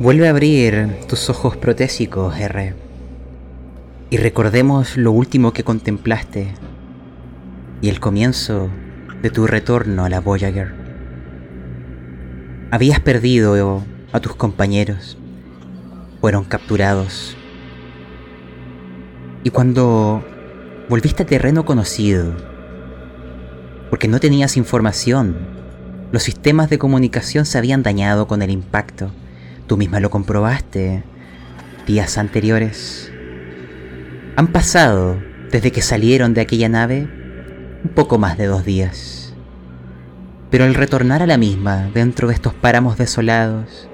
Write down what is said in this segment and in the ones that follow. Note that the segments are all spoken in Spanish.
Vuelve a abrir tus ojos protésicos, R. Y recordemos lo último que contemplaste y el comienzo de tu retorno a la Voyager. Habías perdido a tus compañeros, fueron capturados. Y cuando volviste a terreno conocido, porque no tenías información, los sistemas de comunicación se habían dañado con el impacto Tú misma lo comprobaste días anteriores. Han pasado, desde que salieron de aquella nave, un poco más de dos días. Pero al retornar a la misma, dentro de estos páramos desolados,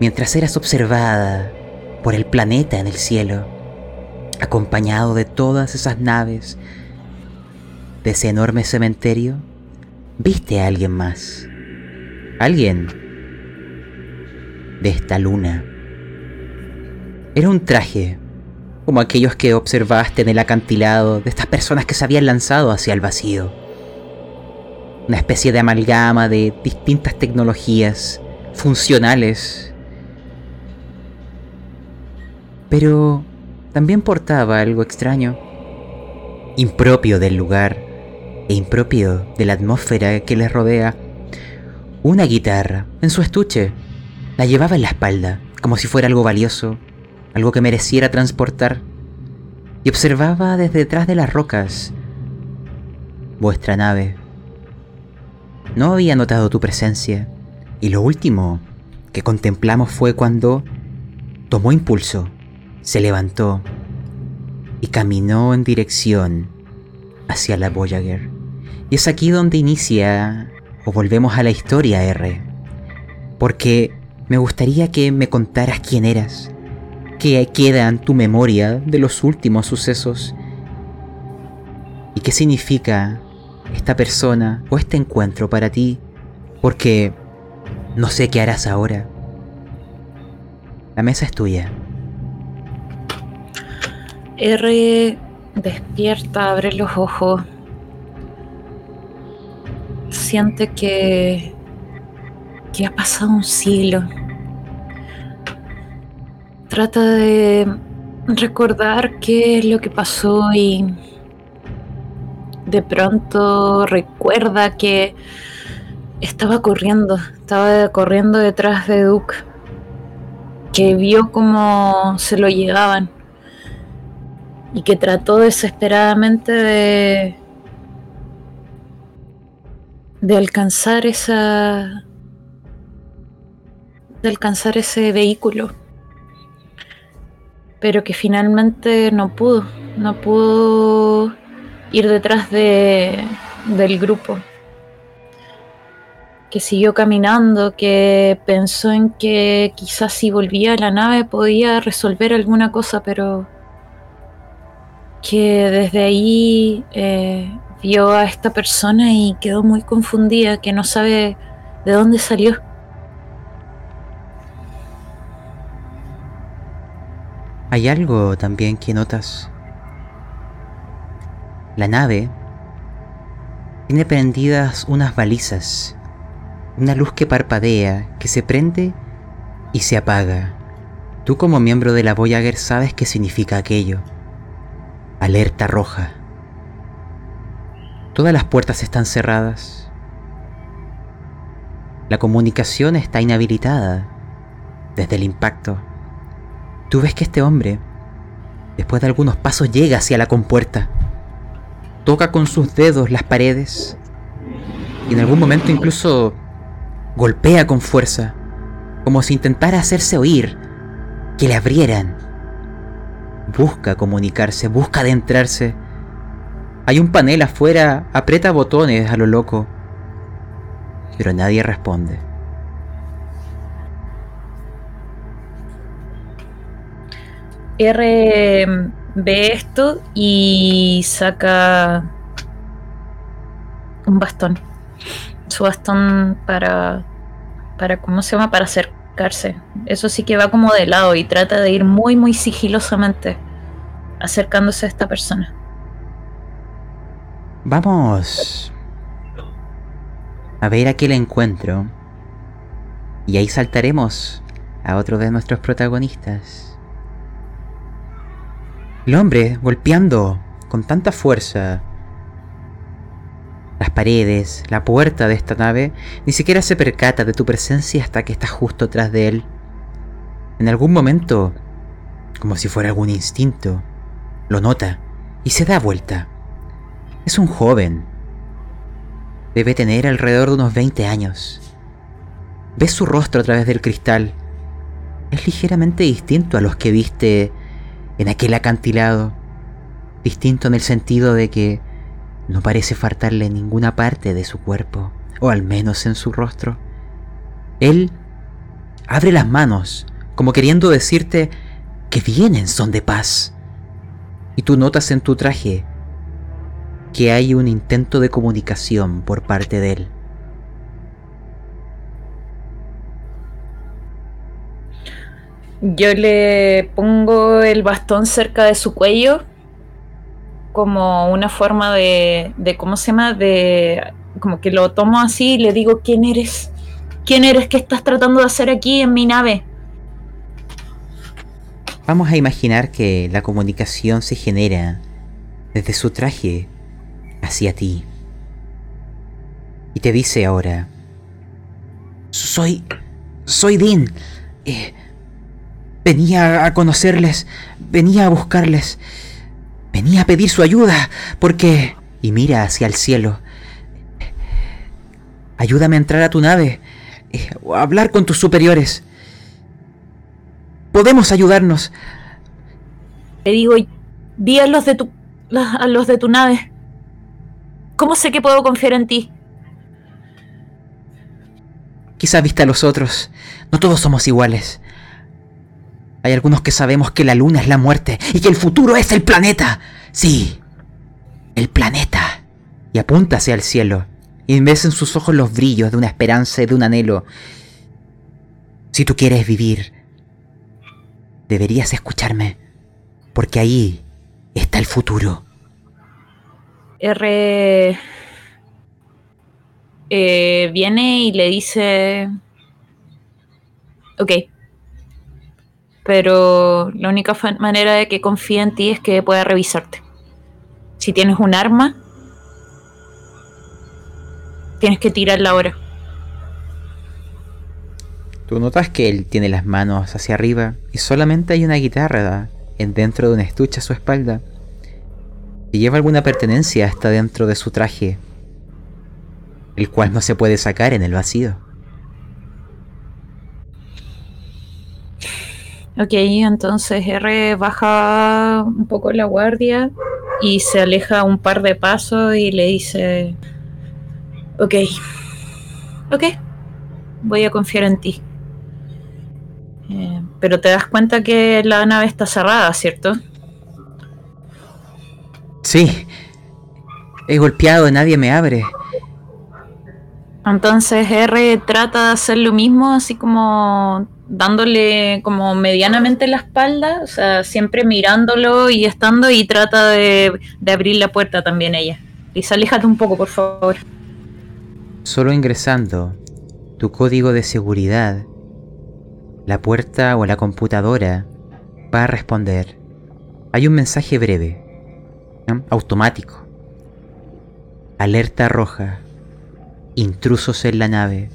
mientras eras observada por el planeta en el cielo, acompañado de todas esas naves, de ese enorme cementerio, viste a alguien más. Alguien de esta luna. Era un traje, como aquellos que observaste en el acantilado de estas personas que se habían lanzado hacia el vacío. Una especie de amalgama de distintas tecnologías funcionales. Pero también portaba algo extraño, impropio del lugar e impropio de la atmósfera que les rodea. Una guitarra en su estuche la llevaba en la espalda, como si fuera algo valioso, algo que mereciera transportar, y observaba desde detrás de las rocas vuestra nave. No había notado tu presencia, y lo último que contemplamos fue cuando tomó impulso, se levantó y caminó en dirección hacia la Voyager. Y es aquí donde inicia o volvemos a la historia R. Porque me gustaría que me contaras quién eras, qué queda en tu memoria de los últimos sucesos y qué significa esta persona o este encuentro para ti, porque no sé qué harás ahora. La mesa es tuya. R despierta, abre los ojos. Siente que que ha pasado un siglo. Trata de recordar qué es lo que pasó y de pronto recuerda que estaba corriendo, estaba corriendo detrás de Duke, que vio cómo se lo llegaban y que trató desesperadamente de, de alcanzar esa, de alcanzar ese vehículo, pero que finalmente no pudo, no pudo ir detrás de, del grupo, que siguió caminando, que pensó en que quizás si volvía a la nave podía resolver alguna cosa, pero que desde ahí eh, vio a esta persona y quedó muy confundida, que no sabe de dónde salió. Hay algo también que notas. La nave tiene prendidas unas balizas, una luz que parpadea, que se prende y se apaga. Tú como miembro de la Voyager sabes qué significa aquello. Alerta roja. Todas las puertas están cerradas. La comunicación está inhabilitada desde el impacto. Tú ves que este hombre, después de algunos pasos, llega hacia la compuerta. Toca con sus dedos las paredes. Y en algún momento incluso golpea con fuerza, como si intentara hacerse oír, que le abrieran. Busca comunicarse, busca adentrarse. Hay un panel afuera, aprieta botones a lo loco, pero nadie responde. R ve esto y saca un bastón. Su bastón para. para ¿cómo se llama? para acercarse. Eso sí que va como de lado y trata de ir muy muy sigilosamente acercándose a esta persona. Vamos a ver aquel encuentro. Y ahí saltaremos a otro de nuestros protagonistas. El hombre golpeando con tanta fuerza las paredes, la puerta de esta nave, ni siquiera se percata de tu presencia hasta que estás justo tras de él. En algún momento, como si fuera algún instinto, lo nota y se da vuelta. Es un joven. Debe tener alrededor de unos 20 años. Ves su rostro a través del cristal. Es ligeramente distinto a los que viste en aquel acantilado. Distinto en el sentido de que no parece faltarle ninguna parte de su cuerpo, o al menos en su rostro. Él abre las manos, como queriendo decirte que vienen son de paz. Y tú notas en tu traje que hay un intento de comunicación por parte de él. Yo le pongo el bastón cerca de su cuello como una forma de, de, ¿cómo se llama? De, como que lo tomo así y le digo, ¿quién eres? ¿Quién eres? ¿Qué estás tratando de hacer aquí en mi nave? Vamos a imaginar que la comunicación se genera desde su traje hacia ti. Y te dice ahora, soy, soy Dean. Eh, venía a conocerles, venía a buscarles. Venía a pedir su ayuda, porque... Y mira hacia el cielo. Ayúdame a entrar a tu nave. Eh, o a hablar con tus superiores. Podemos ayudarnos. Le digo, di a los de tu, a los de tu nave. ¿Cómo sé que puedo confiar en ti? Quizá viste a los otros. No todos somos iguales. Hay algunos que sabemos que la luna es la muerte y que el futuro es el planeta. Sí, el planeta. Y apunta hacia el cielo. Y ves en sus ojos los brillos de una esperanza y de un anhelo. Si tú quieres vivir, deberías escucharme. Porque ahí está el futuro. R eh, viene y le dice... Ok, pero la única manera de que confíe en ti es que pueda revisarte. Si tienes un arma, tienes que tirarla ahora. Tú notas que él tiene las manos hacia arriba y solamente hay una guitarra en dentro de una estuche a su espalda. Y lleva alguna pertenencia hasta dentro de su traje, el cual no se puede sacar en el vacío. Ok, entonces R baja un poco la guardia y se aleja un par de pasos y le dice, ok, ok, voy a confiar en ti. Eh, pero te das cuenta que la nave está cerrada, ¿cierto? Sí, he golpeado, nadie me abre. Entonces R trata de hacer lo mismo, así como dándole como medianamente la espalda, o sea, siempre mirándolo y estando y trata de, abrir la puerta también ella. Y aléjate un poco, por favor. Solo ingresando tu código de seguridad, la puerta o la computadora va a responder. Hay un mensaje breve, automático. Alerta roja. Intrusos en la nave.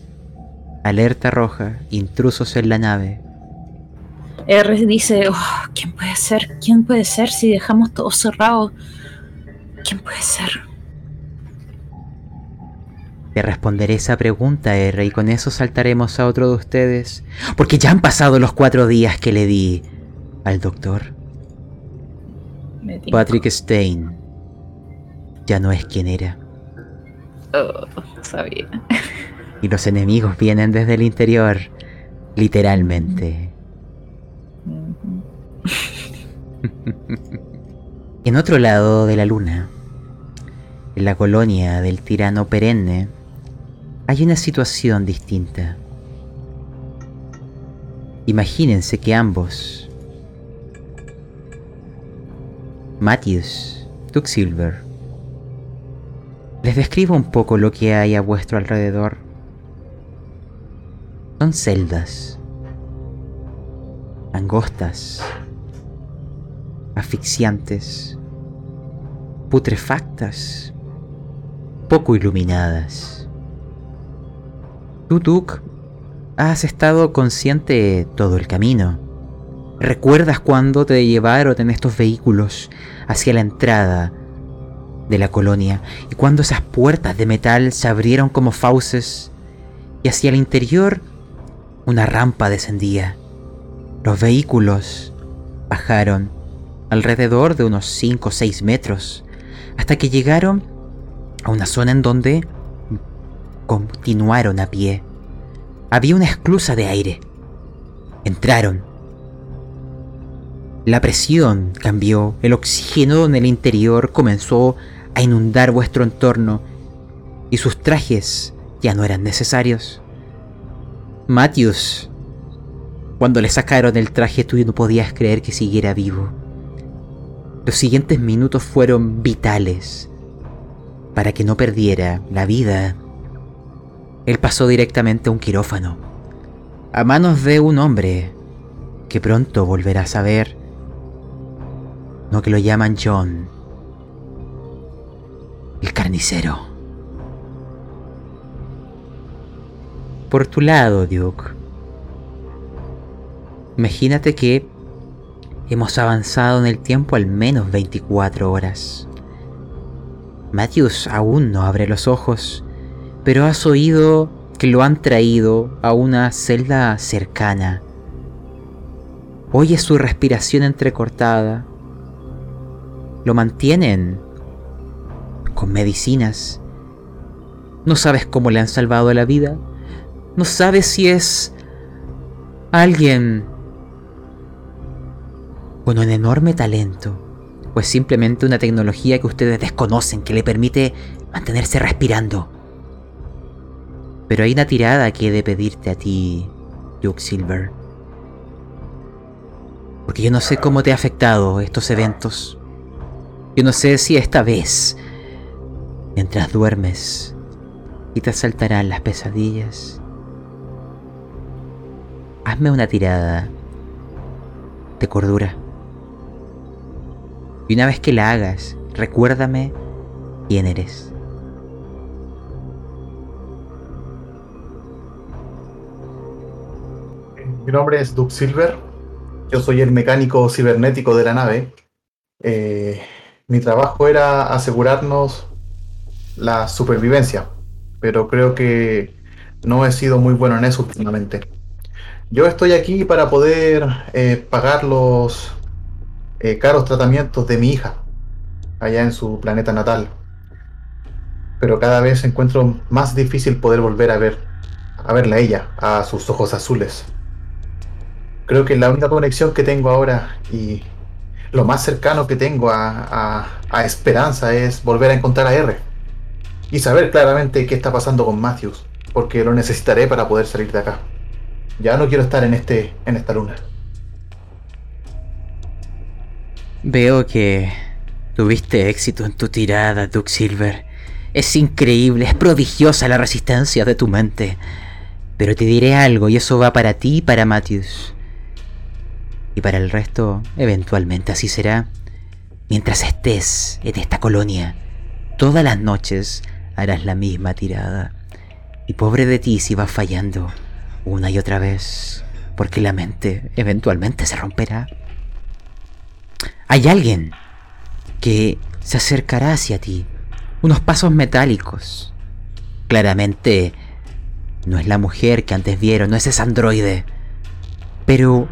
Alerta roja, intrusos en la nave. R dice, oh, ¿quién puede ser? ¿Quién puede ser si dejamos todo cerrado? ¿Quién puede ser? Te responderé esa pregunta, R, y con eso saltaremos a otro de ustedes. Porque ya han pasado los cuatro días que le di al doctor. Patrick Stein ya no es quien era. Oh, sabía. Y los enemigos vienen desde el interior, literalmente. en otro lado de la luna, en la colonia del tirano perenne, hay una situación distinta. Imagínense que ambos, Matthews, Silver, les describo un poco lo que hay a vuestro alrededor son celdas. angostas, asfixiantes, putrefactas, poco iluminadas. Tú, Duke, has estado consciente todo el camino. ¿Recuerdas cuando te llevaron en estos vehículos hacia la entrada de la colonia y cuando esas puertas de metal se abrieron como fauces y hacia el interior una rampa descendía? Los vehículos bajaron alrededor de unos 5 o 6 metros hasta que llegaron a una zona en donde continuaron a pie. Había una esclusa de aire. Entraron. La presión cambió, el oxígeno en el interior comenzó a inundar vuestro entorno y sus trajes ya no eran necesarios. Matthews, cuando le sacaron el traje tuyo no podías creer que siguiera vivo. Los siguientes minutos fueron vitales para que no perdiera la vida. Él pasó directamente a un quirófano, a manos de un hombre que pronto volverás a ver, no que lo llaman John, el carnicero. Por tu lado, Duke, imagínate que Hemos avanzado en el tiempo al menos 24 horas. Matthews aún no abre los ojos, pero has oído que lo han traído a una celda cercana. Oye su respiración entrecortada. Lo mantienen con medicinas. No sabes cómo le han salvado la vida. No sabes si es alguien con un enorme talento, o es simplemente una tecnología que ustedes desconocen que le permite mantenerse respirando. Pero hay una tirada que he de pedirte a ti, Duke Silver. Porque yo no sé cómo te ha afectado estos eventos. Yo no sé si esta vez, mientras duermes, y te asaltarán las pesadillas. Hazme una tirada de cordura. Y una vez que la hagas, recuérdame quién eres. Mi nombre es Duke Silver. Yo soy el mecánico cibernético de la nave. Eh, mi trabajo era asegurarnos la supervivencia, pero creo que no he sido muy bueno en eso últimamente. Yo estoy aquí para poder eh, pagar los eh, caros tratamientos de mi hija allá en su planeta natal. Pero cada vez encuentro más difícil poder volver a ver a verla a ella, a sus ojos azules. Creo que la única conexión que tengo ahora y lo más cercano que tengo a, a esperanza es volver a encontrar a R y saber claramente qué está pasando con Matthews, porque lo necesitaré para poder salir de acá. Ya no quiero estar en este en esta luna. Veo que tuviste éxito en tu tirada, Duke Silver. Es increíble, es prodigiosa la resistencia de tu mente. Pero te diré algo y eso va para ti y para Matthews. Y para el resto, eventualmente así será. Mientras estés en esta colonia, todas las noches harás la misma tirada. Y pobre de ti si vas fallando una y otra vez, porque la mente eventualmente se romperá. Hay alguien que se acercará hacia ti. Unos pasos metálicos. Claramente no es la mujer que antes vieron, no es ese androide. Pero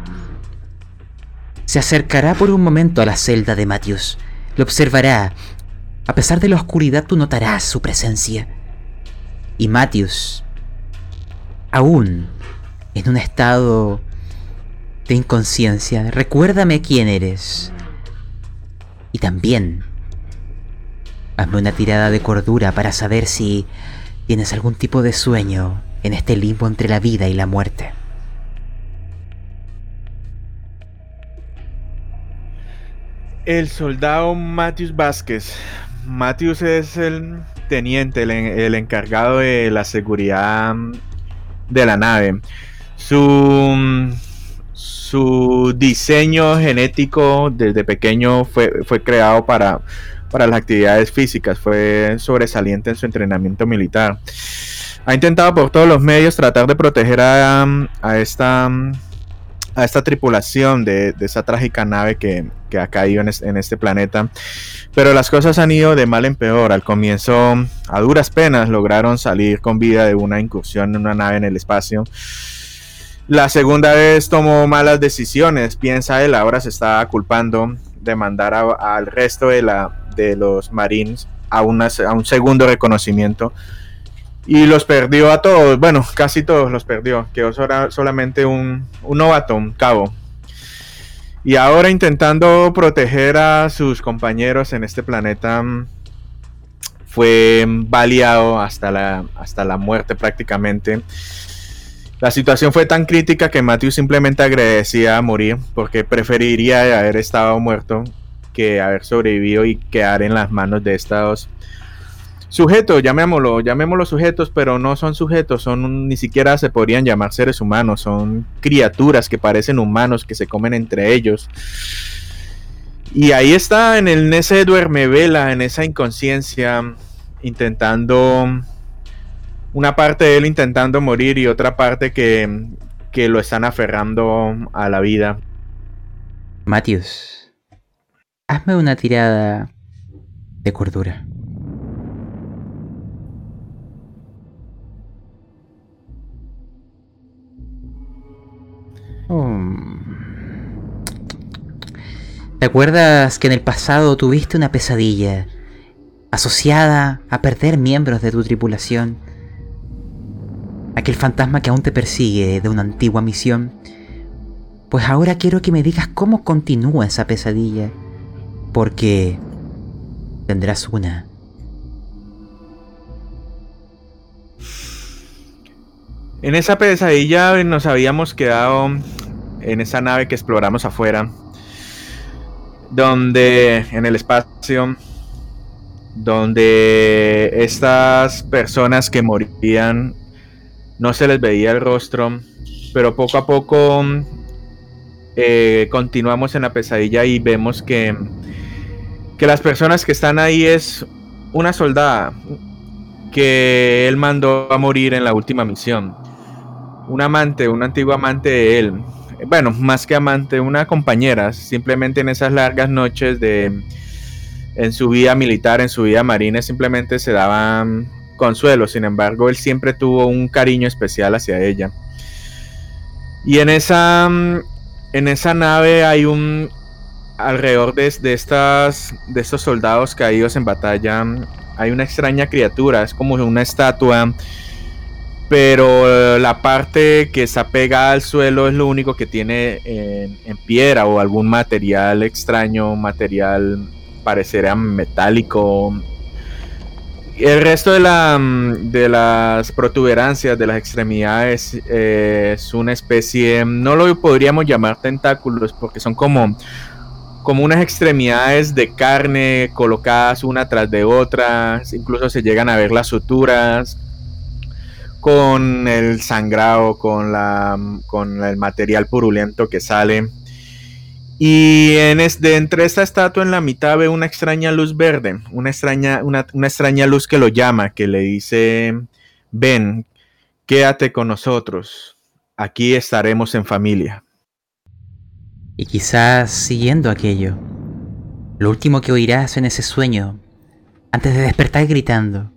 se acercará por un momento a la celda de Matthews. Lo observará. A pesar de la oscuridad tú notarás su presencia. Y Matthews, aún en un estado de inconsciencia, recuérdame quién eres. Y también, hazme una tirada de cordura para saber si tienes algún tipo de sueño en este limbo entre la vida y la muerte. El soldado Matthews Vázquez. Matthews es el teniente, el, encargado de la seguridad de la nave. Su, su diseño genético desde pequeño fue, fue creado para, para las actividades físicas, fue sobresaliente en su entrenamiento militar. Ha intentado por todos los medios tratar de proteger a, esta a esta tripulación de, esa trágica nave que, ha caído en, este planeta. Pero las cosas han ido de mal en peor. Al comienzo, a duras penas, lograron salir con vida de una incursión en una nave en el espacio. La segunda vez tomó malas decisiones, piensa él, ahora se está culpando de mandar al resto de, la, de los marines a, a un segundo reconocimiento y los perdió a todos, bueno, casi todos los perdió, quedó solamente un, un novato, un cabo. Y ahora intentando proteger a sus compañeros en este planeta, fue baleado hasta la, hasta la muerte prácticamente. La situación fue tan crítica que Matthew simplemente agradecía a morir porque preferiría haber estado muerto que haber sobrevivido y quedar en las manos de estos sujetos, llamémoslo, llamémoslo sujetos, pero no son sujetos, son ni siquiera se podrían llamar seres humanos, son criaturas que parecen humanos que se comen entre ellos. Y ahí está en el ese duerme vela, en esa inconsciencia, intentando una parte de él intentando morir y otra parte que, que lo están aferrando a la vida. Matius, hazme una tirada de cordura. ¿Te acuerdas que en el pasado tuviste una pesadilla asociada a perder miembros de tu tripulación? Aquel fantasma que aún te persigue de una antigua misión. Pues ahora quiero que me digas cómo continúa esa pesadilla. Porque tendrás una. En esa pesadilla nos habíamos quedado en esa nave que exploramos afuera, donde en el espacio, donde estas personas que morían no se les veía el rostro, pero poco a poco eh, continuamos en la pesadilla y vemos que, que las personas que están ahí es una soldada que él mandó a morir en la última misión. Un amante, un antiguo amante de él, bueno, más que amante, una compañera, simplemente en esas largas noches de en su vida militar, en su vida marina, simplemente se daban consuelo. Sin embargo, él siempre tuvo un cariño especial hacia ella. Y en esa en esa nave hay un alrededor de, de estas de estos soldados caídos en batalla hay una extraña criatura, es como una estatua pero eh, la parte que está pegada al suelo es lo único que tiene en, piedra o algún material extraño, material parecerá metálico. El resto de, la, mm, de las protuberancias de las extremidades eh, es una especie, no lo podríamos llamar tentáculos porque son como, como unas extremidades de carne colocadas una tras de otra, incluso se llegan a ver las suturas con el sangrado, con, la, con el material purulento que sale. Y en de entre esta estatua en la mitad ve una extraña luz verde, una extraña, una, una extraña luz que lo llama, que le dice, ven, quédate con nosotros, aquí estaremos en familia. Y quizás siguiendo aquello, lo último que oirás en ese sueño, antes de despertar gritando,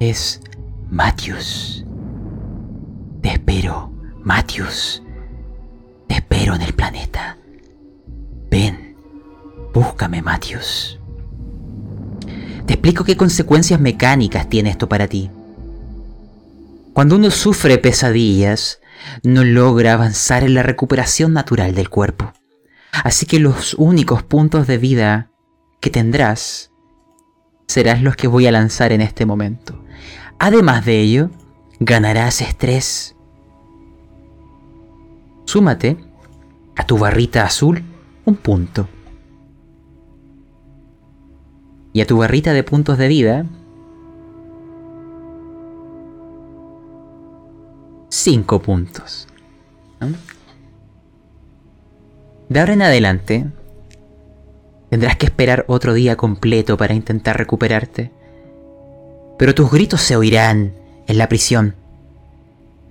es Matthews. Te espero, Matthews. Te espero en el planeta. Ven, búscame, Matthews. Te explico qué consecuencias mecánicas tiene esto para ti. Cuando uno sufre pesadillas, no logra avanzar en la recuperación natural del cuerpo. Así que los únicos puntos de vida que tendrás serán los que voy a lanzar en este momento. Además de ello, ganarás estrés. Súmate a tu barrita azul un punto. Y a tu barrita de puntos de vida, cinco puntos. De ahora en adelante, tendrás que esperar otro día completo para intentar recuperarte. Pero tus gritos se oirán en la prisión.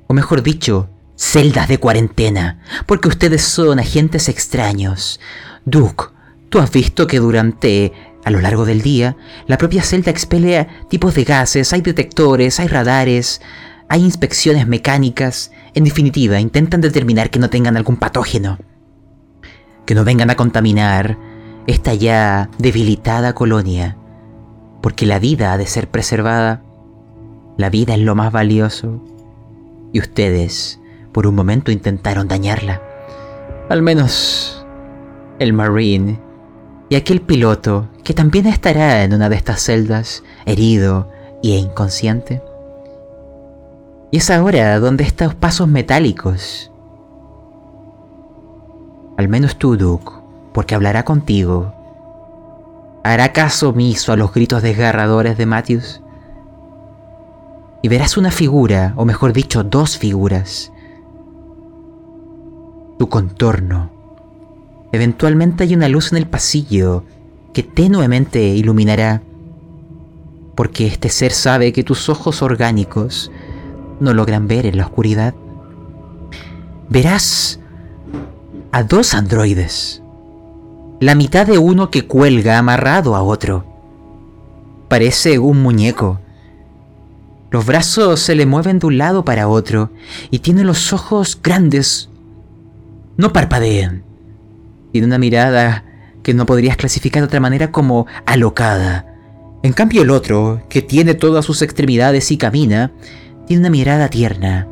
O mejor dicho, celdas de cuarentena, porque ustedes son agentes extraños. Duke, tú has visto que durante, a lo largo del día, la propia celda expele tipos de gases, hay detectores, hay radares, hay inspecciones mecánicas. En definitiva, intentan determinar que no tengan algún patógeno. Que no vengan a contaminar esta ya debilitada colonia. Porque la vida ha de ser preservada. La vida es lo más valioso. Y ustedes por un momento intentaron dañarla. Al menos el Marine y aquel piloto que también estará en una de estas celdas, herido e inconsciente. Y es ahora donde estos pasos metálicos. Al menos tú, Duke, porque hablará contigo. Hará caso omiso a los gritos desgarradores de Matthews. Y verás una figura, o mejor dicho, dos figuras, tu contorno. Eventualmente hay una luz en el pasillo que tenuemente iluminará, porque este ser sabe que tus ojos orgánicos no logran ver en la oscuridad. Verás a dos androides, la mitad de uno que cuelga amarrado a otro. Parece un muñeco. Los brazos se le mueven de un lado para otro y tiene los ojos grandes no parpadean. Tiene una mirada que no podrías clasificar de otra manera como alocada. En cambio el otro, que tiene todas sus extremidades y camina, tiene una mirada tierna,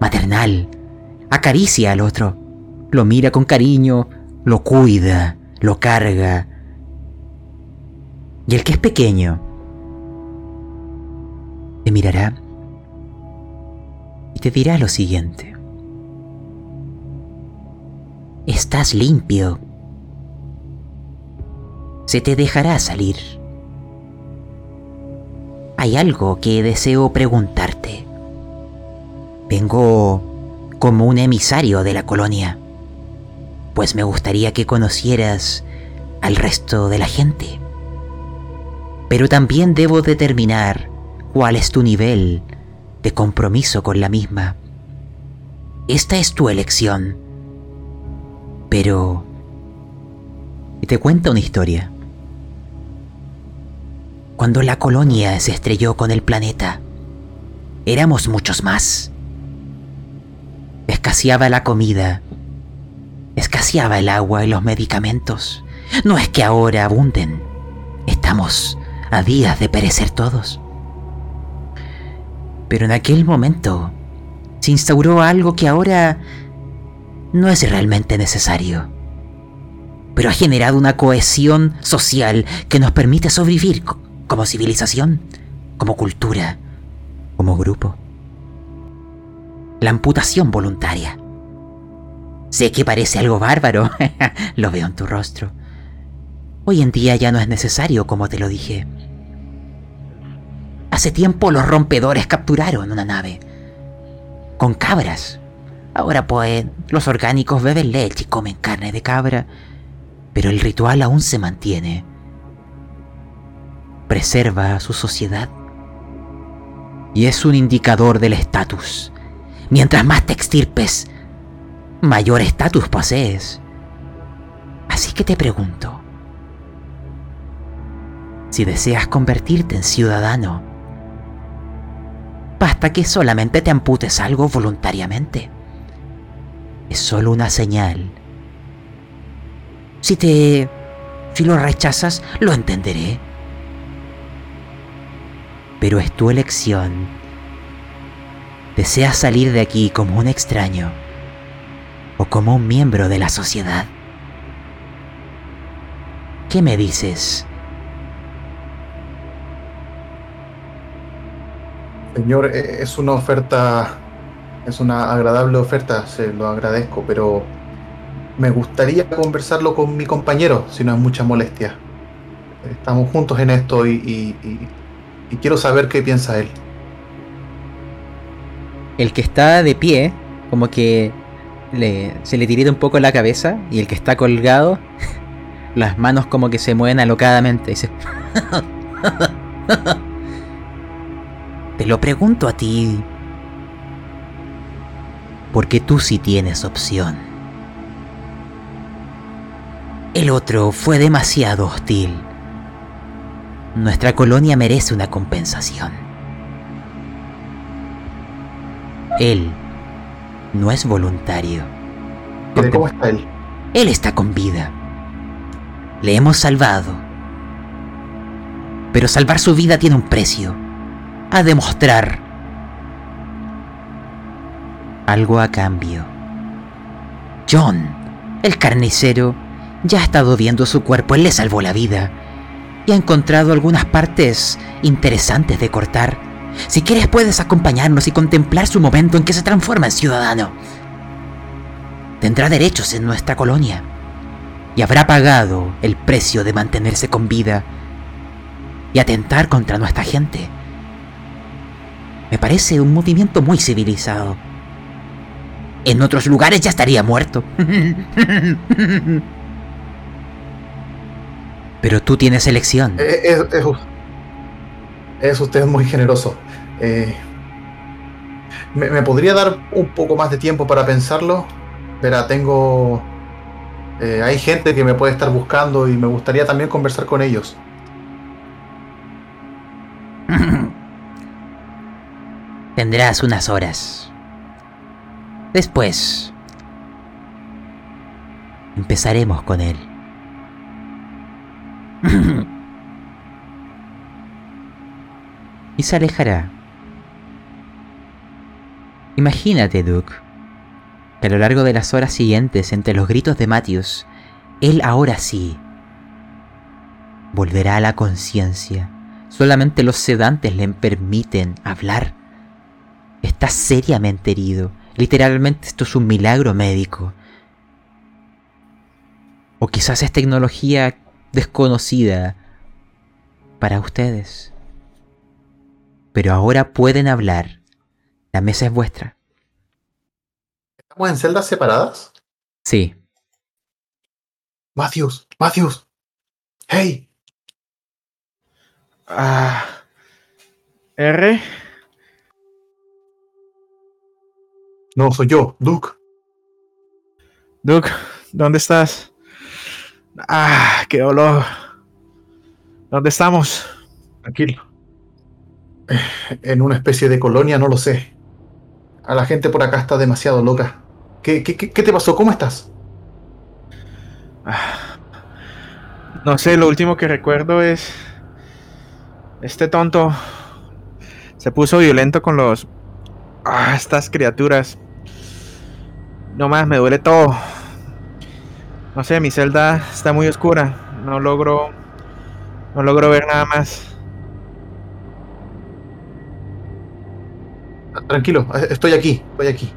maternal. Acaricia al otro, lo mira con cariño, lo cuida, lo carga. Y el que es pequeño, te mirará y te dirá lo siguiente. Estás limpio. Se te dejará salir. Hay algo que deseo preguntarte. Vengo como un emisario de la colonia, pues me gustaría que conocieras al resto de la gente. Pero también debo determinar cuál es tu nivel de compromiso con la misma. Esta es tu elección pero... Te cuenta una historia. Cuando la colonia se estrelló con el planeta, éramos muchos más. Escaseaba la comida, escaseaba el agua y los medicamentos. No es que ahora abunden, estamos a días de perecer todos. Pero en aquel momento se instauró algo que ahora no es realmente necesario, pero ha generado una cohesión social que nos permite sobrevivir como civilización, como cultura, como grupo. La amputación voluntaria. Sé que parece algo bárbaro, lo veo en tu rostro. Hoy en día ya no es necesario, como te lo dije. Hace tiempo los rompedores capturaron una nave con cabras Ahora pues los orgánicos beben leche y comen carne de cabra, pero el ritual aún se mantiene. Preserva su sociedad. Y es un indicador del estatus. Mientras más te extirpes, mayor estatus posees. Así que te pregunto, si deseas convertirte en ciudadano, basta que solamente te amputes algo voluntariamente es solo una señal. Si te... si lo rechazas, lo entenderé. Pero es tu elección. ¿Deseas salir de aquí como un extraño o como un miembro de la sociedad? ¿Qué me dices? Señor, e-, es una oferta es una agradable oferta, se lo agradezco, pero me gustaría conversarlo con mi compañero, si no es mucha molestia. Estamos juntos en esto y, quiero saber qué piensa él. El que está de pie, como que le, se le tirita un poco la cabeza y el que está colgado, las manos como que se mueven alocadamente. Dice, te lo pregunto a ti, porque tú sí tienes opción. El otro fue demasiado hostil. Nuestra colonia merece una compensación. Él no es voluntario. ¿Cómo está él? Él está con vida. Le hemos salvado. Pero salvar su vida tiene un precio. A demostrar algo a cambio. John, el carnicero, ya ha estado viendo su cuerpo. Él le salvó la vida. Y ha encontrado algunas partes interesantes de cortar. Si quieres puedes acompañarnos y contemplar su momento en que se transforma en ciudadano. Tendrá derechos en nuestra colonia y habrá pagado el precio de mantenerse con vida y atentar contra nuestra gente. Me parece un movimiento muy civilizado. En otros lugares ya estaría muerto. Pero tú tienes elección. Eh, Es, es- es usted muy generoso. Eh, ¿me, podría dar un poco más de tiempo para pensarlo? Verá, tengo... eh, hay gente que me puede estar buscando y me gustaría también conversar con ellos. Tendrás unas horas. Después... Empezaremos con él. y se alejará. Imagínate, Duke, que a lo largo de las horas siguientes, entre los gritos de Matthews, él ahora sí volverá a la conciencia. Solamente los sedantes le permiten hablar. Está seriamente herido. Literalmente esto es un milagro médico. O quizás es tecnología desconocida para ustedes. Pero ahora pueden hablar. La mesa es vuestra. ¿Estamos en celdas separadas? Sí. Matthews, Matthews. Hey, Ah, R. no, soy yo, Duke. Duke, ¿dónde estás? Ah, qué dolor. ¿Dónde estamos? Tranquilo. Eh, En una especie de colonia, no lo sé. A la gente por acá está demasiado loca. ¿Qué, qué, te pasó? ¿Cómo estás? Ah, No sé, lo último que recuerdo es. Este tonto se puso violento con los. Ah, estas criaturas. No más, me duele todo. No sé, mi celda está muy oscura. No logro. No logro ver nada más. Tranquilo, eh, estoy aquí, estoy aquí.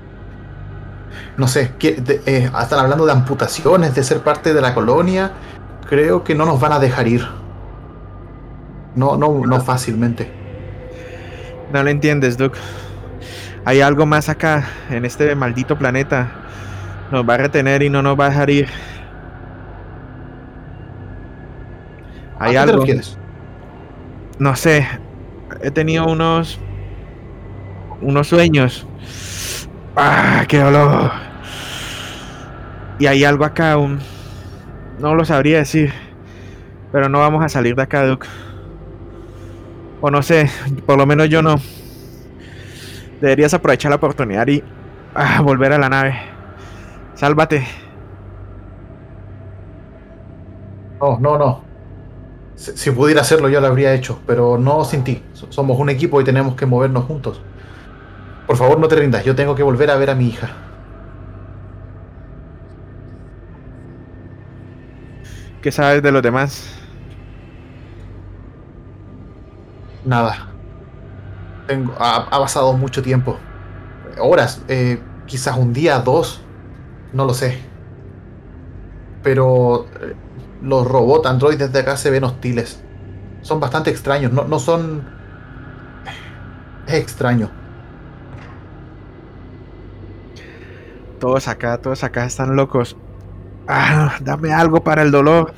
No sé, ¿qué- de- eh, están hablando de amputaciones, de ser parte de la colonia. Creo que no nos van a dejar ir. No, no, no fácilmente. No lo entiendes, Duke. Hay algo más acá, en este maldito planeta. Nos va a retener y no nos va a dejar ir. ¿A Hay qué te algo. No sé. He tenido unos. Unos sueños. ¡Ah, qué dolor! Y hay algo acá, un. No lo sabría decir. Pero no vamos a salir de acá, Duke. O no sé, por lo menos yo no. Deberías aprovechar la oportunidad y ah, volver a la nave. Sálvate. No, no, no. Si, pudiera hacerlo, yo lo habría hecho, pero no sin ti. So- Somos un equipo y tenemos que movernos juntos. Por favor, no te rindas. Yo tengo que volver a ver a mi hija. ¿Qué sabes de los demás? Nada. Tengo, ha, ha pasado mucho tiempo. Horas, eh, quizás un día, dos. No lo sé. Pero eh, los robots androides de acá se ven hostiles. Son bastante extraños. No, no son... Es extraño. Todos acá, todos acá están locos. Ah, dame algo para el dolor,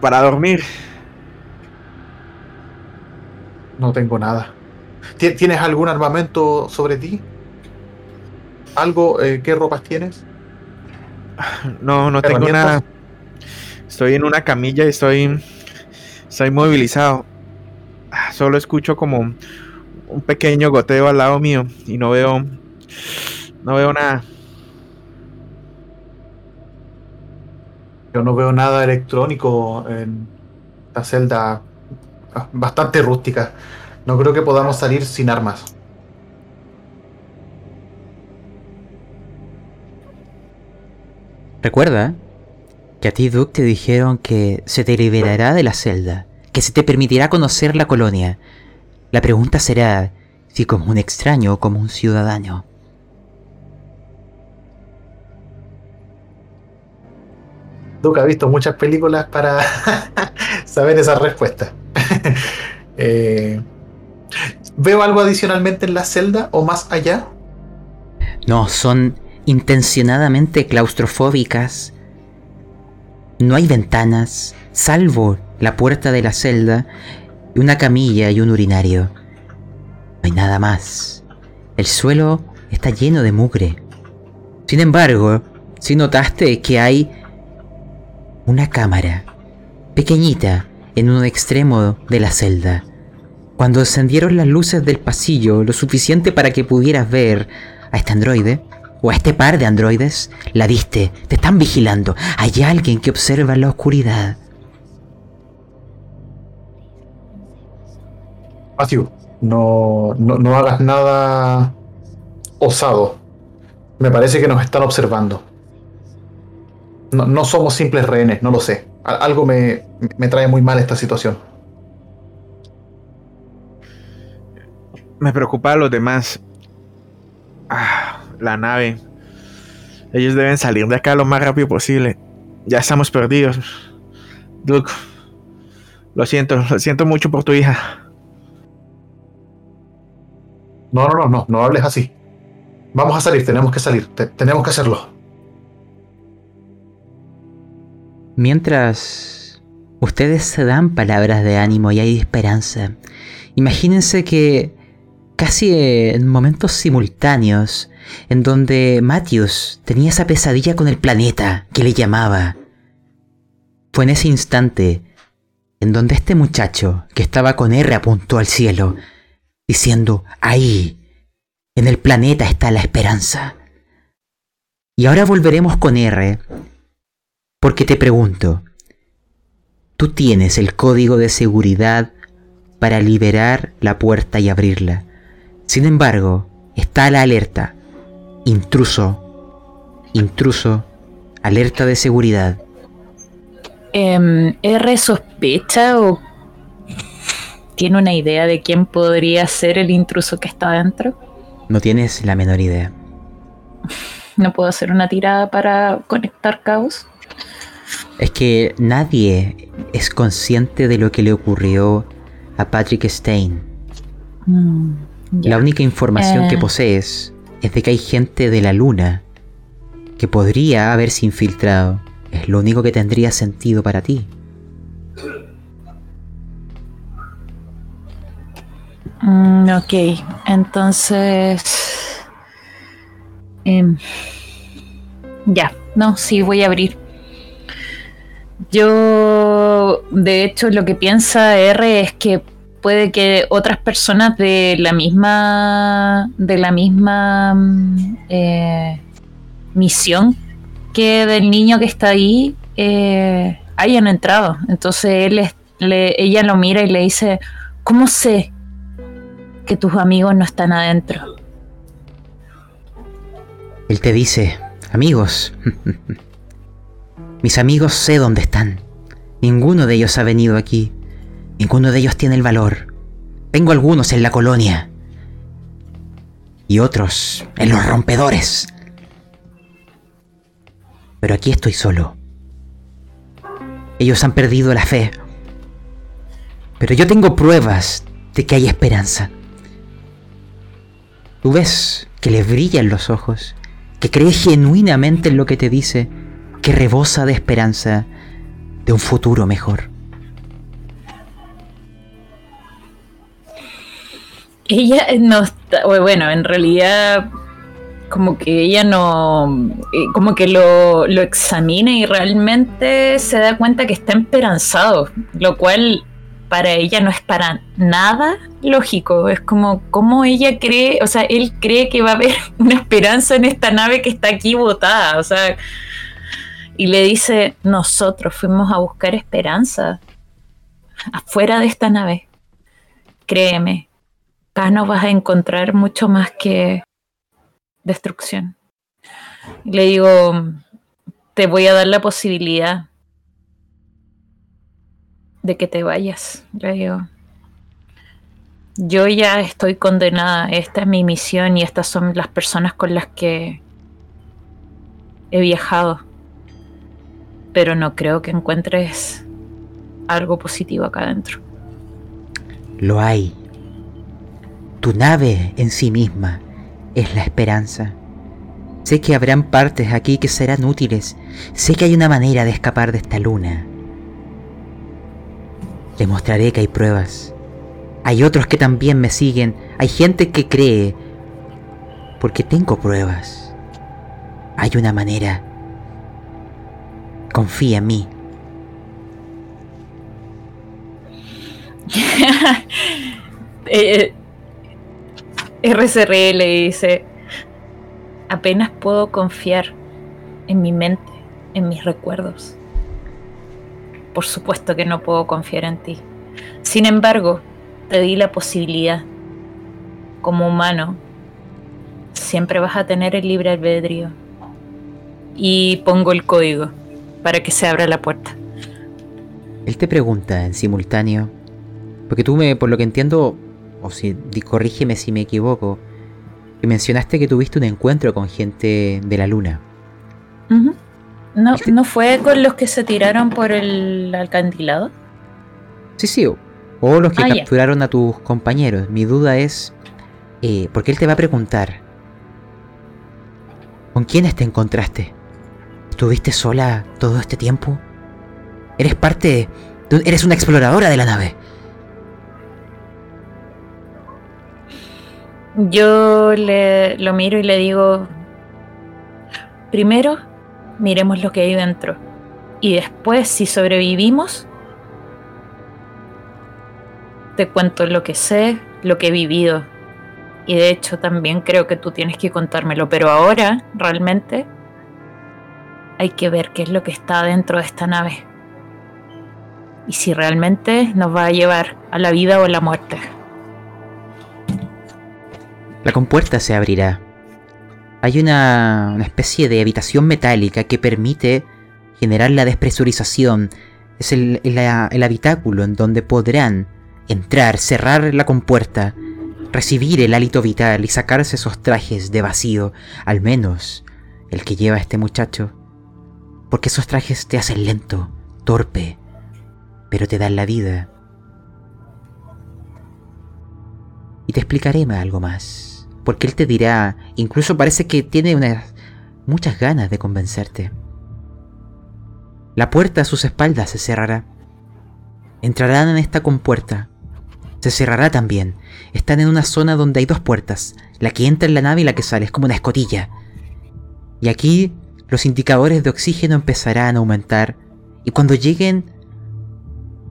para dormir. No tengo nada. ¿Ti- ¿Tienes algún armamento sobre ti? ¿Algo? eh, ¿Qué ropas tienes? No, no tengo nada. Estoy en una camilla y estoy, estoy movilizado. Ah, Solo escucho como un pequeño goteo al lado mío y no veo, no veo nada. No veo nada electrónico en la celda ah, bastante rústica. No creo que podamos salir sin armas. Recuerda que a ti, Duke, te dijeron que se te liberará de la celda, que se te permitirá conocer la colonia. La pregunta será si como un extraño o como un ciudadano. Duke ha visto muchas películas para saber esa respuesta. Eh, ¿Veo algo adicionalmente en la celda o más allá? No, son intencionadamente claustrofóbicas. No hay ventanas, salvo la puerta de la celda una camilla y un urinario. No hay nada más. El suelo está lleno de mugre. Sin embargo, si notaste que hay una cámara pequeñita en un extremo de la celda. Cuando encendieron las luces del pasillo lo suficiente para que pudieras ver a este androide o a este par de androides, la viste, te están vigilando. Hay alguien que observa la oscuridad. Matthew, no, no, no hagas nada osado. Me parece que nos están observando. No, no somos simples rehenes, no lo sé. Algo me, me trae muy mal esta situación. Me preocupa a los demás. Ah, la nave. Ellos deben salir de acá lo más rápido posible. Ya estamos perdidos. Duke, lo siento, lo siento mucho por tu hija. No, no, no, no, no hables así. Vamos a salir, tenemos que salir, te- tenemos que hacerlo. Mientras ustedes se dan palabras de ánimo y hay esperanza, imagínense que casi en momentos simultáneos, en donde Matthews tenía esa pesadilla con el planeta que le llamaba, fue en ese instante en donde este muchacho que estaba con R apuntó al cielo, diciendo, ahí, en el planeta está la esperanza. Y ahora volveremos con R porque te pregunto, tú tienes el código de seguridad para liberar la puerta y abrirla. Sin embargo, está la alerta. Intruso. Intruso. Alerta de seguridad. Em, ¿R sospecha o tiene una idea de quién podría ser el intruso que está adentro? No tienes la menor idea. ¿No puedo hacer una tirada para conectar caos? Es que nadie es consciente de lo que le ocurrió a Patrick Stein. Mm. La única información que Eh. posees es de que hay gente de la luna que podría haberse infiltrado. Es lo único que tendría sentido para ti. Mm, ok, entonces... em, ya, no, sí, voy a abrir. Yo, de hecho, lo que piensa R es que puede que otras personas de la misma, de la misma mm, eh, misión que del niño que está ahí eh, hayan entrado. Entonces él le- ella lo mira y le dice, ¿cómo sé que tus amigos no están adentro? Él te dice, amigos, mis amigos sé dónde están. Ninguno de ellos ha venido aquí. Ninguno de ellos tiene el valor. Tengo algunos en la colonia. Y otros en los rompedores. Pero aquí estoy solo. Ellos han perdido la fe. Pero yo tengo pruebas de que hay esperanza. Tú ves que les brillan los ojos que cree genuinamente en lo que te dice, que rebosa de esperanza de un futuro mejor. Ella no está, bueno, en realidad como que ella no, eh, como que lo, lo examina y realmente se da cuenta que está esperanzado, lo cual para ella no es para nada lógico. Es como, como ella cree, o sea, él cree que va a haber una esperanza en esta nave que está aquí botada, o sea, y le dice, nosotros fuimos a buscar esperanza afuera de esta nave. Créeme, acá no vas a encontrar mucho más que destrucción. le digo, te voy a dar la posibilidad de que te vayas. Le digo, yo ya estoy condenada, esta es mi misión y estas son las personas con las que he viajado. Pero no creo que encuentres algo positivo acá adentro. Lo hay. Tu nave en sí misma es la esperanza. Sé que habrán partes aquí que serán útiles. Sé que hay una manera de escapar de esta luna. Demostraré que hay pruebas. Hay otros que también me siguen. Hay gente que cree. Porque tengo pruebas. Hay una manera. Confía en mí. eh, le dice, apenas puedo confiar en mi mente, en mis recuerdos. Por supuesto que no puedo confiar en ti. Sin embargo, te di la posibilidad. Como humano, siempre vas a tener el libre albedrío. Y pongo el código para que se abra la puerta. Él te pregunta en simultáneo, porque tú me, por lo que entiendo, o si corrígeme si me equivoco, que mencionaste que tuviste un encuentro con gente de la luna. no, este ¿No fue con los que se tiraron por el alcantilado? Sí, sí, o, los que ah, capturaron a tus compañeros. Mi duda es, eh, porque él te va a preguntar, ¿con quiénes te encontraste? ¿Estuviste sola todo este tiempo? ¿Eres parte... Eres una exploradora de la nave? Yo le, lo miro y le digo, primero miremos lo que hay dentro. Y después, si sobrevivimos, te cuento lo que sé, lo que he vivido. Y de hecho también creo que tú tienes que contármelo. Pero ahora, realmente, hay que ver qué es lo que está dentro de esta nave. Y si realmente nos va a llevar a la vida o a la muerte. La compuerta se abrirá. Hay una, especie de habitación metálica que permite generar la despresurización. Es el, el habitáculo en donde podrán entrar, cerrar la compuerta, recibir el hálito vital y sacarse esos trajes de vacío, al menos el que lleva este muchacho. Porque esos trajes te hacen lento, torpe, pero te dan la vida. Y te explicaré algo más porque él te dirá, incluso parece que tiene unas muchas ganas de convencerte. La puerta a sus espaldas se cerrará. Entrarán en esta compuerta. Se cerrará también. Están en una zona donde hay dos puertas, la que entra en la nave y la que sale, es como una escotilla. Y aquí los indicadores de oxígeno empezarán a aumentar y cuando lleguen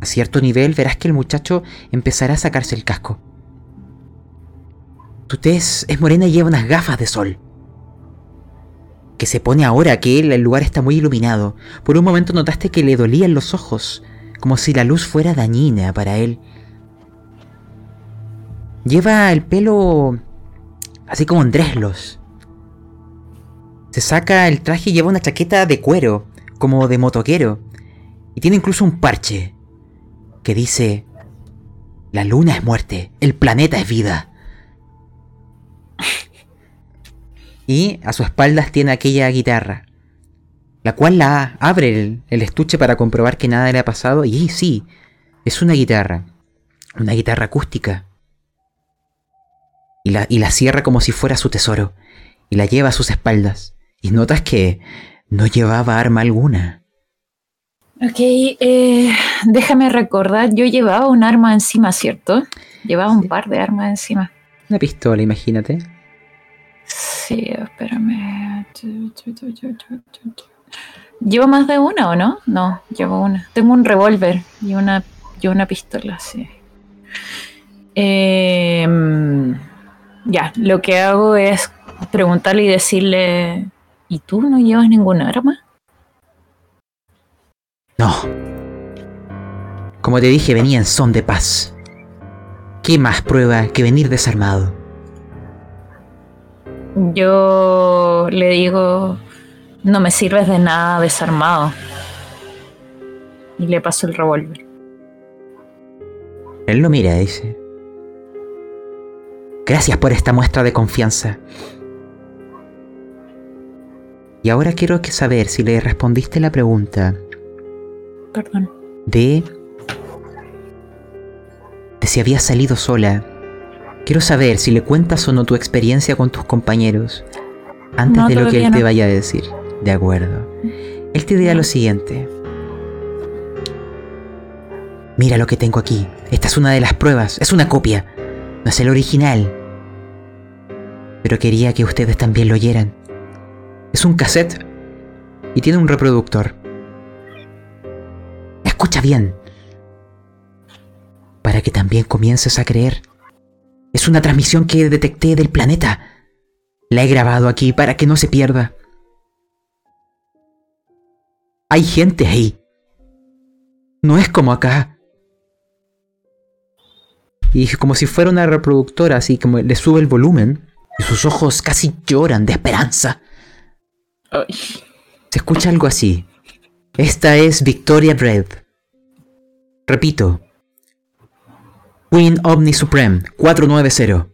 a cierto nivel verás que el muchacho empezará a sacarse el casco. Tu tez es morena y lleva unas gafas de sol. Que se pone ahora que el lugar está muy iluminado. Por un momento notaste que le dolían los ojos, como si la luz fuera dañina para él. Lleva el pelo así como en dreslos. Se saca el traje y lleva una chaqueta de cuero, como de motoquero. Y tiene incluso un parche que dice, la luna es muerte, el planeta es vida. y a su espaldas tiene aquella guitarra, la cual la abre el, estuche para comprobar que nada le ha pasado y sí, es una guitarra, una guitarra acústica. Y la, y la cierra como si fuera su tesoro y la lleva a sus espaldas. Y notas que no llevaba arma alguna. Ok, eh, déjame recordar, yo llevaba un arma encima, ¿cierto? Llevaba un par de armas encima. Una pistola, imagínate. Sí, espérame. ¿Llevo más de una o no? No, llevo una. Tengo un revólver y una, y una pistola, sí. Em, ya, lo que hago es preguntarle y decirle, ¿y tú no llevas ningún arma? No. Como te dije, venía en son de paz. ¿Qué más prueba que venir desarmado? Yo le digo, no me sirves de nada desarmado. Y le paso el revólver. Él lo mira dice, gracias por esta muestra de confianza. Y ahora quiero que saber si le respondiste la pregunta Perdón. de de si habías salido sola. Quiero saber si le cuentas o no tu experiencia con tus compañeros antes No, de lo que él te vaya a decir. De acuerdo. Él te dirá lo siguiente. Mira lo que tengo aquí. Esta es una de las pruebas. Es una copia. No es el original. Pero quería que ustedes también lo oyeran. Es un cassette. Y tiene un reproductor. Escucha bien. Para que también comiences a creer. Es una transmisión que detecté del planeta. La he grabado aquí para que no se pierda. Hay gente ahí. No es como acá. Y como si fuera una reproductora, así como le sube el volumen. Y sus ojos casi lloran de esperanza. Se escucha algo así. Esta es Victoria Bread. Repito. Queen Omni Supreme 490.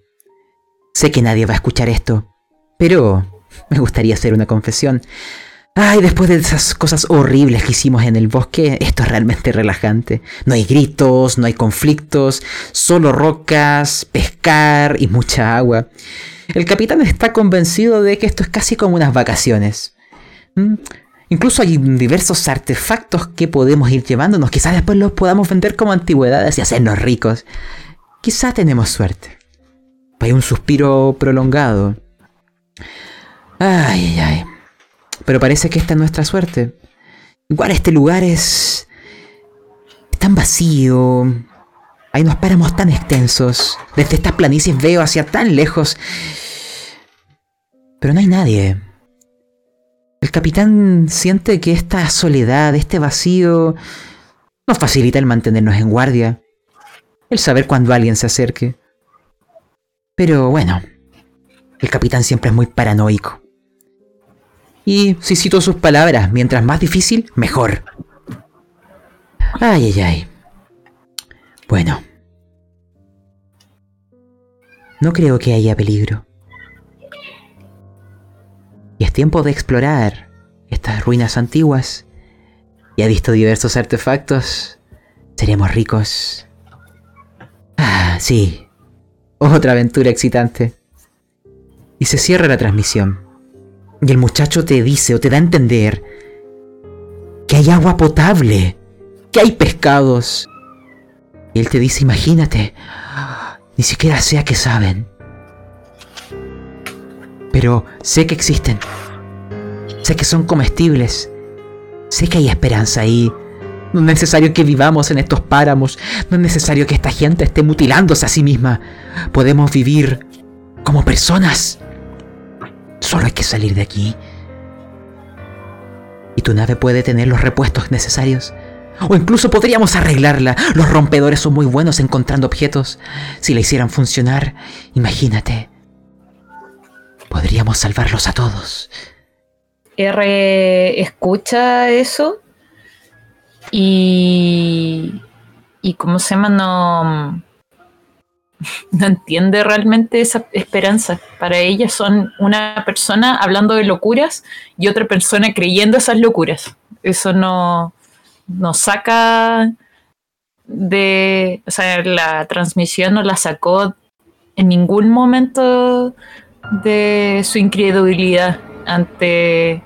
Sé que nadie va a escuchar esto, pero me gustaría hacer una confesión. Ay, después de esas cosas horribles que hicimos en el bosque, esto es realmente relajante. No hay gritos, no hay conflictos, solo rocas, pescar y mucha agua. El capitán está convencido de que esto es casi como unas vacaciones. ¿Mm? Incluso hay diversos artefactos que podemos ir llevándonos. Quizás después los podamos vender como antigüedades y hacernos ricos. Quizás tenemos suerte. Hay un suspiro prolongado. Ay, ay, ay. Pero parece que esta es nuestra suerte. Igual este lugar es... es tan vacío. Hay unos páramos tan extensos. Desde estas planicies veo hacia tan lejos. Pero no hay nadie. El capitán siente que esta soledad, este vacío, nos facilita el mantenernos en guardia, el saber cuando alguien se acerque. Pero bueno, el capitán siempre es muy paranoico. Y si cito sus palabras, mientras más difícil, mejor. Ay, ay, ay. Bueno. No creo que haya peligro. Y es tiempo de explorar estas ruinas antiguas. Y ha visto diversos artefactos. Seremos ricos. Ah, sí. Otra aventura excitante. Y se cierra la transmisión. Y el muchacho te dice o te da a entender que hay agua potable, que hay pescados. Y él te dice, imagínate, ni siquiera sé a qué saben. Pero sé que existen. Sé que son comestibles. Sé que hay esperanza ahí. No es necesario que vivamos en estos páramos. No es necesario que esta gente esté mutilándose a sí misma. Podemos vivir como personas. Solo hay que salir de aquí. Y tu nave puede tener los repuestos necesarios. O incluso podríamos arreglarla. Los rompedores son muy buenos encontrando objetos. Si la hicieran funcionar, imagínate. Podríamos salvarlos a todos. R escucha eso y. y ¿cómo se llama? No. No entiende realmente esa esperanza. Para ella son una persona hablando de locuras y otra persona creyendo esas locuras. Eso no, no saca de. O sea, la transmisión no la sacó en ningún momento de su incredulidad. ante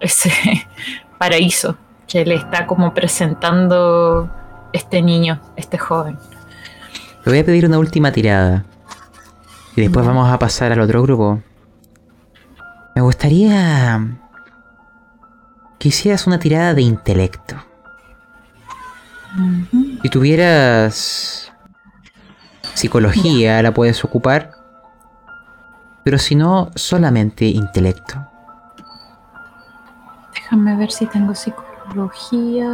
ese paraíso que le está como presentando este niño, este joven. Le voy a pedir una última tirada. Y después vamos a pasar al otro grupo. Me gustaría que hicieras una tirada de intelecto. Si tuvieras psicología, la puedes ocupar. Pero si no, solamente intelecto. Déjame ver si tengo psicología.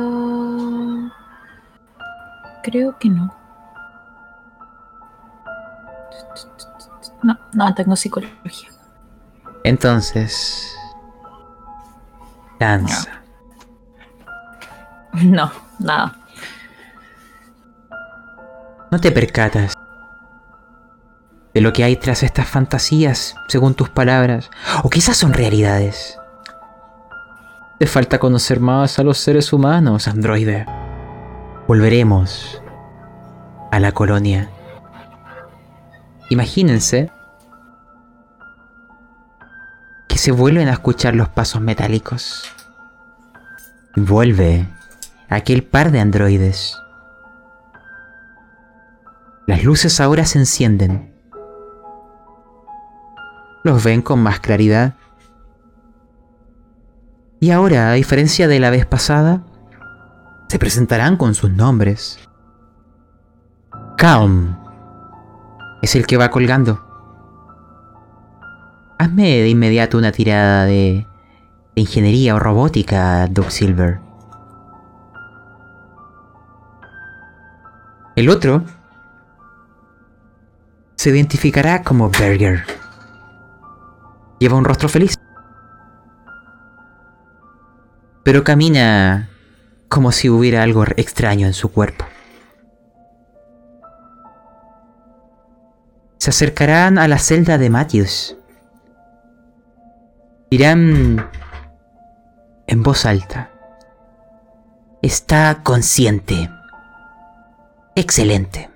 Creo que no. No, no tengo psicología. Entonces. No, nada. No te percatas de lo que hay tras estas fantasías, según tus palabras, o quizás son realidades. Te falta conocer más a los seres humanos, androide. Volveremos a la colonia. Imagínense se vuelven a escuchar los pasos metálicos. Vuelve aquel par de androides. Las luces ahora se encienden. Los ven con más claridad. Y ahora, a diferencia de la vez pasada, se presentarán con sus nombres. Calm es el que va colgando. Hazme de inmediato una tirada de, de ingeniería o robótica, Doug Silver. El otro se identificará como Berger. Lleva un rostro feliz. Pero camina como si hubiera algo extraño en su cuerpo. Se acercarán a la celda de Matthews. Dirán en voz alta. Está consciente. Excelente.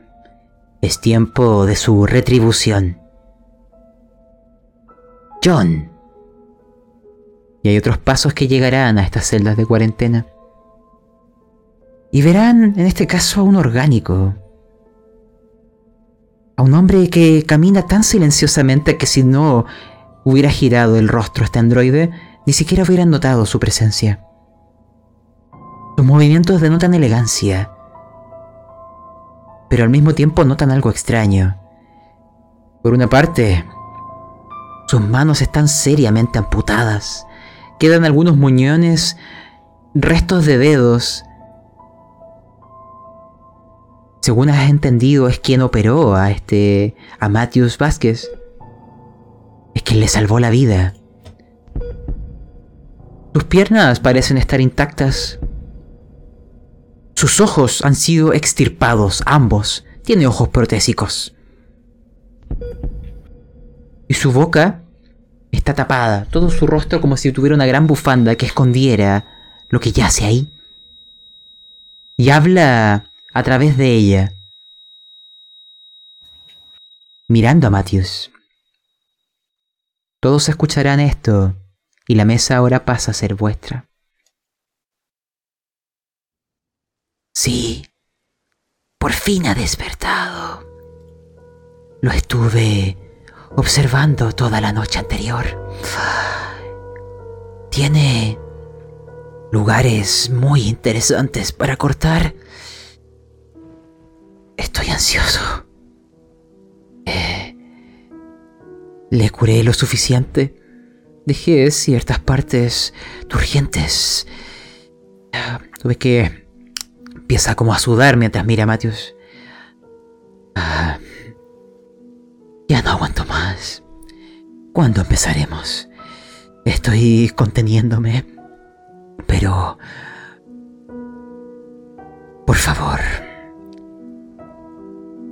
Es tiempo de su retribución. John. Y hay otros pasos que llegarán a estas celdas de cuarentena. Y verán en este caso a un orgánico. A un hombre que camina tan silenciosamente que si no hubiera girado el rostro este androide, ni siquiera hubieran notado su presencia. Sus movimientos denotan elegancia, pero al mismo tiempo notan algo extraño. Por una parte, sus manos están seriamente amputadas, quedan algunos muñones, restos de dedos. Según has entendido, es quien operó a este. a Matthews Vázquez quien le salvó la vida. Sus piernas parecen estar intactas. Sus ojos han sido extirpados, ambos. Tiene ojos protésicos. Y su boca está tapada, todo su rostro como si tuviera una gran bufanda que escondiera lo que yace ahí. Y habla a través de ella, mirando a Matthews. Todos escucharán esto y la mesa ahora pasa a ser vuestra. Sí, por fin ha despertado. Lo estuve observando toda la noche anterior. Tiene lugares muy interesantes para cortar. Estoy ansioso. Eh, le curé lo suficiente. Dejé ciertas partes turgentes. Tuve que... Empieza como a sudar mientras mira a Matthews. Ah, ya no aguanto más. ¿Cuándo empezaremos? Estoy conteniéndome. Pero... Por favor.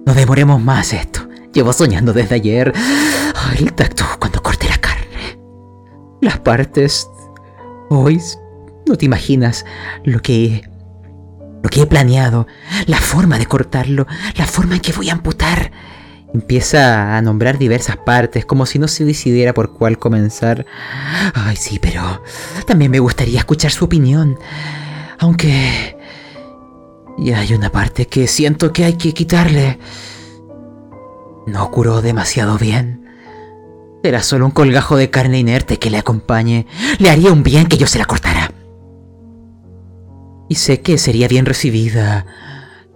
No demoremos más esto. Llevo soñando desde ayer. el tacto cuando corte la carne. Las partes. Hoy. No te imaginas lo que. Lo que he planeado. La forma de cortarlo. La forma en que voy a amputar. Empieza a nombrar diversas partes, como si no se decidiera por cuál comenzar. Ay, sí, pero también me gustaría escuchar su opinión. Aunque... Y hay una parte que siento que hay que quitarle. No curó demasiado bien. Era solo un colgajo de carne inerte que le acompañe. Le haría un bien que yo se la cortara. Y sé que sería bien recibida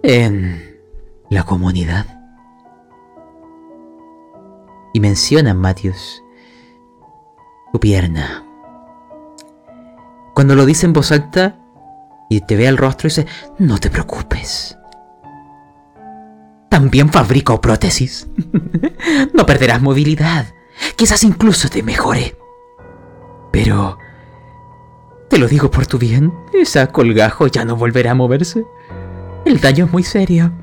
en la comunidad y menciona Matthews tu pierna. Cuando lo dice en voz alta y te ve el rostro, dice, no te preocupes. También fabrico prótesis. no perderás movilidad. Quizás incluso te mejore. Pero... Te lo digo por tu bien, esa colgajo ya no volverá a moverse. El daño es muy serio.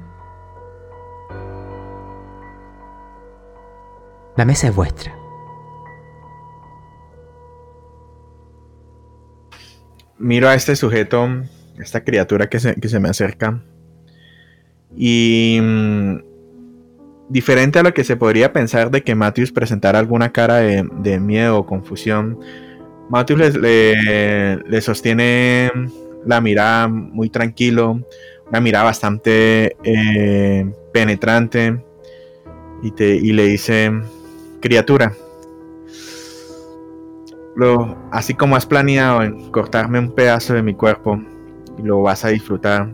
La mesa es vuestra. Miro a este sujeto, esta criatura que se, que se me acerca. Y mm, diferente a lo que se podría pensar de que Matthews presentara alguna cara de, miedo o confusión, Matthews le, sostiene la mirada muy tranquilo, una mirada bastante eh, penetrante y, te, le dice, criatura. Así como has planeado en cortarme un pedazo de mi cuerpo lo vas a disfrutar,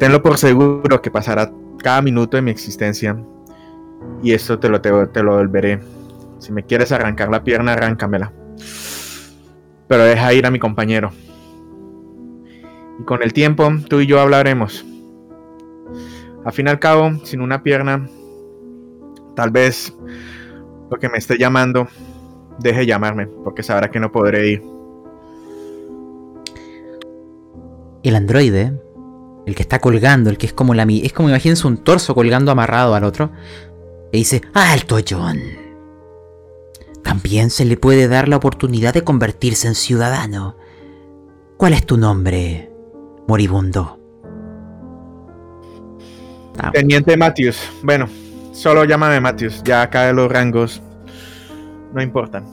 tenlo por seguro que pasará cada minuto de mi existencia y esto te lo, te, lo devolveré. Si me quieres arrancar la pierna, arráncamela. Pero deja ir a mi compañero. Y con el tiempo, tú y yo hablaremos. Al fin y al cabo, sin una pierna, Tal vez lo que me esté llamando deje llamarme, porque sabrá que no podré ir. El androide, el que está colgando, el que es como la es como imagínense un torso colgando amarrado al otro, le dice, alto John. También se le puede dar la oportunidad de convertirse en ciudadano. ¿Cuál es tu nombre, moribundo? Teniente Matthews. Bueno, Solo llámame Matthews, ya acá de los rangos no importan.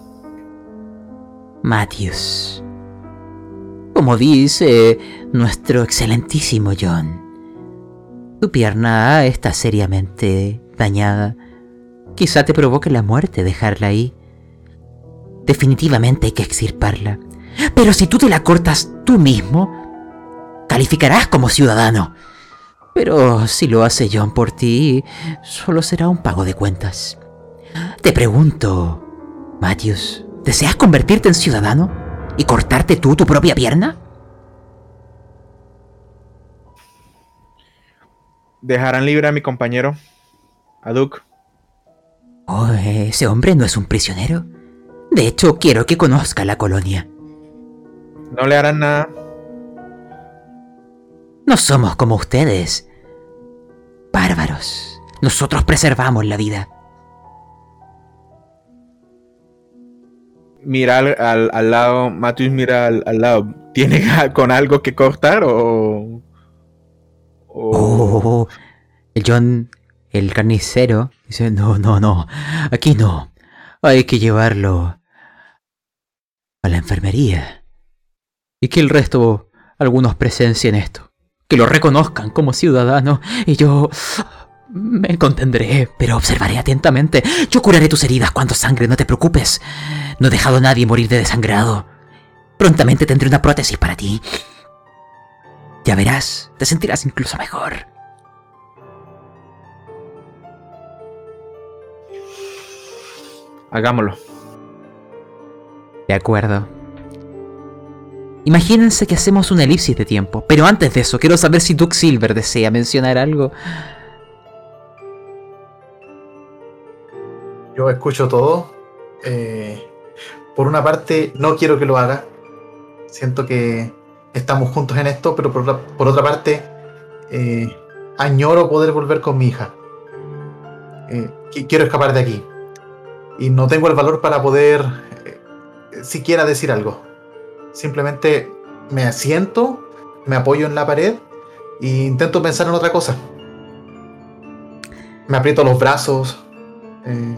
Matthews. Como dice nuestro excelentísimo John, tu pierna está seriamente dañada. Quizá te provoque la muerte dejarla ahí. Definitivamente hay que extirparla. Pero si tú te la cortas tú mismo, calificarás como ciudadano. Pero si lo hace John por ti, solo será un pago de cuentas. Te pregunto, Matthews, ¿deseas convertirte en ciudadano y cortarte tú tu propia pierna? ¿Dejarán libre a mi compañero? A Duke. Oh, ese hombre no es un prisionero. De hecho, quiero que conozca la colonia. No le harán nada. No somos como ustedes bárbaros. Nosotros preservamos la vida. Mira al, lado, Matthews mira al, lado. ¿Tiene con algo que cortar o.? Oh, el John, el carnicero, dice: No, no, no. Aquí no. Hay que llevarlo a la enfermería. Y que el resto, algunos presencien esto que lo reconozcan como ciudadano y yo me contendré, pero observaré atentamente. Yo curaré tus heridas cuando sangre, no te preocupes. No he dejado a nadie morir de desangrado. Prontamente tendré una prótesis para ti. Ya verás, te sentirás incluso mejor. Hagámoslo. De acuerdo. Imagínense que hacemos una elipsis de tiempo, pero antes de eso quiero saber si Duke Silver desea mencionar algo. Yo escucho todo. Eh, por una parte, no quiero que lo haga. Siento que estamos juntos en esto, pero por, otra parte, eh, añoro poder volver con mi hija. Eh, quiero escapar de aquí. Y no tengo el valor para poder siquiera decir algo. Simplemente me asiento, me apoyo en la pared e intento pensar en otra cosa. me aprieto los brazos, eh,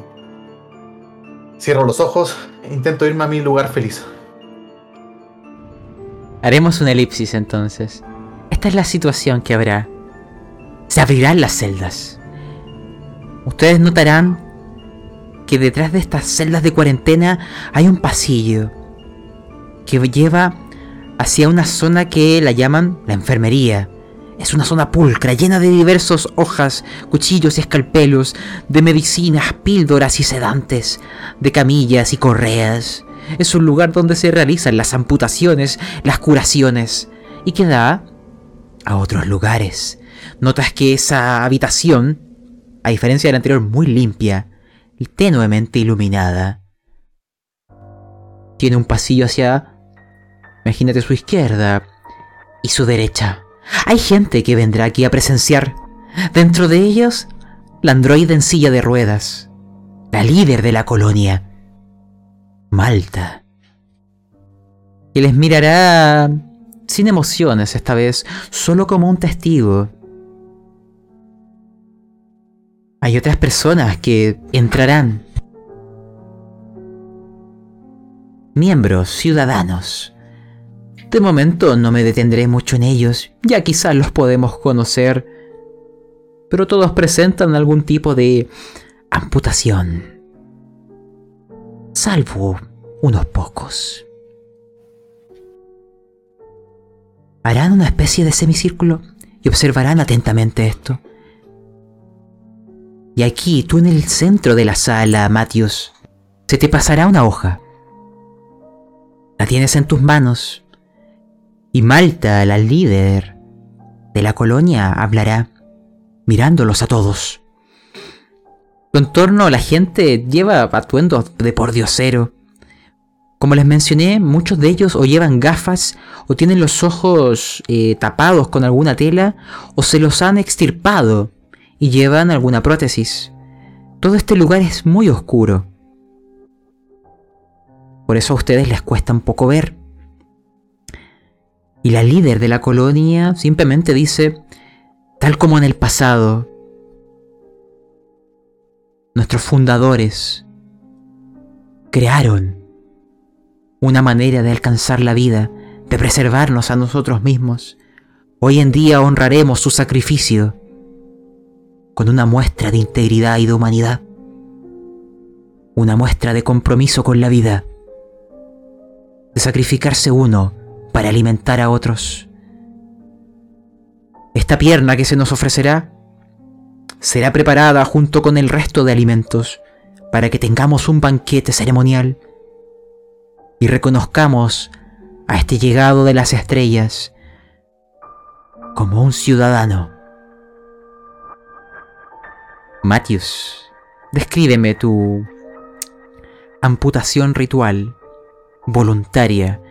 cierro los ojos e intento irme a mi lugar feliz. Haremos una elipsis entonces. Esta es la situación que habrá. Se abrirán las celdas. Ustedes notarán que detrás de estas celdas de cuarentena hay un pasillo que lleva hacia una zona que la llaman la enfermería. Es una zona pulcra, llena de diversas hojas, cuchillos y escalpelos, de medicinas, píldoras y sedantes, de camillas y correas. Es un lugar donde se realizan las amputaciones, las curaciones, y que da a otros lugares. Notas que esa habitación, a diferencia de la anterior, muy limpia y tenuemente iluminada. Tiene un pasillo hacia, imagínate su izquierda y su derecha. Hay gente que vendrá aquí a presenciar. Dentro de ellos, la androide en silla de ruedas, la líder de la colonia, Malta. Y les mirará sin emociones esta vez, solo como un testigo. Hay otras personas que entrarán. Miembros, ciudadanos. De momento no me detendré mucho en ellos, ya quizás los podemos conocer, pero todos presentan algún tipo de amputación. Salvo unos pocos. Harán una especie de semicírculo y observarán atentamente esto. Y aquí, tú en el centro de la sala, Matius, se te pasará una hoja. La tienes en tus manos. Y Malta, la líder de la colonia, hablará, mirándolos a todos. En torno la gente lleva atuendos de pordiosero. Como les mencioné, muchos de ellos o llevan gafas o tienen los ojos eh, tapados con alguna tela o se los han extirpado y llevan alguna prótesis. Todo este lugar es muy oscuro. Por eso a ustedes les cuesta un poco ver. Y la líder de la colonia simplemente dice, tal como en el pasado, nuestros fundadores crearon una manera de alcanzar la vida, de preservarnos a nosotros mismos. Hoy en día honraremos su sacrificio con una muestra de integridad y de humanidad, una muestra de compromiso con la vida, de sacrificarse uno para alimentar a otros. Esta pierna que se nos ofrecerá será preparada junto con el resto de alimentos para que tengamos un banquete ceremonial y reconozcamos a este llegado de las estrellas como un ciudadano. Matthews, descríbeme tu amputación ritual, voluntaria,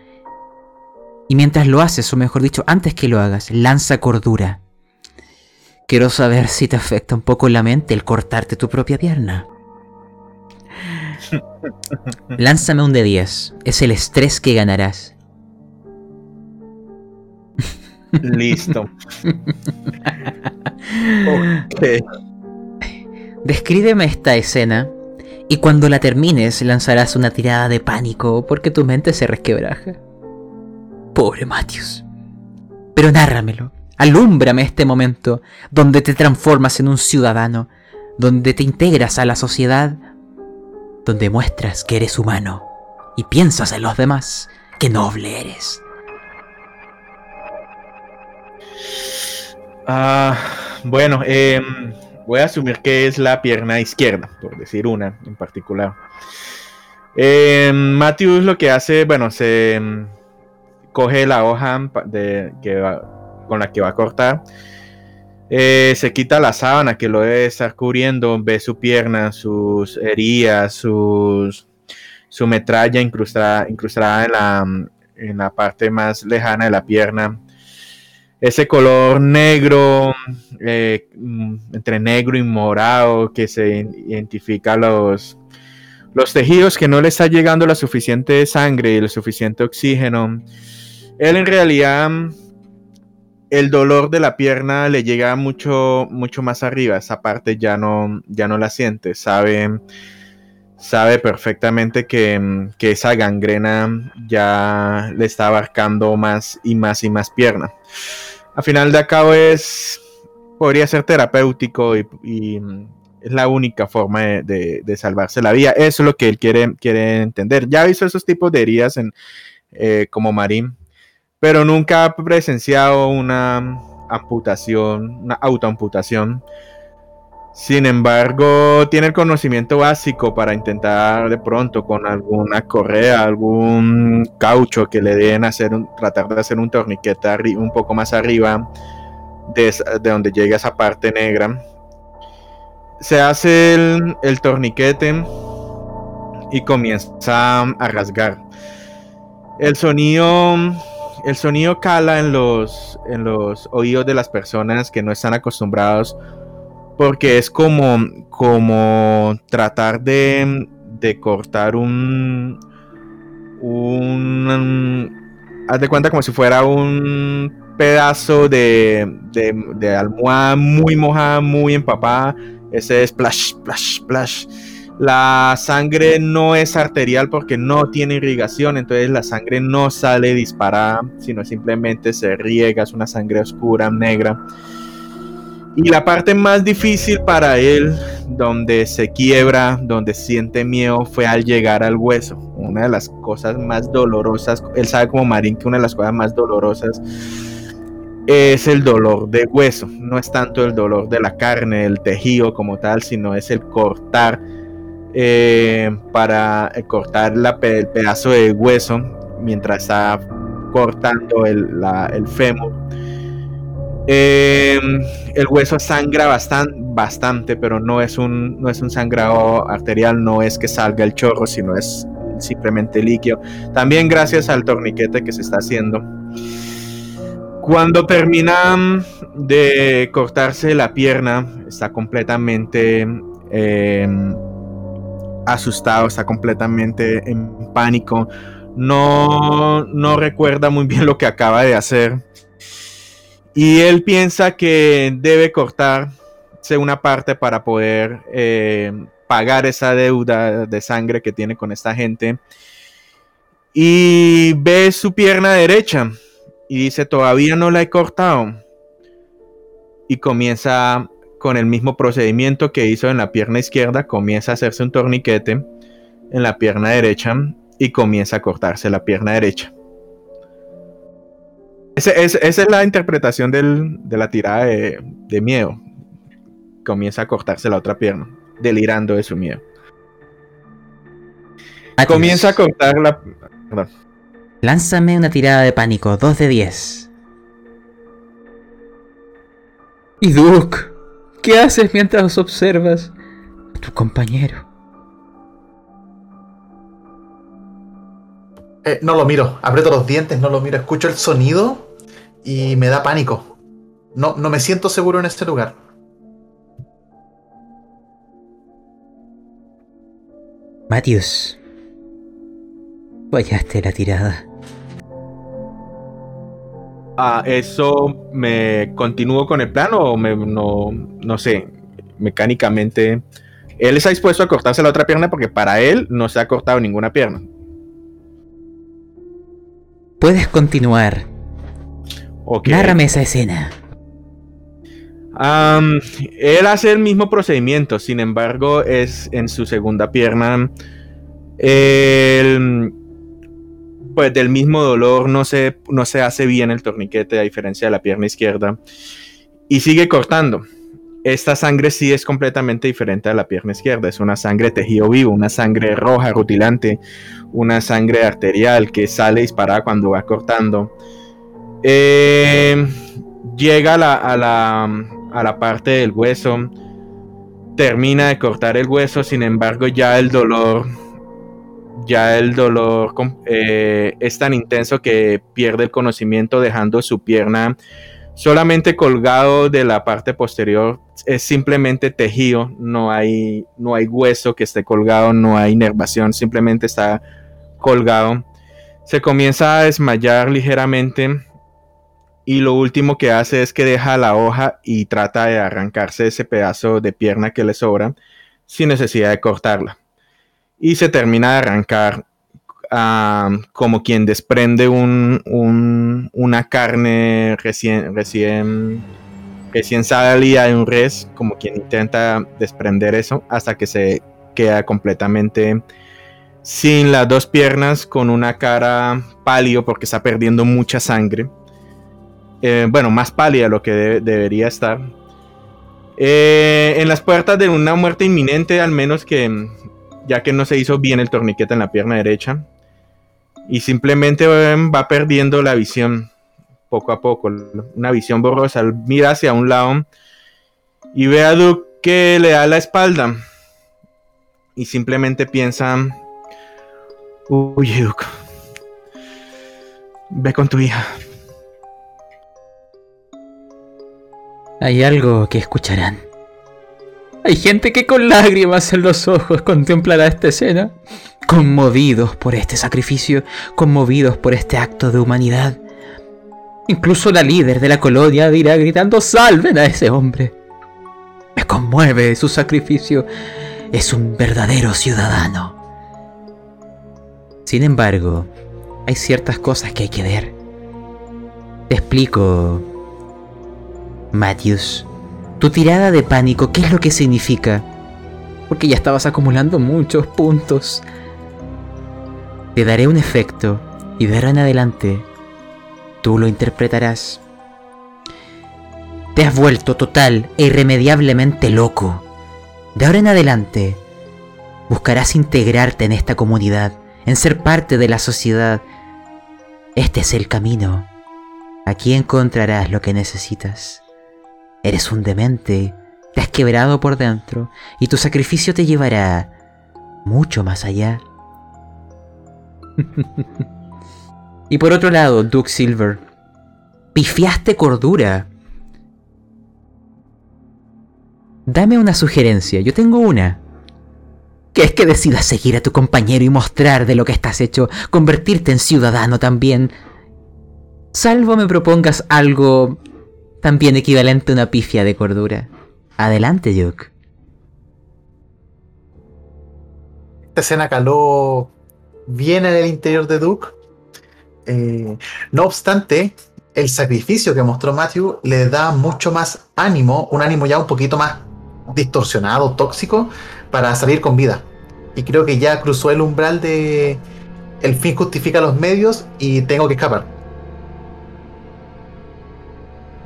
y mientras lo haces, o mejor dicho, antes que lo hagas, lanza cordura. Quiero saber si te afecta un poco la mente el cortarte tu propia pierna. Lánzame un de 10. Es el estrés que ganarás. Listo. Descríbeme esta escena y cuando la termines lanzarás una tirada de pánico porque tu mente se resquebraja. Pobre Matius. Pero nárramelo, alúmbrame este momento donde te transformas en un ciudadano, donde te integras a la sociedad donde muestras que eres humano y piensas en los demás, qué noble eres. Ah, bueno, em, voy a asumir que es la pierna izquierda, por decir una en particular. Eh, Matthews lo que hace, bueno, se em, coge la hoja de, que con la que va a cortar eh, se quita la sábana que lo debe estar cubriendo, ve su pierna, sus heridas, sus, su metralla incrustada, incrustada en, la, en la parte más lejana de la pierna. Ese color negro, eh, entre negro y morado, que se identifica los, los tejidos que no le está llegando la suficiente sangre y el suficiente oxígeno. Él en realidad el dolor de la pierna le llega mucho, mucho más arriba. Esa parte ya no, ya no la siente. Sabe, sabe perfectamente que, que esa gangrena ya le está abarcando más y más y más pierna. A final de cabo es, podría ser terapéutico y, es la única forma de, salvarse la vida. Eso es lo que él quiere, quiere entender. Ya visto esos tipos de heridas en, eh, como Marín pero nunca ha presenciado una amputación, una autoamputación. Sin embargo, tiene el conocimiento básico para intentar de pronto con alguna correa, algún caucho que le den hacer tratar de hacer un torniquete un poco más arriba de, donde llega esa parte negra. Se hace el, el torniquete y comienza a rasgar. El sonido el sonido cala en los, en los oídos de las personas que no están acostumbrados porque es como, como tratar de, de cortar un, un, haz de cuenta como si fuera un pedazo de, de, almohada muy mojada, muy empapada, ese es splash, splash, splash la sangre no es arterial porque no tiene irrigación, entonces la sangre no sale disparada, sino simplemente se riega, es una sangre oscura, negra. Y la parte más difícil para él, donde se quiebra, donde siente miedo, fue al llegar al hueso. Una de las cosas más dolorosas, él sabe como Marín que una de las cosas más dolorosas es el dolor de hueso. No es tanto el dolor de la carne, el tejido como tal, sino es el cortar eh, para eh, cortar el pedazo de hueso mientras está cortando el, el fémur. Em, el hueso sangra bastante, bastante, pero no es, un, no es un sangrado arterial, no es que salga el chorro, sino es simplemente líquido. También gracias al torniquete que se está haciendo. Cuando termina de cortarse la pierna, está completamente em, asustado, está completamente en pánico, no, no recuerda muy bien lo que acaba de hacer. Y él piensa que debe cortarse una parte para poder eh, pagar esa deuda de sangre que tiene con esta gente. Y ve su pierna derecha y dice, todavía no la he cortado. Y comienza con el mismo procedimiento que hizo en la pierna izquierda, comienza a hacerse un torniquete en la pierna derecha y comienza a cortarse la pierna derecha. esa es la interpretación de la tirada de, miedo. Comienza a cortarse la otra pierna, delirando de su miedo. Comienza a cortar la... Lánzame una tirada de pánico, 2 de 10. Y Duke, ¿Qué haces mientras observas a tu compañero? Eh, no lo miro, aprieto los dientes, no lo miro, escucho el sonido y me da pánico. No, no me siento seguro en este lugar. Matius, fallaste la tirada. Ah, ¿Eso me continúo con el plan o me, no, no sé, mecánicamente? Él está dispuesto a cortarse la otra pierna porque para él no se ha cortado ninguna pierna. Puedes continuar. Okay. Nárrame esa escena. él hace el mismo procedimiento, sin embargo, es en su segunda pierna. El, pues del mismo dolor no se, no se hace bien el torniquete a diferencia de la pierna izquierda y sigue cortando. Esta sangre sí es completamente diferente a la pierna izquierda, es una sangre tejido vivo, una sangre roja rutilante, una sangre arterial que sale disparada cuando va cortando. Eh, llega a la, a, la, a la parte del hueso, termina de cortar el hueso, sin embargo ya el dolor ya el dolor eh, es tan intenso que pierde el conocimiento dejando su pierna solamente colgado de la parte posterior. Es simplemente tejido, no hay, no hay hueso que esté colgado, no hay inervación, simplemente está colgado. Se comienza a desmayar ligeramente y lo último que hace es que deja la hoja y trata de arrancarse ese pedazo de pierna que le sobra sin necesidad de cortarla. Y se termina de arrancar como quien desprende una carne recién, recién, recién salida de un res, como quien intenta desprender eso hasta que se queda completamente sin las dos piernas, con una cara pálido porque está perdiendo mucha sangre. Eh, bueno, más pálida de lo que debería estar. Eh, en las puertas de una muerte inminente, al menos que ya que no se hizo bien el torniquete en la pierna derecha. Y simplemente em, va perdiendo la visión poco a poco, una visión borrosa. Mira hacia un lado y ve a Duke que le da la espalda. Y simplemente piensa, uy Duke, ve con tu hija. Hay algo que escucharán. Hay gente que con lágrimas en los ojos contemplará esta escena, conmovidos por este sacrificio, conmovidos por este acto de humanidad. Incluso la líder de la colonia dirá gritando, salven a ese hombre. Me conmueve su sacrificio. Es un verdadero ciudadano. Sin embargo, hay ciertas cosas que hay que ver. Te explico, Matthews. Tu tirada de pánico, ¿qué es lo que significa? Porque ya estabas acumulando muchos puntos. Te daré un efecto y de ahora en adelante tú lo interpretarás. Te has vuelto total e irremediablemente loco. De ahora en adelante buscarás integrarte en esta comunidad, en ser parte de la sociedad. Este es el camino. Aquí encontrarás lo que necesitas. Eres un demente, te has quebrado por dentro y tu sacrificio te llevará mucho más allá. y por otro lado, Duke Silver, pifiaste cordura. Dame una sugerencia, yo tengo una. Que es que decidas seguir a tu compañero y mostrar de lo que estás hecho, convertirte en ciudadano también. Salvo me propongas algo también equivalente a una pifia de cordura. Adelante, Duke. Esta escena caló bien en el interior de Duke. Eh, no obstante, el sacrificio que mostró Matthew le da mucho más ánimo, un ánimo ya un poquito más distorsionado, tóxico, para salir con vida. Y creo que ya cruzó el umbral de el fin justifica los medios y tengo que escapar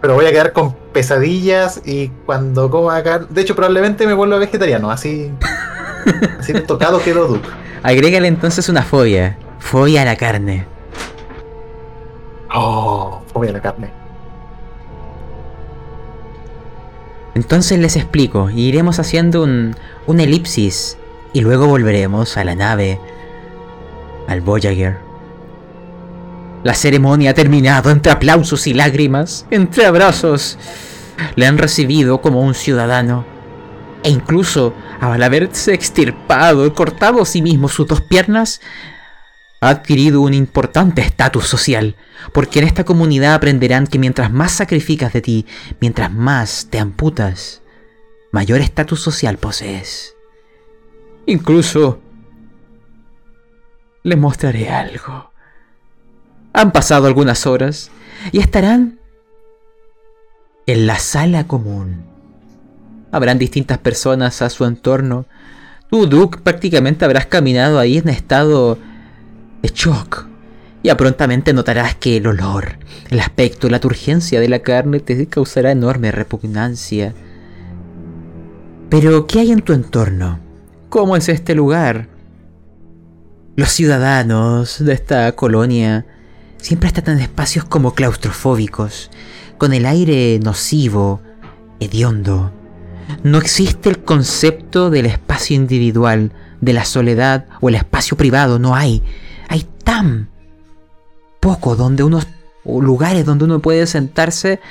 pero voy a quedar con pesadillas y cuando coma carne. De hecho, probablemente me vuelva vegetariano, así. así de tocado quedó Duke. Agrégale entonces una fobia. Fobia a la carne. Oh, fobia a la carne. Entonces les explico, iremos haciendo un, un elipsis y luego volveremos a la nave, al Voyager. La ceremonia ha terminado entre aplausos y lágrimas, entre abrazos. Le han recibido como un ciudadano. E incluso, al haberse extirpado y cortado a sí mismo sus dos piernas, ha adquirido un importante estatus social, porque en esta comunidad aprenderán que mientras más sacrificas de ti, mientras más te amputas, mayor estatus social posees. Incluso, les mostraré algo. Han pasado algunas horas y estarán en la sala común. Habrán distintas personas a su entorno. Tú, Duke, prácticamente habrás caminado ahí en estado de shock. Ya prontamente notarás que el olor, el aspecto, la turgencia de la carne te causará enorme repugnancia. Pero, ¿qué hay en tu entorno? ¿Cómo es este lugar? Los ciudadanos de esta colonia siempre están en espacios como claustrofóbicos, con el aire nocivo, hediondo. No existe el concepto del espacio individual, de la soledad o el espacio privado, no hay. Hay tan poco donde unos lugares donde uno puede sentarse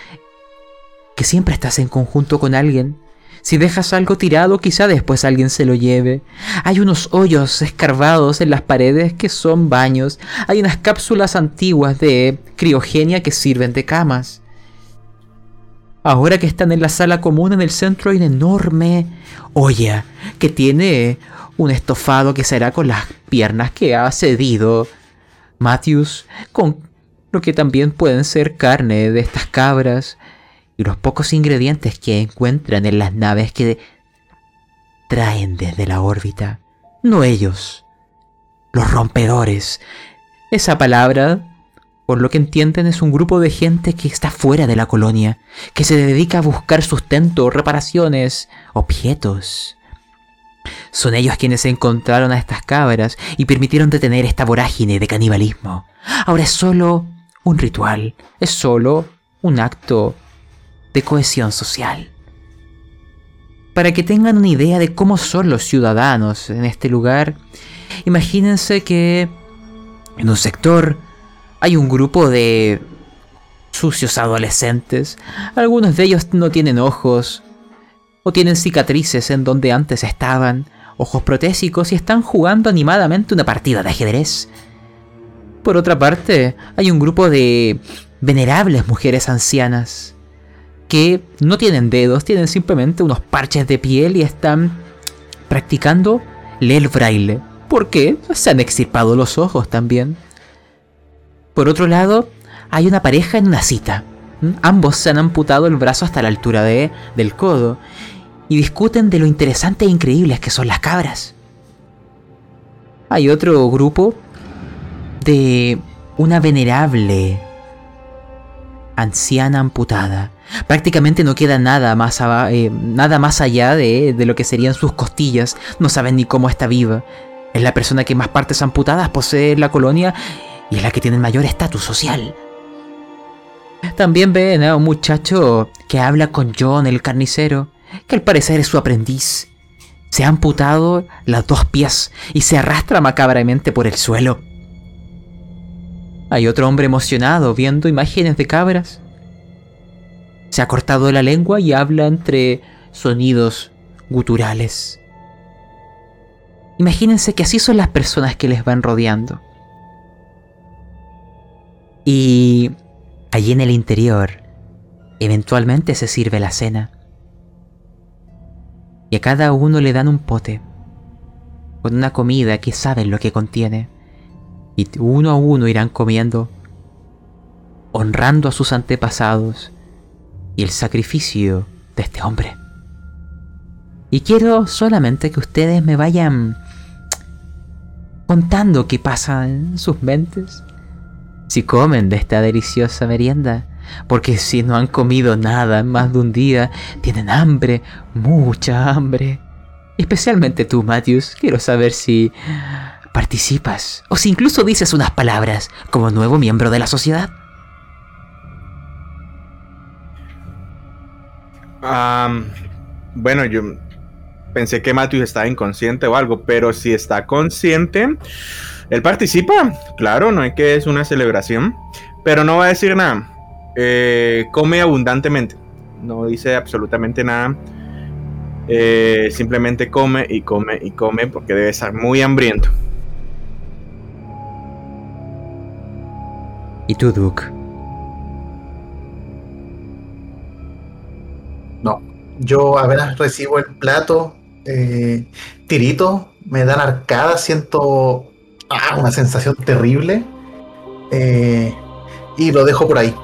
que siempre estás en conjunto con alguien si dejas algo tirado, quizá después alguien se lo lleve. Hay unos hoyos escarbados en las paredes que son baños. Hay unas cápsulas antiguas de criogenia que sirven de camas. Ahora que están en la sala común en el centro hay una enorme olla que tiene un estofado que será con las piernas que ha cedido Matthews, con lo que también pueden ser carne de estas cabras los pocos ingredientes que encuentran en las naves que traen desde la órbita. No ellos, los rompedores. Esa palabra por lo que entienden es un grupo de gente que está fuera de la colonia, que se dedica a buscar sustento, reparaciones, objetos. Son ellos quienes encontraron a estas cabras y permitieron detener esta vorágine de canibalismo. Ahora es solo un ritual, es solo un acto de cohesión social. Para que tengan una idea de cómo son los ciudadanos en este lugar, imagínense que en un sector hay un grupo de sucios adolescentes. Algunos de ellos no tienen ojos o tienen cicatrices en donde antes estaban, ojos protésicos y están jugando animadamente una partida de ajedrez. Por otra parte, hay un grupo de venerables mujeres ancianas que no tienen dedos, tienen simplemente unos parches de piel y están practicando leer braille. ¿Por qué? Se han extirpado los ojos también. Por otro lado, hay una pareja en una cita. ¿Mm? Ambos se han amputado el brazo hasta la altura de, del codo y discuten de lo interesantes e increíbles que son las cabras. Hay otro grupo de una venerable anciana amputada. Prácticamente no queda nada más, eh, nada más allá de, de, lo que serían sus costillas. No saben ni cómo está viva. Es la persona que más partes amputadas posee en la colonia y es la que tiene mayor estatus social. También ven a un muchacho que habla con John el carnicero, que al parecer es su aprendiz. Se ha amputado las dos pies y se arrastra macabramente por el suelo. Hay otro hombre emocionado viendo imágenes de cabras. Se ha cortado la lengua y habla entre sonidos guturales. Imagínense que así son las personas que les van rodeando. Y allí en el interior, eventualmente se sirve la cena. Y a cada uno le dan un pote, con una comida que saben lo que contiene. Y uno a uno irán comiendo, honrando a sus antepasados y el sacrificio de este hombre. Y quiero solamente que ustedes me vayan contando qué pasa en sus mentes si comen de esta deliciosa merienda. Porque si no han comido nada en más de un día, tienen hambre, mucha hambre. Especialmente tú, Matthews, quiero saber si participas o si incluso dices unas palabras como nuevo miembro de la sociedad. Bueno, yo pensé que Matthews estaba inconsciente o algo, pero si está consciente, él participa, claro, no es que es una celebración, pero no va a decir nada. Eh, come abundantemente, no dice absolutamente nada. Eh, simplemente come y come y come porque debe estar muy hambriento. ¿Y tú, Duke? Yo apenas recibo el plato, eh, tirito, me dan arcada, siento ah, una sensación terrible. Eh, y lo dejo por ahí.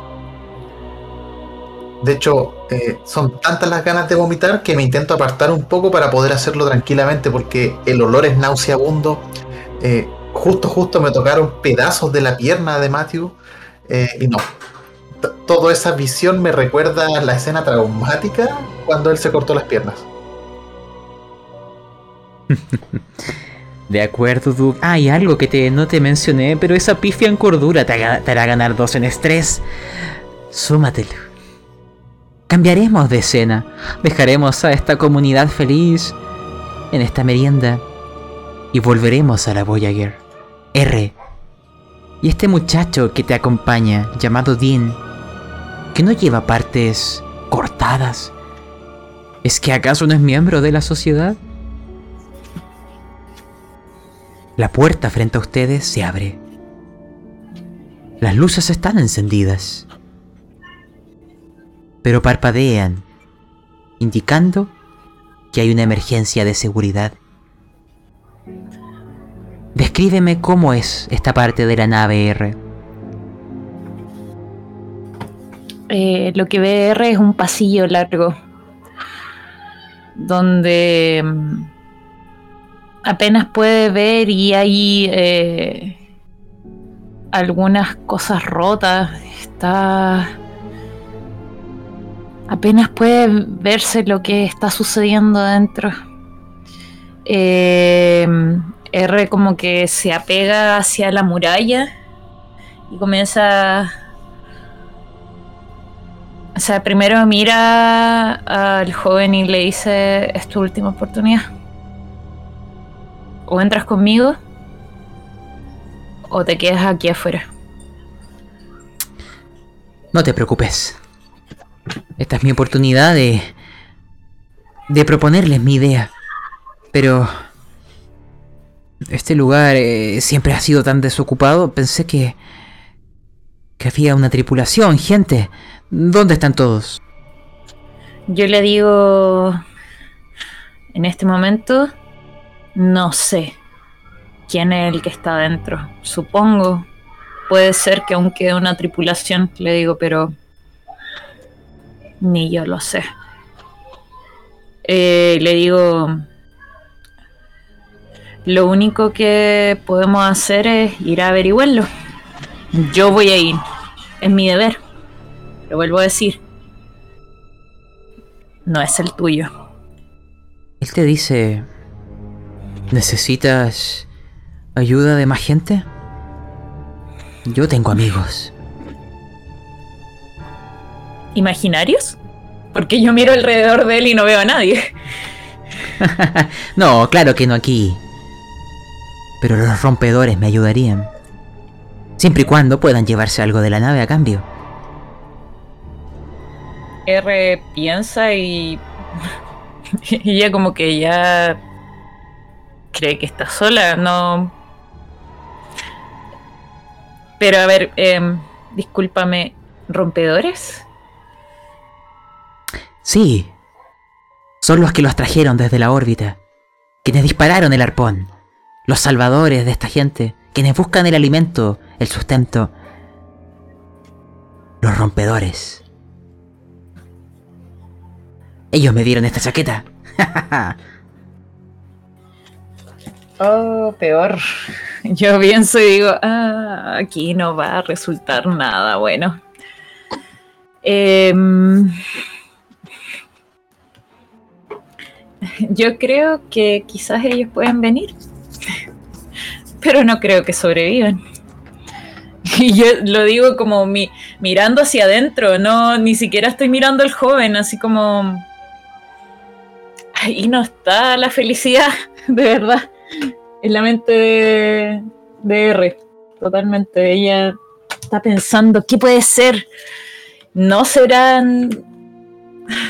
De hecho, eh, son tantas las ganas de vomitar que me intento apartar un poco para poder hacerlo tranquilamente porque el olor es nauseabundo. Justo, justo me tocaron pedazos de la pierna de Matthew y no. Toda esa visión me recuerda la escena traumática cuando él se cortó las piernas. De acuerdo, Duke. Ah, algo que te, no te mencioné, pero esa pifia en cordura te, hará ganar dos en estrés. Súmatelo. Cambiaremos de escena. Dejaremos a esta comunidad feliz en esta merienda. Y volveremos a la Voyager. R. Y este muchacho que te acompaña, llamado Dean, que no lleva partes cortadas. ¿Es que acaso no es miembro de la sociedad? La puerta frente a ustedes se abre. Las luces están encendidas. pero parpadean, indicando que hay una emergencia de seguridad. Descríbeme cómo es esta parte de la nave R. Eh, lo que ve R es un pasillo largo donde mm, apenas puede ver y hay eh, algunas cosas rotas. Está apenas puede verse lo que está sucediendo dentro. Eh, R como que se apega hacia la muralla y comienza... O sea, primero mira al joven y le dice, es tu última oportunidad. O entras conmigo o te quedas aquí afuera. No te preocupes. Esta es mi oportunidad de... de proponerles mi idea. Pero... Este lugar eh, siempre ha sido tan desocupado. Pensé que... que había una tripulación, gente. ¿Dónde están todos? Yo le digo... En este momento... No sé quién es el que está adentro. Supongo. Puede ser que aún quede una tripulación, le digo, pero ni yo lo sé. Eh, le digo, lo único que podemos hacer es ir a averiguarlo. Yo voy a ir, es mi deber. Lo vuelvo a decir. No es el tuyo. Él te dice, ¿necesitas ayuda de más gente? Yo tengo amigos. ¿Imaginarios? Porque yo miro alrededor de él y no veo a nadie. no, claro que no aquí. Pero los rompedores me ayudarían. Siempre y cuando puedan llevarse algo de la nave a cambio. R piensa y. ella como que ya. cree que está sola, no. Pero a ver, eh, discúlpame, ¿rompedores? Sí. Son los que los trajeron desde la órbita. Quienes dispararon el arpón. Los salvadores de esta gente. Quienes buscan el alimento, el sustento. Los rompedores. Ellos me dieron esta chaqueta. oh, peor. Yo pienso y digo, ah, aquí no va a resultar nada bueno. Eh, Yo creo que quizás ellos pueden venir, pero no creo que sobrevivan. Y yo lo digo como mi, mirando hacia adentro, no, ni siquiera estoy mirando al joven, así como... Ahí no está la felicidad, de verdad, en la mente de, R. Totalmente, ella está pensando, ¿qué puede ser? No serán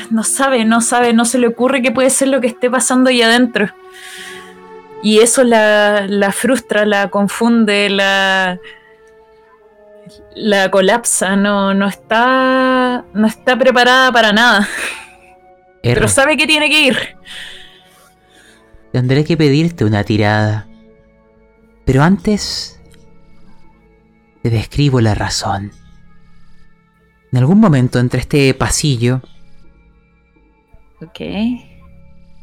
no sabe, no sabe, no se le ocurre qué puede ser lo que esté pasando ahí adentro. Y eso la, frustra, la confunde, la, la colapsa, no, no, está, no está preparada para nada. Pero sabe que tiene que ir. Tendré que pedirte una tirada. Pero antes te describo la razón. En algún momento entre este pasillo Ok.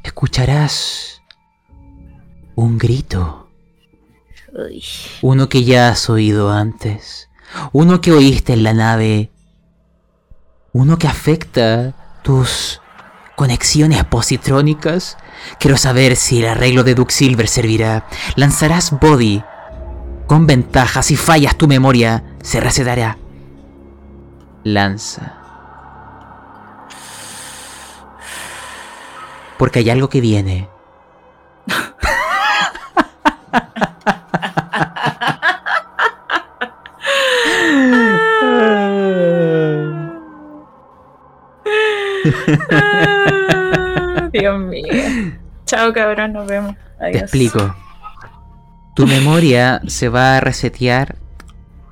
Escucharás un grito. Uno que ya has oído antes. Uno que oíste en la nave. Uno que afecta tus conexiones positrónicas. Quiero saber si el arreglo de Duke Silver servirá. Lanzarás body con ventaja. Si fallas tu memoria, se resetará. Lanza. Porque hay algo que viene. Dios mío. Chao, cabrón, nos vemos. Te explico. Tu memoria se va a resetear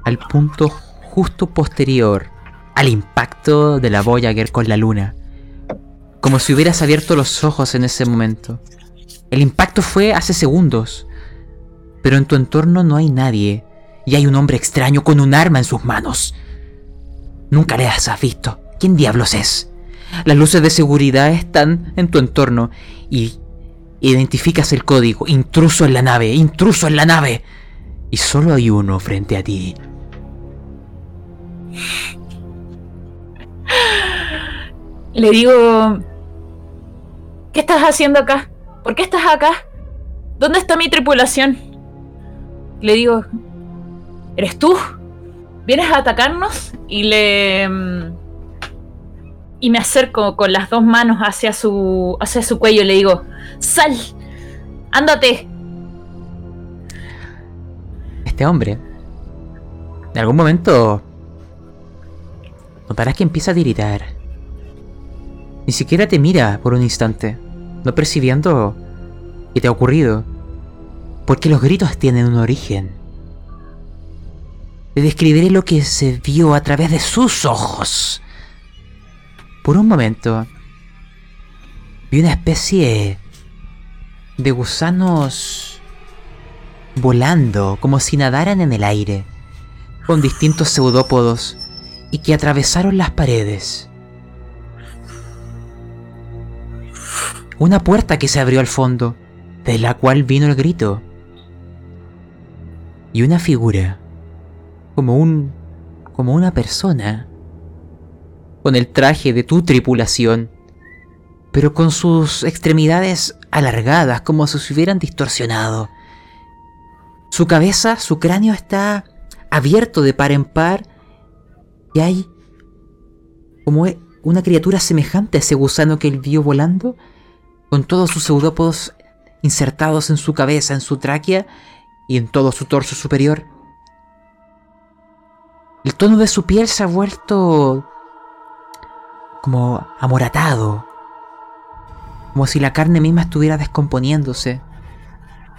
al punto justo posterior al impacto de la Voyager con la luna. Como si hubieras abierto los ojos en ese momento. El impacto fue hace segundos, pero en tu entorno no hay nadie y hay un hombre extraño con un arma en sus manos. Nunca le has visto. ¿Quién diablos es? Las luces de seguridad están en tu entorno y identificas el código. Intruso en la nave, intruso en la nave. Y solo hay uno frente a ti. Le digo, ¿qué estás haciendo acá? ¿Por qué estás acá? ¿Dónde está mi tripulación? Le digo, ¿eres tú? ¿Vienes a atacarnos? Y le... Y me acerco con las dos manos hacia su, hacia su cuello y le digo, ¡Sal! ¡Ándate! Este hombre, en algún momento, notarás que empieza a tiritar. Ni siquiera te mira por un instante, no percibiendo qué te ha ocurrido. Porque los gritos tienen un origen. Te describiré lo que se vio a través de sus ojos. Por un momento, vi una especie de gusanos volando como si nadaran en el aire, con distintos pseudópodos y que atravesaron las paredes. Una puerta que se abrió al fondo, de la cual vino el grito. Y una figura, como un. como una persona, con el traje de tu tripulación, pero con sus extremidades alargadas como si se hubieran distorsionado. Su cabeza, su cráneo está abierto de par en par y hay como una criatura semejante a ese gusano que él vio volando, con todos sus pseudópodos insertados en su cabeza, en su tráquea y en todo su torso superior. El tono de su piel se ha vuelto como amoratado, como si la carne misma estuviera descomponiéndose.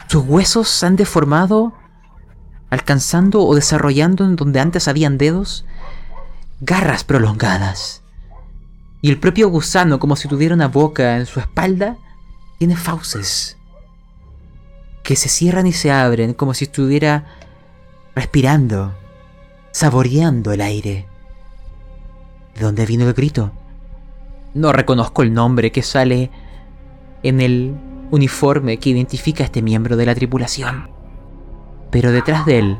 Sus huesos se han deformado, alcanzando o desarrollando en donde antes habían dedos, garras prolongadas. Y el propio gusano, como si tuviera una boca en su espalda, tiene fauces que se cierran y se abren como si estuviera respirando, saboreando el aire. ¿De dónde vino el grito? No reconozco el nombre que sale en el uniforme que identifica a este miembro de la tripulación. Pero detrás de él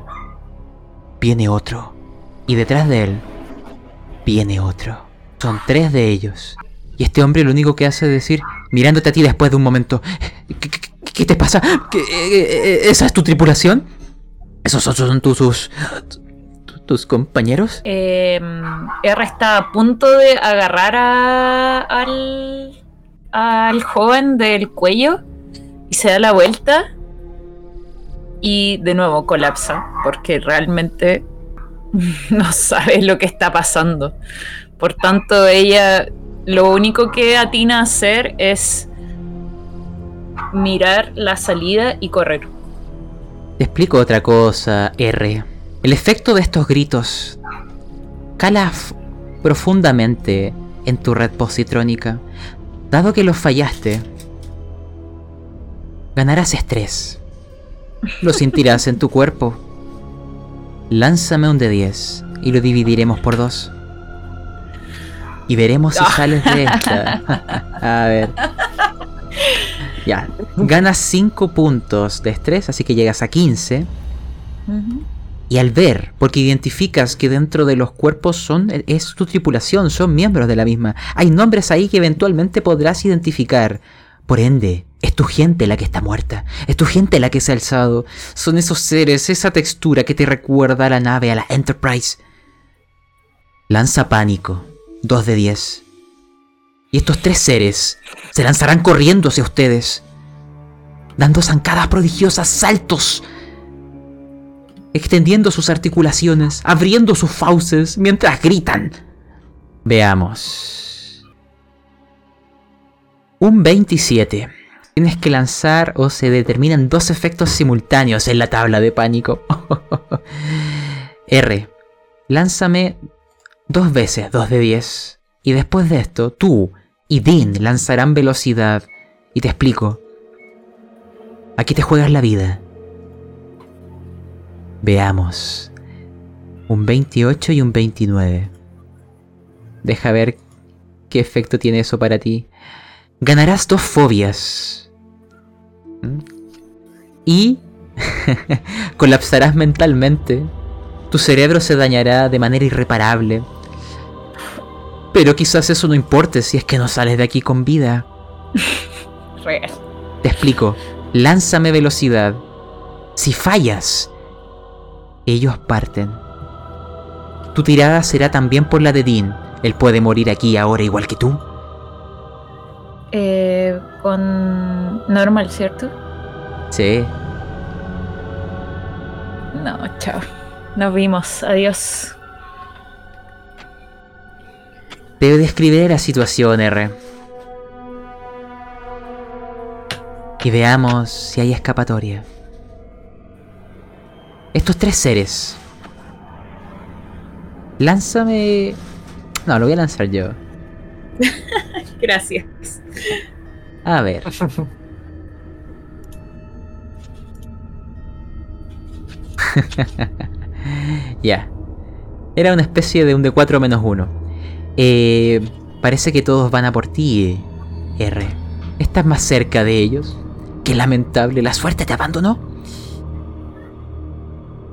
viene otro. Y detrás de él viene otro. Son tres de ellos. Y este hombre lo único que hace es decir, mirándote a ti después de un momento, ¿qué, qué- te pasa? ¿Qué- eh, eh, ¿Esa es tu tripulación? ¿Esos son- tus, tus, tus compañeros? Eh, R está a punto de agarrar a- al, al joven del cuello y se da la vuelta y de nuevo colapsa porque realmente no sabe lo que está pasando. Por tanto, ella lo único que atina a hacer es mirar la salida y correr. Te explico otra cosa, R. El efecto de estos gritos cala profundamente en tu red positrónica. Dado que los fallaste, ganarás estrés. Lo sentirás en tu cuerpo. Lánzame un de 10 y lo dividiremos por dos. Y veremos si sales de esta. A ver. Ya. Ganas 5 puntos de estrés, así que llegas a 15. Y al ver, porque identificas que dentro de los cuerpos son es tu tripulación, son miembros de la misma. Hay nombres ahí que eventualmente podrás identificar. Por ende, es tu gente la que está muerta, es tu gente la que se ha alzado. Son esos seres, esa textura que te recuerda a la nave, a la Enterprise. Lanza pánico, 2 de 10. Y estos tres seres se lanzarán corriendo hacia ustedes, dando zancadas prodigiosas, saltos extendiendo sus articulaciones, abriendo sus fauces mientras gritan. Veamos. Un 27. Tienes que lanzar o se determinan dos efectos simultáneos en la tabla de pánico. R. Lánzame Dos veces, dos de diez. Y después de esto, tú y Dean lanzarán velocidad. Y te explico. Aquí te juegas la vida. Veamos. Un 28 y un 29. Deja ver qué efecto tiene eso para ti. Ganarás dos fobias. ¿Mm? Y colapsarás mentalmente. Tu cerebro se dañará de manera irreparable. Pero quizás eso no importe si es que no sales de aquí con vida. Real. Te explico. Lánzame velocidad. Si fallas, ellos parten. Tu tirada será también por la de Dean. Él puede morir aquí ahora igual que tú. Eh, con normal, ¿cierto? Sí. No, chao. Nos vimos. Adiós. Te describiré la situación, R. Y veamos si hay escapatoria. Estos tres seres. Lánzame. No, lo voy a lanzar yo. Gracias. A ver. ya. Era una especie de un D4 menos 1. Eh, parece que todos van a por ti, R. ¿Estás más cerca de ellos? Qué lamentable, la suerte te abandonó.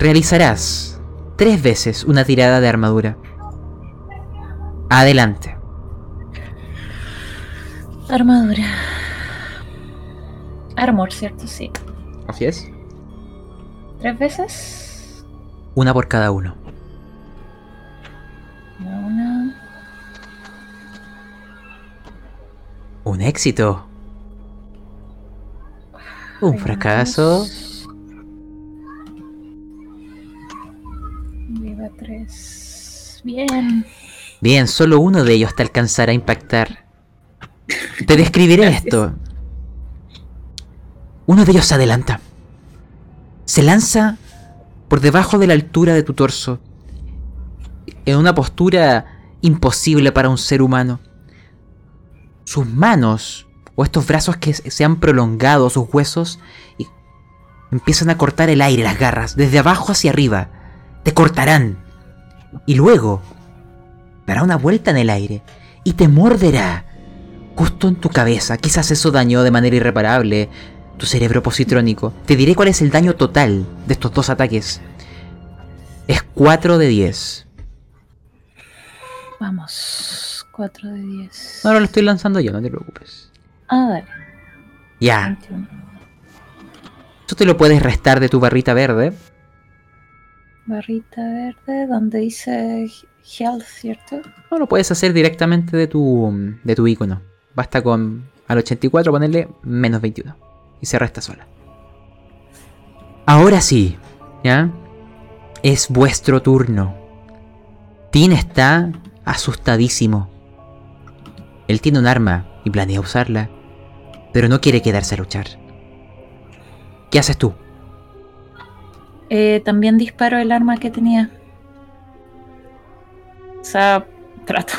Realizarás tres veces una tirada de armadura. Adelante. Armadura. Armor, ¿cierto? Sí. Así es. ¿Tres veces? Una por cada uno. Una. Un éxito. Un fracaso. Bien. Bien, solo uno de ellos te alcanzará a impactar. Te describiré Gracias. esto. Uno de ellos se adelanta. Se lanza por debajo de la altura de tu torso. En una postura imposible para un ser humano. Sus manos, o estos brazos que se se han prolongado, sus huesos, y empiezan a cortar el aire, las garras, desde abajo hacia arriba. Te cortarán. Y luego dará una vuelta en el aire y te morderá justo en tu cabeza. Quizás eso dañó de manera irreparable tu cerebro positrónico. Te diré cuál es el daño total de estos dos ataques. Es 4 de 10. Vamos. 4 de 10. Ahora lo estoy lanzando yo, no te preocupes. Ah, dale. Ya, 21. esto te lo puedes restar de tu barrita verde. Barrita verde, donde dice health, ¿cierto? O lo puedes hacer directamente de tu, de tu icono. Basta con al 84 ponerle menos 21. Y se resta sola. Ahora sí, ¿ya? Es vuestro turno. Tin está asustadísimo. Él tiene un arma y planea usarla, pero no quiere quedarse a luchar. ¿Qué haces tú? Eh, también disparo el arma que tenía. O sea, trato.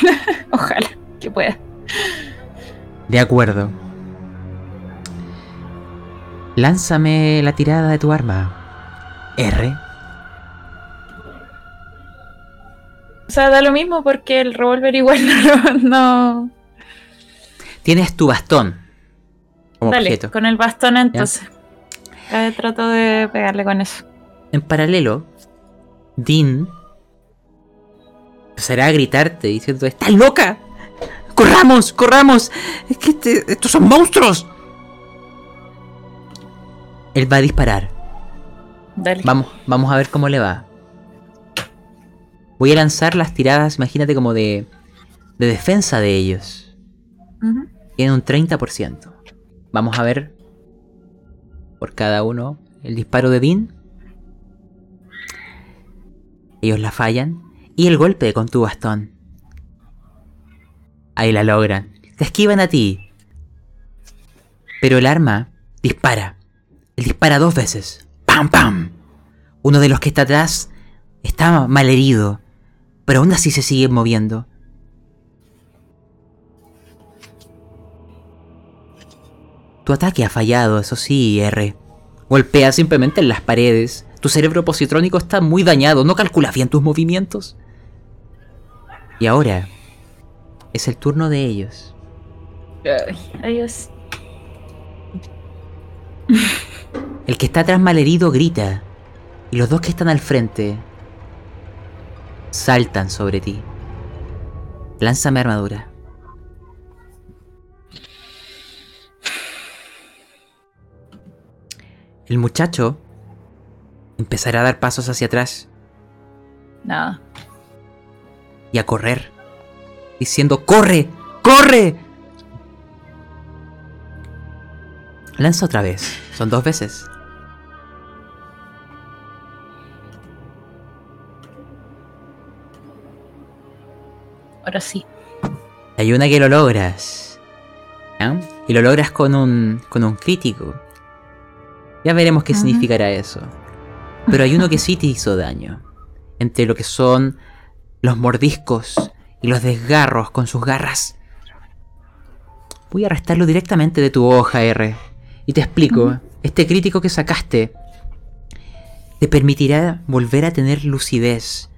Ojalá que pueda. De acuerdo. Lánzame la tirada de tu arma. R. O sea, da lo mismo porque el revólver igual no. no- Tienes tu bastón como Dale, objeto. con el bastón entonces. Eh, trato de pegarle con eso. En paralelo, Dean empezará a gritarte diciendo: ¡Estás loca! ¡Corramos! ¡Corramos! ¡Es que este- estos son monstruos! Él va a disparar. Dale. Vamos, vamos a ver cómo le va. Voy a lanzar las tiradas, imagínate, como de, de defensa de ellos. Ujú. Tienen un 30%. Vamos a ver por cada uno el disparo de Dean. Ellos la fallan. Y el golpe con tu bastón. Ahí la logran. Te esquivan a ti. Pero el arma dispara. Él dispara dos veces. ¡Pam, pam! Uno de los que está atrás está malherido. pero aún así se siguen moviendo. Tu ataque ha fallado, eso sí, R. Golpea simplemente en las paredes. Tu cerebro positrónico está muy dañado, no calculas bien tus movimientos. Y ahora es el turno de ellos. Ay, adiós. El que está atrás malherido grita. Y los dos que están al frente saltan sobre ti. Lánzame armadura. El muchacho empezará a dar pasos hacia atrás Nada. y a correr, diciendo, ¡Corre! ¡Corre! Lanza otra vez. Son dos veces. Ahora sí. Hay una que lo logras. ¿ya? Y lo logras con un, con un crítico. Ya veremos qué significará eso. Pero hay uno que sí te hizo daño. Entre lo que son los mordiscos y los desgarros con sus garras. Voy a restarlo directamente de tu hoja, R. Y te explico. Este crítico que sacaste te permitirá volver a tener lucidez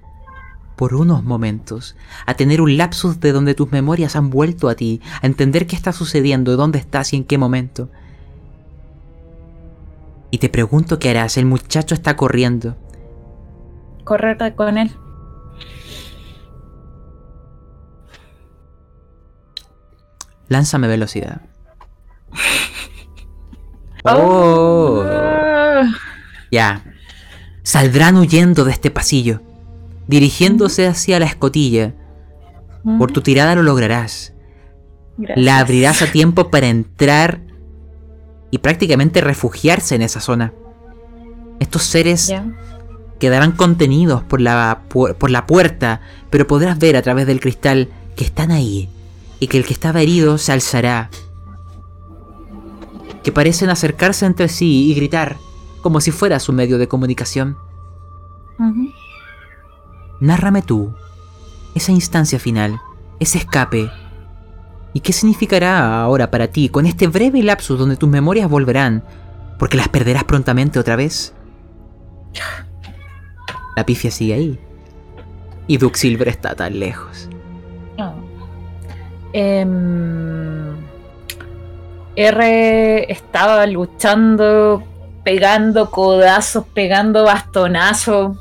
por unos momentos, a tener un lapsus de donde tus memorias han vuelto a ti, a entender qué está sucediendo, dónde estás y en qué momento. Y te pregunto qué harás, el muchacho está corriendo. Correr con él. Lánzame velocidad. Oh. Ah. Ya. Saldrán huyendo de este pasillo, dirigiéndose hacia la escotilla. Por tu tirada lo lograrás. Gracias. La abrirás a tiempo para entrar y prácticamente refugiarse en esa zona. Estos seres quedarán contenidos por la, por la puerta, pero podrás ver a través del cristal que están ahí y que el que estaba herido se alzará. Que parecen acercarse entre sí y gritar, como si fuera su medio de comunicación. Nárrame tú esa instancia final, ese escape. ¿Y qué significará ahora para ti con este breve lapsus donde tus memorias volverán? Porque las perderás prontamente otra vez. La pifia sigue ahí. Y Duke Silver está tan lejos. Em, R estaba luchando, pegando codazos, pegando bastonazos,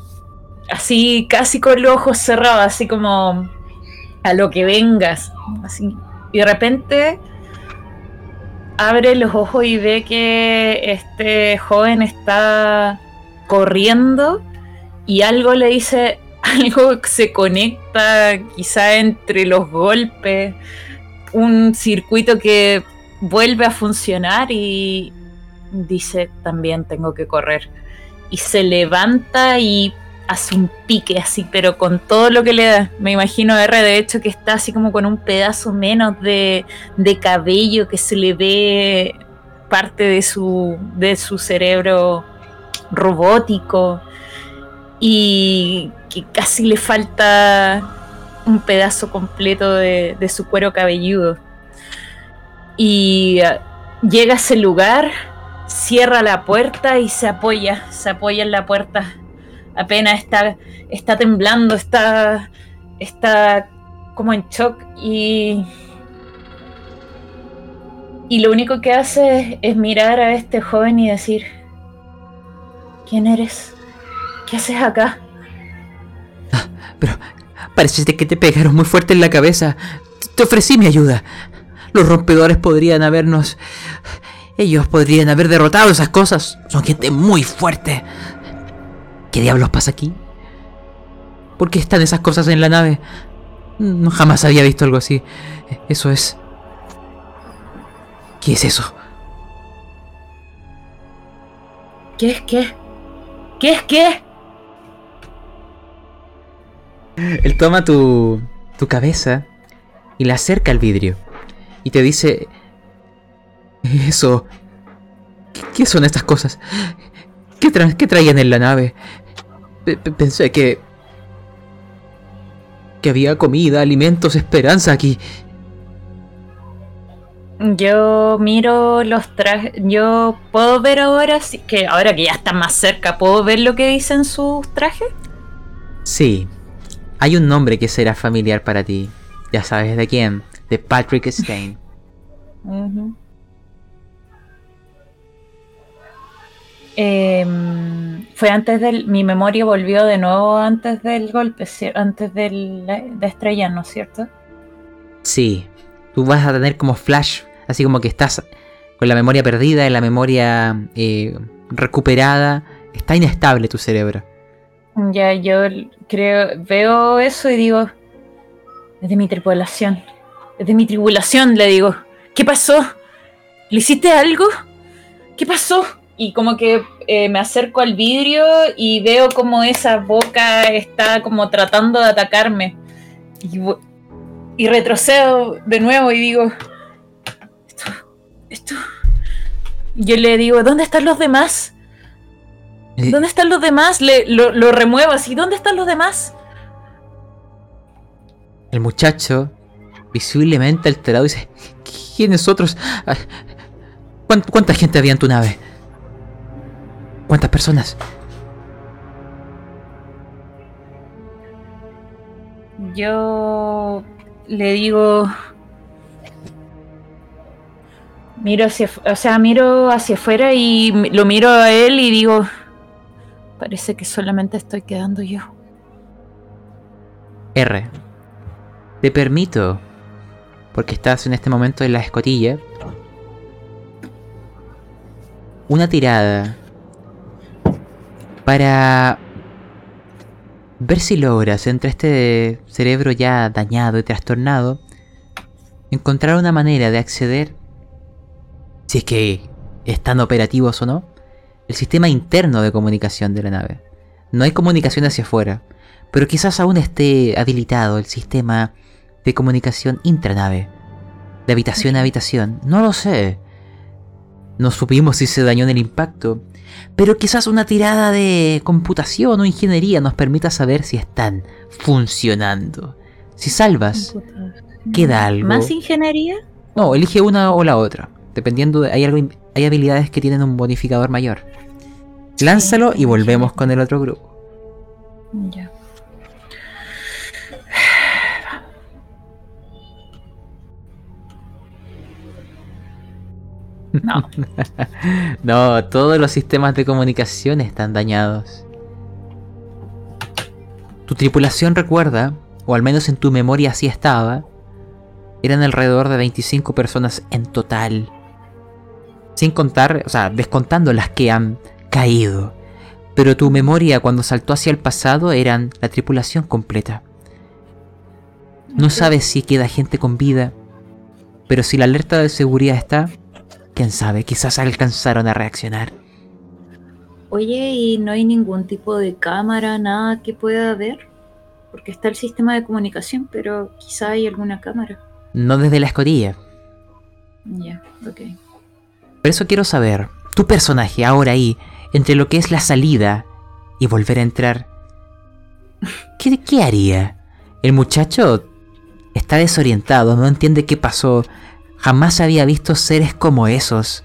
así casi con los ojos cerrados, así como a lo que vengas. Así. Y de repente abre los ojos y ve que este joven está corriendo y algo le dice, algo se conecta quizá entre los golpes, un circuito que vuelve a funcionar y dice, también tengo que correr. Y se levanta y hace un pique así, pero con todo lo que le da. Me imagino R de hecho que está así como con un pedazo menos de, de cabello que se le ve parte de su, de su cerebro robótico y que casi le falta un pedazo completo de, de su cuero cabelludo. Y eh, llega a ese lugar, cierra la puerta y se apoya, se apoya en la puerta. Apenas está, está temblando, está, está como en shock y... Y lo único que hace es, mirar a este joven y decir, ¿quién eres? ¿Qué haces acá? Pero parece que te pegaron muy fuerte en la cabeza. Te ofrecí mi ayuda. Los rompedores podrían habernos... Ellos podrían haber derrotado esas cosas. Son gente muy fuerte. ¿Qué diablos pasa aquí? ¿Por qué están esas cosas en la nave? No jamás había visto algo así. Eso es... ¿Qué es eso? ¿Qué es qué? ¿Qué es qué? Él toma tu, tu cabeza y la acerca al vidrio. Y te dice... Eso... ¿Qué, qué son estas cosas? ¿Qué, tra- qué traían en la nave? Pe- pe- pensé que... que había comida, alimentos, esperanza aquí. Yo miro los trajes. Yo puedo ver ahora, sí, que ahora que ya está más cerca, ¿puedo ver lo que dicen sus trajes? Sí, hay un nombre que será familiar para ti. Ya sabes de quién, de Patrick Stein. Ujú. Em, fue antes del. Mi memoria volvió de nuevo antes del golpe, antes del, de estrellar, ¿no es cierto? Sí, tú vas a tener como flash, así como que estás con la memoria perdida y la memoria eh, recuperada. Está inestable tu cerebro. Ya, yo creo. Veo eso y digo. Es de mi tripulación. Es de mi tribulación, le digo. ¿Qué pasó? ¿Le hiciste algo? ¿Qué pasó? Y como que eh, me acerco al vidrio y veo como esa boca está como tratando de atacarme. Y, y retrocedo de nuevo y digo, esto, esto. Yo le digo, ¿dónde están los demás? ¿Dónde están los demás? Le, lo, lo remuevo así, ¿dónde están los demás? El muchacho, visiblemente alterado, dice: ¿Quiénes otros? Ah, ¿cuán- ¿Cuánta gente había en tu nave? ¿Cuántas personas? Yo le digo. Miro hacia, o sea, miro hacia afuera y lo miro a él y digo, parece que solamente estoy quedando yo. R. Te permito, porque estás en este momento en la escotilla, una tirada para ver si logras entre este cerebro ya dañado y trastornado encontrar una manera de acceder, si es que están operativos o no, el sistema interno de comunicación de la nave. No hay comunicación hacia afuera, pero quizás aún esté habilitado el sistema de comunicación intranave, de habitación a habitación, no lo sé. No supimos si se dañó en el impacto, pero quizás una tirada de computación o ingeniería nos permita saber si están funcionando. Si salvas, queda algo. ¿Más ingeniería? No, elige una o la otra. Dependiendo de. Hay, algo, hay habilidades que tienen un bonificador mayor. Lánzalo y volvemos con el otro grupo. Ya. No, No, todos los sistemas de comunicación están dañados. Tu tripulación recuerda, o al menos en tu memoria así estaba, eran alrededor de 25 personas en total. Sin contar, o sea, descontando las que han caído. Pero tu memoria cuando saltó hacia el pasado eran la tripulación completa. No sabes si queda gente con vida, pero si la alerta de seguridad está, quién sabe, quizás alcanzaron a reaccionar. Oye, ¿y no hay ningún tipo de cámara, nada que pueda ver? Porque está el sistema de comunicación, pero quizá hay alguna cámara. No desde la escotilla. Ya, ok. Por eso quiero saber, tu personaje ahora ahí, entre lo que es la salida y volver a entrar, ¿qué, qué haría? El muchacho está desorientado, no entiende qué pasó, jamás había visto seres como esos.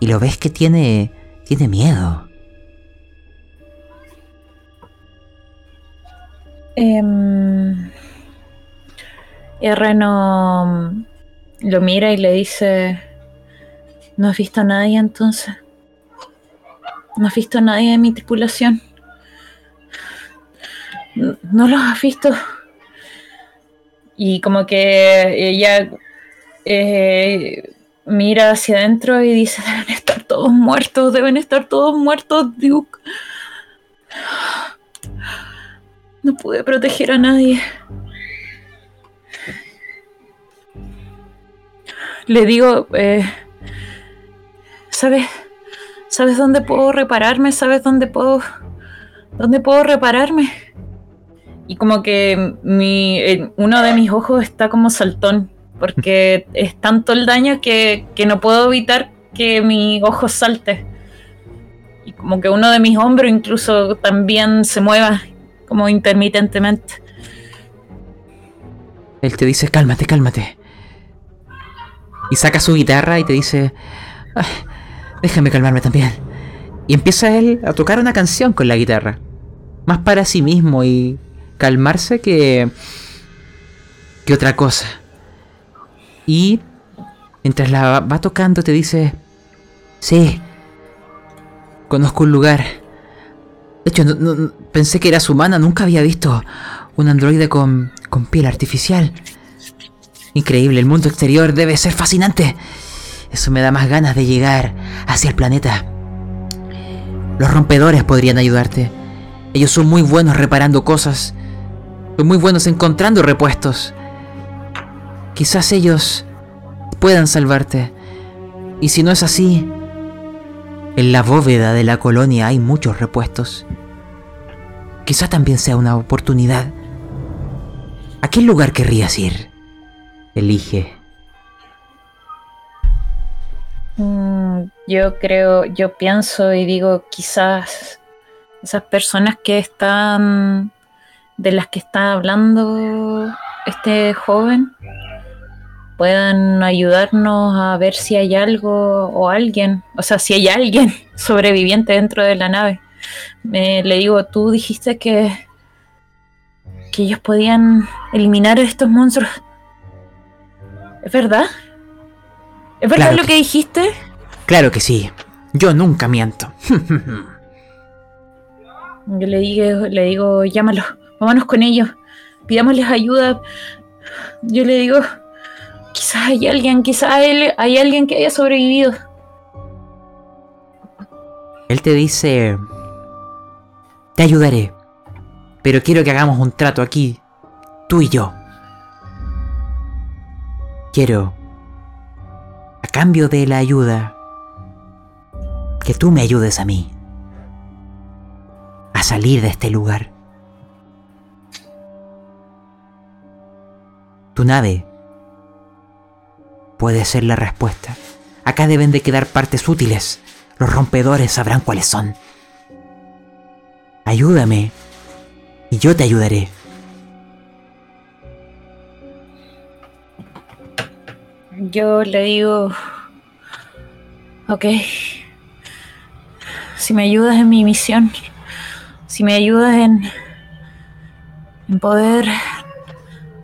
Y lo ves que tiene, tiene miedo. Em, R no lo mira y le dice, ¿no has visto a nadie entonces? ¿No has visto a nadie de mi tripulación? "N- ¿No los has visto? Y como que ella eh, mira hacia adentro y dice, deben estar todos muertos, deben estar todos muertos, Duke. No pude proteger a nadie. Le digo, eh, ¿sabes? ¿Sabes dónde puedo repararme? ¿Sabes dónde puedo, dónde puedo repararme? Y como que mi, uno de mis ojos está como saltón, porque es tanto el daño que, que no puedo evitar que mi ojo salte. Y como que uno de mis hombros incluso también se mueva como intermitentemente. Él te dice, cálmate, cálmate. Y saca su guitarra y te dice, "Ay, déjame calmarme también. Y empieza él a tocar una canción con la guitarra. Más para sí mismo y calmarse que, que otra cosa. Y mientras la va- tocando te dice, sí, conozco un lugar. De hecho, no- pensé que eras humana, nunca había visto un androide con, con piel artificial. Increíble, el mundo exterior debe ser fascinante. Eso me da más ganas de llegar hacia el planeta. Los rompedores podrían ayudarte. Ellos son muy buenos reparando cosas. Son muy buenos encontrando repuestos. Quizás ellos puedan salvarte. Y si no es así, en la bóveda de la colonia hay muchos repuestos. Quizás también sea una oportunidad. ¿A qué lugar querrías ir? Elige. Mm, yo creo, yo pienso y digo, quizás esas personas que están, de las que está hablando este joven, puedan ayudarnos a ver si hay algo o alguien, o sea, si hay alguien sobreviviente dentro de la nave. Me- le digo, tú dijiste que, que ellos podían eliminar a estos monstruos. ¿Es verdad? ¿Es verdad Claro lo que- que dijiste? Claro que sí. Yo nunca miento. Yo le digo, le digo, llámalos, vámonos con ellos, pidámosles ayuda. Yo le digo, quizás hay alguien, quizás hay, hay alguien que haya sobrevivido. Él te dice... Te ayudaré. Pero quiero que hagamos un trato aquí. Tú y yo. Quiero... A cambio de la ayuda... Que tú me ayudes a mí. A salir de este lugar. Tu nave puede ser la respuesta. Acá deben de quedar partes útiles. Los rompedores sabrán cuáles son. Ayúdame y yo te ayudaré. Yo le digo, ok, si me ayudas en mi misión, si me ayudas en, en poder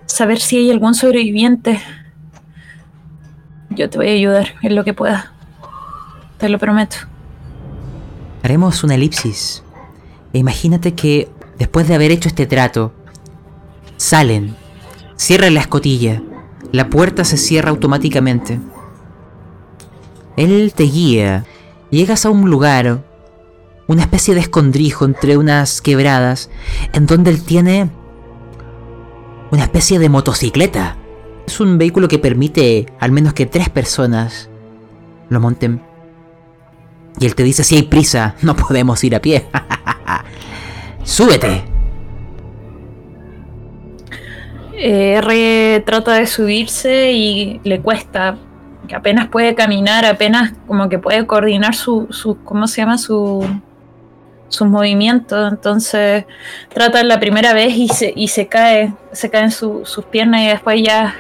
saber si hay algún sobreviviente, yo te voy a ayudar en lo que pueda. Te lo prometo. Haremos una elipsis. E imagínate que después de haber hecho este trato, salen, cierran la escotilla, la puerta se cierra automáticamente. Él te guía, llegas a un lugar, una especie de escondrijo entre unas quebradas, en donde él tiene una especie de motocicleta. Es un vehículo que permite al menos que tres personas lo monten. Y él te dice, si hay prisa, no podemos ir a pie. Súbete. Eh, R trata de subirse y le cuesta, que apenas puede caminar, apenas como que puede coordinar su, su ¿cómo se llama? Su, sus movimientos. Entonces trata la primera vez y se, y se cae, se caen su- sus piernas y después ya,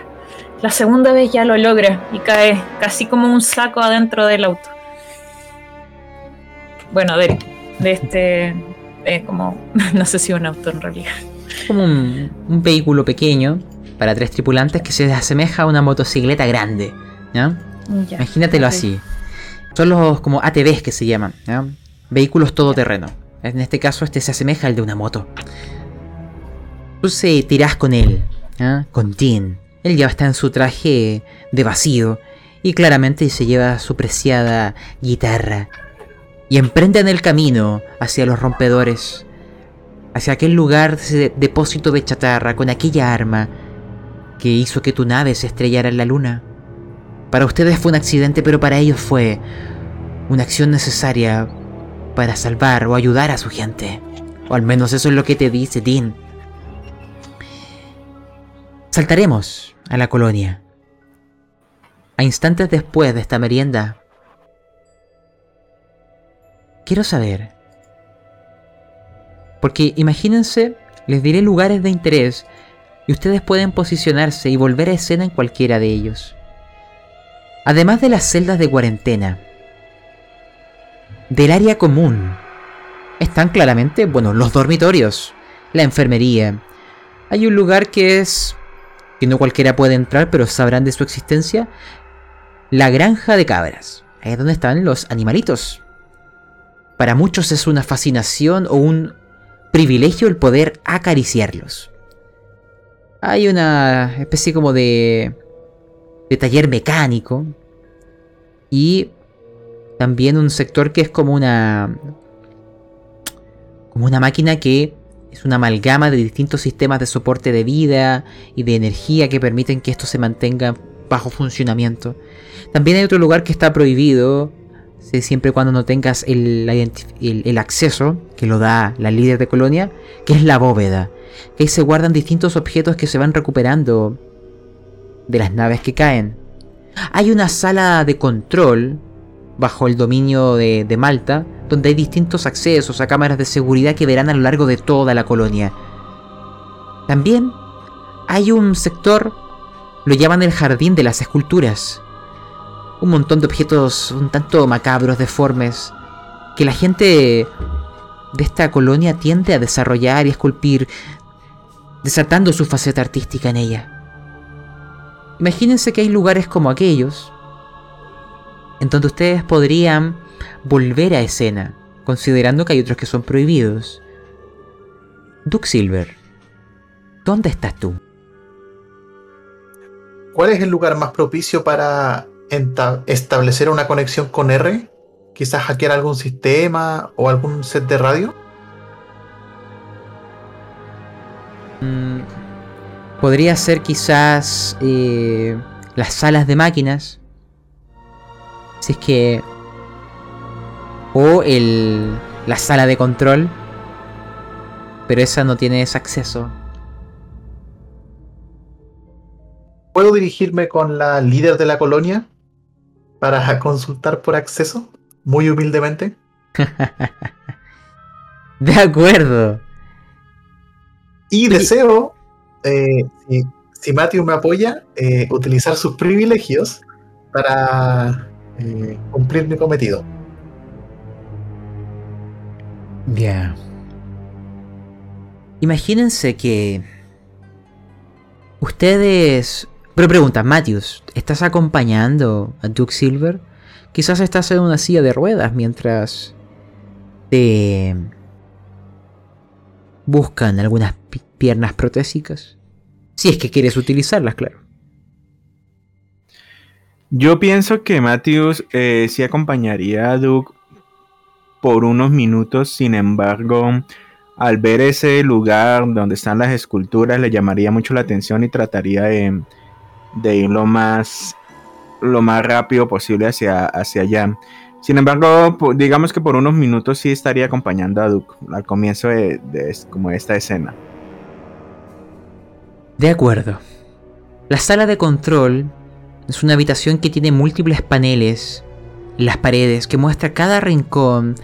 la segunda vez ya lo logra y cae casi como un saco adentro del auto. Bueno, de, de este, eh, como, no sé si un auto en realidad. Como un, un vehículo pequeño para tres tripulantes que se asemeja a una motocicleta grande. Imagínatelo así. Son los como ATVs que se llaman. ¿ya? Vehículos todoterreno. En este caso este se asemeja al de una moto. Tú se tirás con él. ¿ya? Con Jean. Él ya está en su traje de vacío. Y claramente se lleva su preciada guitarra. Y emprenden el camino hacia los rompedores. Hacia aquel lugar, ese depósito de chatarra con aquella arma que hizo que tu nave se estrellara en la luna. Para ustedes fue un accidente, pero para ellos fue una acción necesaria para salvar o ayudar a su gente. O al menos eso es lo que te dice Dean. Saltaremos a la colonia. A instantes después de esta merienda, quiero saber. Porque imagínense, les diré lugares de interés y ustedes pueden posicionarse y volver a escena en cualquiera de ellos. Además de las celdas de cuarentena, del área común, están claramente, bueno, los dormitorios, la enfermería. Hay un lugar que es que no cualquiera puede entrar, pero sabrán de su existencia, la granja de cabras. Ahí es donde están los animalitos. Para muchos es una fascinación o un privilegio el poder acariciarlos. Hay una especie como de, de taller mecánico y también un sector que es como una como una máquina que es una amalgama de distintos sistemas de soporte de vida y de energía que permiten que esto se mantenga bajo funcionamiento. También hay otro lugar que está prohibido, siempre y cuando no tengas el, acceso, que lo da la líder de colonia, que es la bóveda. Que ahí se guardan distintos objetos que se van recuperando de las naves que caen. Hay una sala de control bajo el dominio de Malta, donde hay distintos accesos a cámaras de seguridad que verán a lo largo de toda la colonia. También hay un sector, lo llaman el jardín de las esculturas. Un montón de objetos un tanto macabros, deformes, que la gente de esta colonia tiende a desarrollar y esculpir, desatando su faceta artística en ella. Imagínense que hay lugares como aquellos, en donde ustedes podrían volver a escena, considerando que hay otros que son prohibidos. Duke Silver, ¿dónde estás tú? ¿Cuál es el lugar más propicio para establecer una conexión con R? Quizás hackear algún sistema o algún set de radio. Mm, podría ser quizás eh, las salas de máquinas. Si es que o el, la sala de control, pero esa no tiene ese acceso. ¿Puedo dirigirme con la líder de la colonia para consultar por acceso? Muy humildemente. de acuerdo. Y deseo, eh, si, Matthew me apoya, eh, utilizar sus privilegios para eh, cumplir mi cometido. Ya. Imagínense que ustedes... Pero pregunta, Matthews, ¿estás acompañando a Duke Silver? Quizás estás en una silla de ruedas mientras te buscan algunas piernas protésicas. Si es que quieres utilizarlas, claro. Yo pienso que Matthews eh, sí acompañaría a Duke por unos minutos, sin embargo, al ver ese lugar donde están las esculturas le llamaría mucho la atención y trataría de, ir lo más, lo más rápido posible hacia, hacia allá. Sin embargo, digamos que por unos minutos sí estaría acompañando a Duke al comienzo de, de como esta escena. De acuerdo. La sala de control es una habitación que tiene múltiples paneles las paredes que muestra cada rincón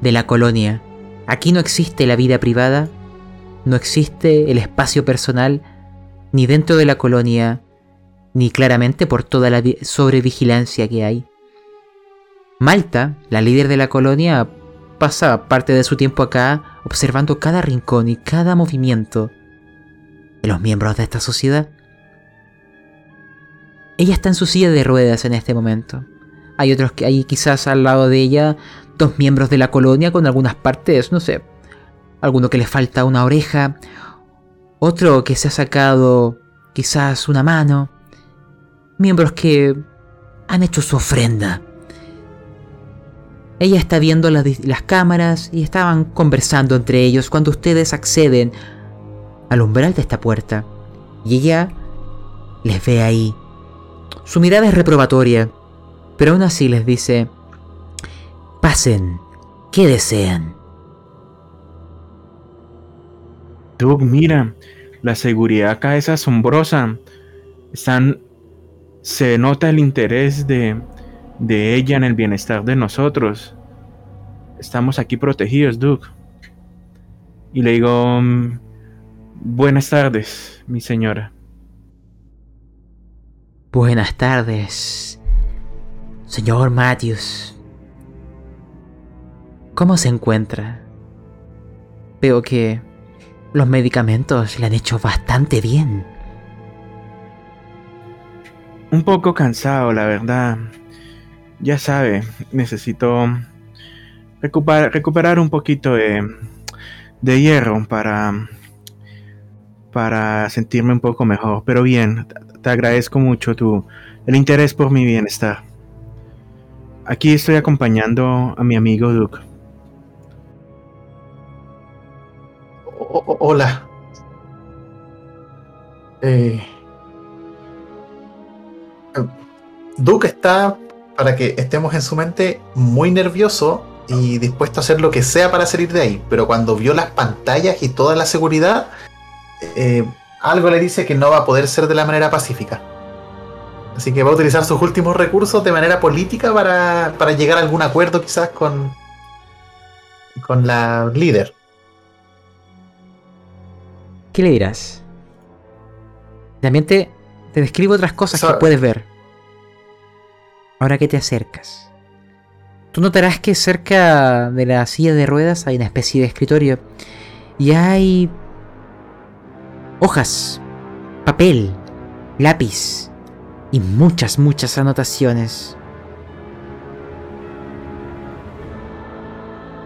de la colonia. Aquí no existe la vida privada, no existe el espacio personal, ni dentro de la colonia, ni claramente por toda la sobrevigilancia que hay. Malta, la líder de la colonia, pasa parte de su tiempo acá observando cada rincón y cada movimiento de los miembros de esta sociedad. Ella está en su silla de ruedas en este momento. Hay otros que hay quizás al lado de ella dos miembros de la colonia con algunas partes, no sé, alguno que le falta una oreja, otro que se ha sacado quizás una mano, miembros que han hecho su ofrenda. Ella está viendo las, las, cámaras y estaban conversando entre ellos cuando ustedes acceden al umbral de esta puerta. Y ella les ve ahí. Su mirada es reprobatoria pero aún así les dice, pasen, ¿qué desean? Doug, mira, la seguridad acá es asombrosa. Están, se nota el interés de, de ella en el bienestar de nosotros. Estamos aquí protegidos, Doug. Y le digo, mm, Buenas tardes, mi señora. Buenas tardes, señor Matthews. ¿Cómo se encuentra? Veo que los medicamentos le han hecho bastante bien. Un poco cansado, la verdad. Ya sabe, necesito recuperar, recuperar un poquito de, de hierro para, para sentirme un poco mejor. Pero bien, te agradezco mucho tu, el interés por mi bienestar. Aquí estoy acompañando a mi amigo Duke. Hola. Eh, eh, Duke está, para que estemos en su mente, muy nervioso y dispuesto a hacer lo que sea para salir de ahí. Pero cuando vio las pantallas y toda la seguridad, eh, algo le dice que no va a poder ser de la manera pacífica. Así que va a utilizar sus últimos recursos de manera política para, para llegar a algún acuerdo quizás con, con la líder. ¿Qué le dirás? También te, te describo otras cosas que puedes ver. Ahora que te acercas. Tú notarás que cerca de la silla de ruedas hay una especie de escritorio. Y hay hojas, papel, lápiz y muchas, muchas anotaciones.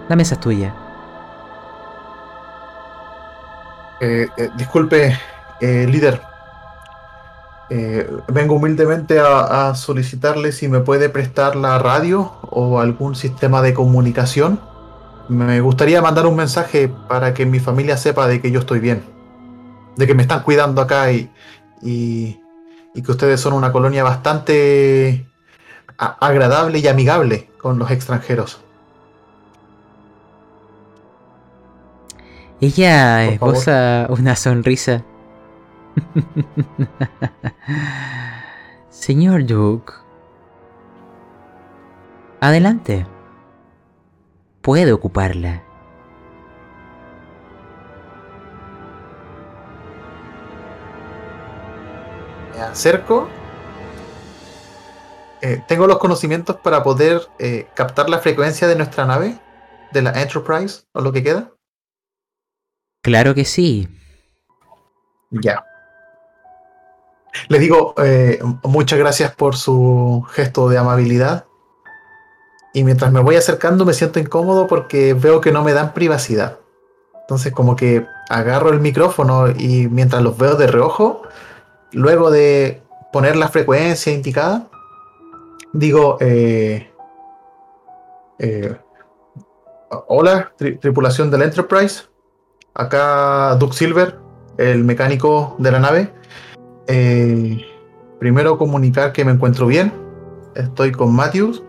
La mesa es tuya. Eh, eh, disculpe, eh, líder. Eh, vengo humildemente a, solicitarle si me puede prestar la radio o algún sistema de comunicación. Me gustaría mandar un mensaje para que mi familia sepa de que yo estoy bien. De que me están cuidando acá y, y que ustedes son una colonia bastante agradable y amigable con los extranjeros. Ella esboza una sonrisa. Señor Duke. Adelante. Puede ocuparla. Me acerco. Eh, tengo los conocimientos para poder eh, captar la frecuencia de nuestra nave, de la Enterprise, o lo que queda. Claro que sí. Ya. Le digo eh, muchas gracias por su gesto de amabilidad. Y mientras me voy acercando me siento incómodo porque veo que no me dan privacidad. Entonces como que agarro el micrófono y mientras los veo de reojo, luego de poner la frecuencia indicada, digo, eh, eh, hola, tri- tripulación del Enterprise. Acá Duke Silver, el mecánico de la nave. Eh, primero comunicar que me encuentro bien. Estoy con Matthews.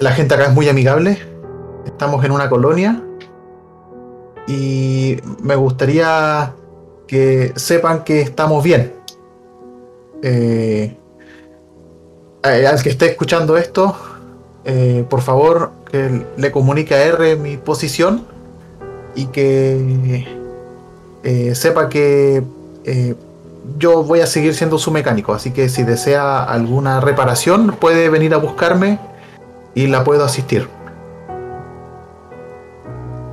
La gente acá es muy amigable. Estamos en una colonia. Y me gustaría que sepan que estamos bien. Eh, eh, al que esté escuchando esto, eh, por favor, que le comunique a R mi posición y que eh, sepa que yo voy a seguir siendo su mecánico, así que si desea alguna reparación puede venir a buscarme y la puedo asistir.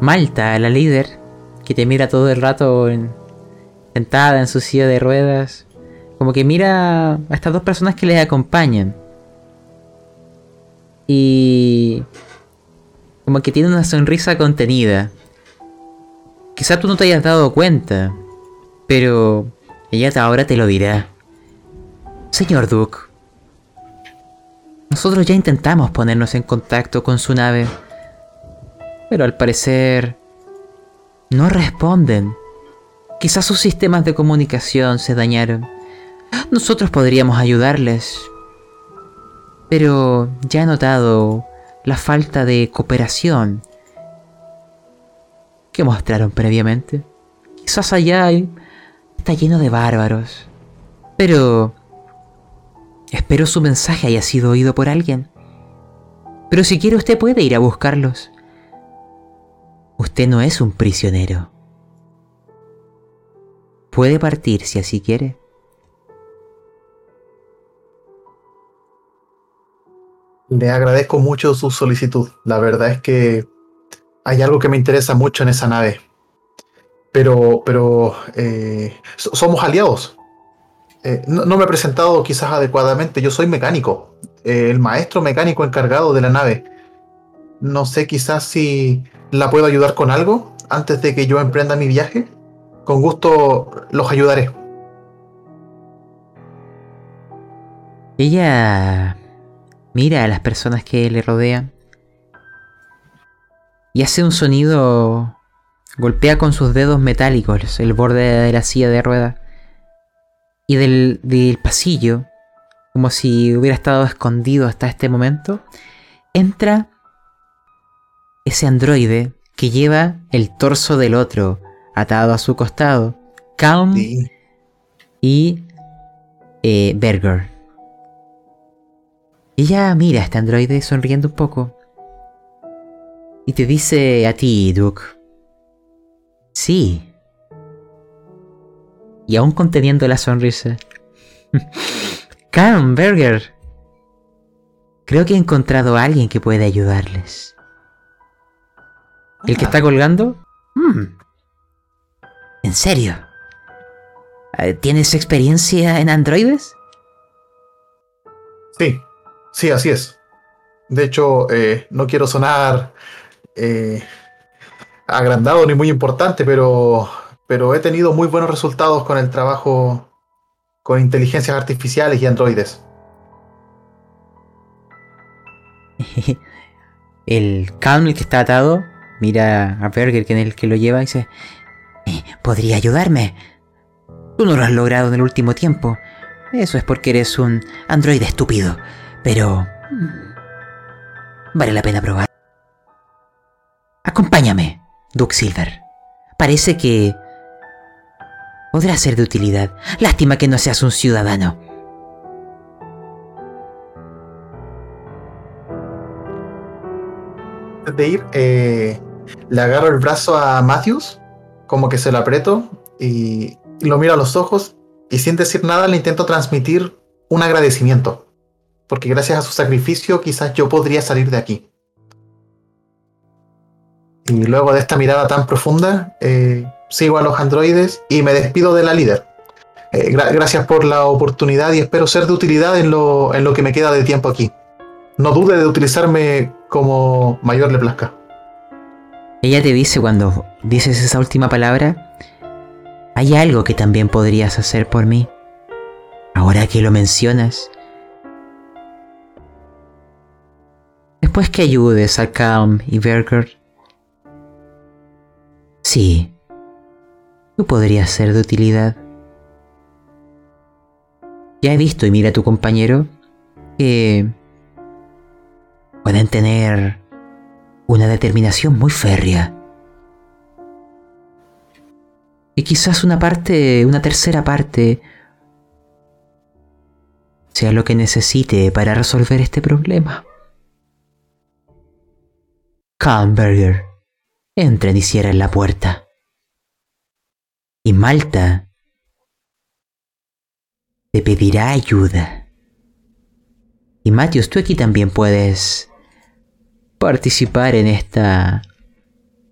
Malta, la líder, que te mira todo el rato en- sentada en su silla de ruedas, como que mira a estas dos personas que les acompañan. Y como que tiene una sonrisa contenida. Quizá tú no te hayas dado cuenta, pero ella ahora te lo dirá. Señor Duke, nosotros ya intentamos ponernos en contacto con su nave. Pero al parecer no responden. Quizás sus sistemas de comunicación se dañaron. Nosotros podríamos ayudarles. Pero ya he notado la falta de cooperación que mostraron previamente. Quizás allá está lleno de bárbaros. Pero espero su mensaje haya sido oído por alguien. Pero si quiere usted puede ir a buscarlos. Usted no es un prisionero. Puede partir si así quiere. Le agradezco mucho su solicitud. La verdad es que hay algo que me interesa mucho en esa nave. Pero, pero eh, somos aliados. Eh, no, me he presentado quizás adecuadamente. Yo soy mecánico, eh, el maestro mecánico encargado de la nave. No sé quizás si la puedo ayudar con algo antes de que yo emprenda mi viaje. Con gusto los ayudaré. Ella mira a las personas que le rodean y hace un sonido, golpea con sus dedos metálicos el borde de la silla de rueda y del, del pasillo, como si hubiera estado escondido hasta este momento, entra ese androide que lleva el torso del otro atado a su costado, Calm y eh, Berger. Ella mira a este androide sonriendo un poco. Y te dice a ti, Duke. Sí. Y aún conteniendo la sonrisa. Calm, Berger. Creo que he encontrado a alguien que puede ayudarles. ¿El que ah. está colgando? Hmm. ¿En serio? Eh, ¿Tienes experiencia en androides? Sí, Sí, así es. De hecho, eh, no quiero sonar eh, agrandado ni muy importante, pero, pero he tenido muy buenos resultados con el trabajo con inteligencias artificiales y androides. el Calm, el que está atado, mira a Berger, que es el que lo lleva, y dice: ¿Podría ayudarme? Tú no lo has logrado en el último tiempo. Eso es porque eres un androide estúpido. Pero... Vale la pena probar. Acompáñame, Duke Silver. Parece que... Podrá ser de utilidad. Lástima que no seas un ciudadano. De ir, eh, le agarro el brazo a Matthews, como que se lo aprieto y lo miro a los ojos y sin decir nada le intento transmitir un agradecimiento porque gracias a su sacrificio quizás yo podría salir de aquí. Y luego de esta mirada tan profunda, eh, sigo a los androides y me despido de la líder. Eh, gracias por la oportunidad y espero ser de utilidad en lo, en lo que me queda de tiempo aquí. No dude de utilizarme como mayor le plazca. Ella te dice cuando dices esa última palabra, hay algo que también podrías hacer por mí. Ahora que lo mencionas, Después que ayudes a Calm y Berger. Sí, tú podrías ser de utilidad. Ya he visto y mira a tu compañero que pueden tener una determinación muy férrea. Y quizás una parte, una tercera parte, sea lo que necesite para resolver este problema. Hamburger, entren y cierren la puerta. Y Malta te pedirá ayuda. Y Matius, tú aquí también puedes participar en esta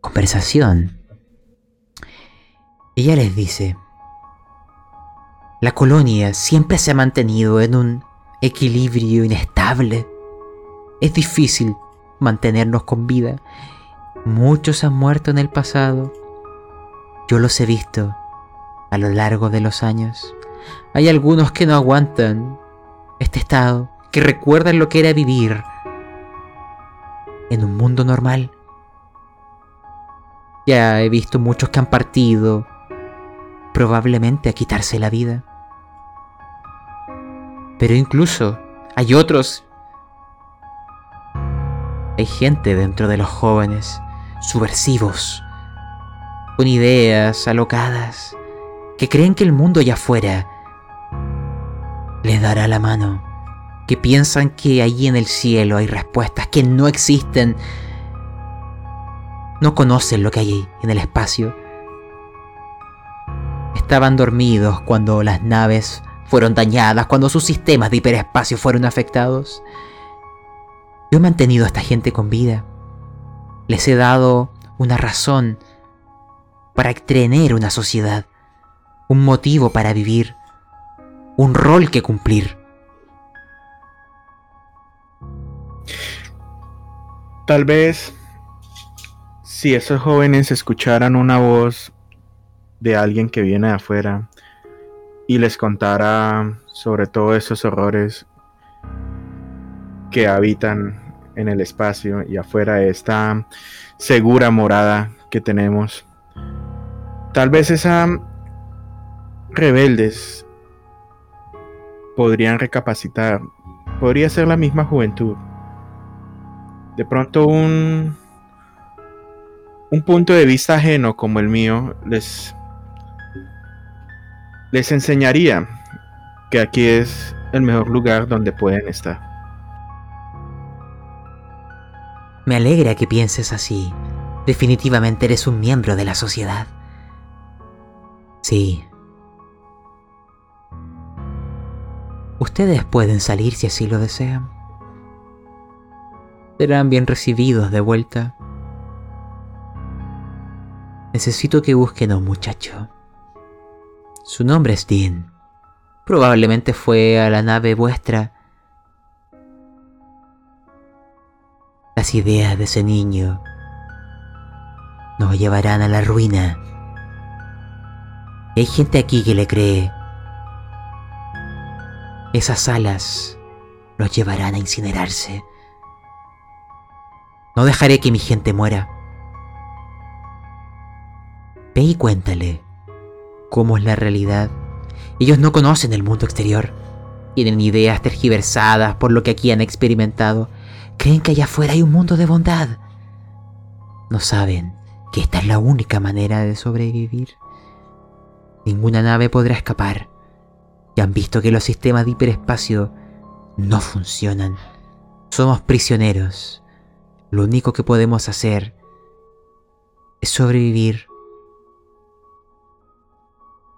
conversación. Ella les dice, la colonia siempre se ha mantenido en un equilibrio inestable. Es difícil mantenernos con vida. Muchos han muerto en el pasado. Yo los he visto a lo largo de los años. Hay algunos que no aguantan este estado, que recuerdan lo que era vivir en un mundo normal. Ya he visto muchos que han partido, probablemente a quitarse la vida. Pero incluso hay otros hay gente dentro de los jóvenes, subversivos, con ideas alocadas, que creen que el mundo allá afuera les dará la mano, que piensan que allí en el cielo hay respuestas que no existen, no conocen lo que hay en el espacio. estaban dormidos cuando las naves fueron dañadas, cuando sus sistemas de hiperespacio fueron afectados. Yo he mantenido a esta gente con vida. Les he dado una razón para tener una sociedad, un motivo para vivir, un rol que cumplir. Tal vez si esos jóvenes escucharan una voz de alguien que viene de afuera y les contara sobre todos esos horrores que habitan en el espacio y afuera de esta segura morada que tenemos. Tal vez esas rebeldes podrían recapacitar. Podría ser la misma juventud. De pronto un un punto de vista ajeno como el mío les les enseñaría que aquí es el mejor lugar donde pueden estar. Me alegra que pienses así. Definitivamente eres un miembro de la sociedad. Sí. Ustedes pueden salir si así lo desean. Serán bien recibidos de vuelta. Necesito que busquen a un muchacho. Su nombre es Dean. Probablemente fue a la nave vuestra. Las ideas de ese niño nos llevarán a la ruina. Hay gente aquí que le cree. Esas alas los llevarán a incinerarse. No dejaré que mi gente muera. Ve y cuéntale cómo es la realidad. Ellos no conocen el mundo exterior. Tienen ideas tergiversadas por lo que aquí han experimentado. Creen que allá afuera hay un mundo de bondad. No saben que esta es la única manera de sobrevivir. Ninguna nave podrá escapar. Y han visto que los sistemas de hiperespacio no funcionan. Somos prisioneros. Lo único que podemos hacer es sobrevivir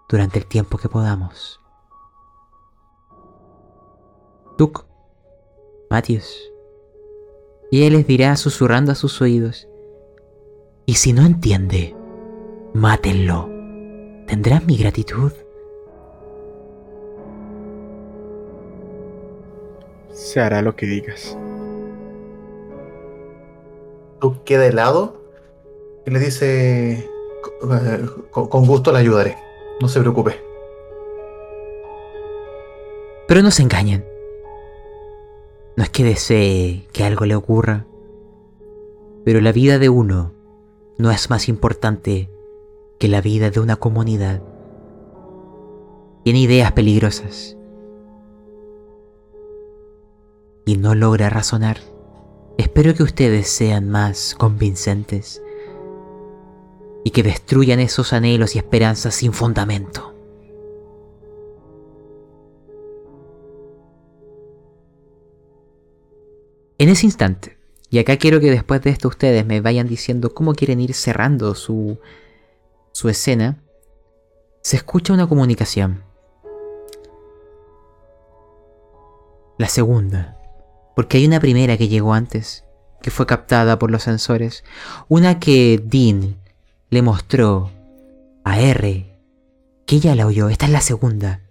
durante el tiempo que podamos. Duke, Matthews. Y él les dirá susurrando a sus oídos, y si no entiende, mátenlo. Tendrán mi gratitud. Se hará lo que digas. Tú queda helado y le dice, eh, con gusto le ayudaré. No se preocupe. Pero no se engañen. No es que desee que algo le ocurra, pero la vida de uno no es más importante que la vida de una comunidad. Tiene ideas peligrosas y no logra razonar. Espero que ustedes sean más convincentes y que destruyan esos anhelos y esperanzas sin fundamento. En ese instante, y acá quiero que después de esto ustedes me vayan diciendo cómo quieren ir cerrando su, su escena, se escucha una comunicación. La segunda, porque hay una primera que llegó antes, que fue captada por los sensores, una que Dean le mostró a R que ella la oyó. Esta es la segunda.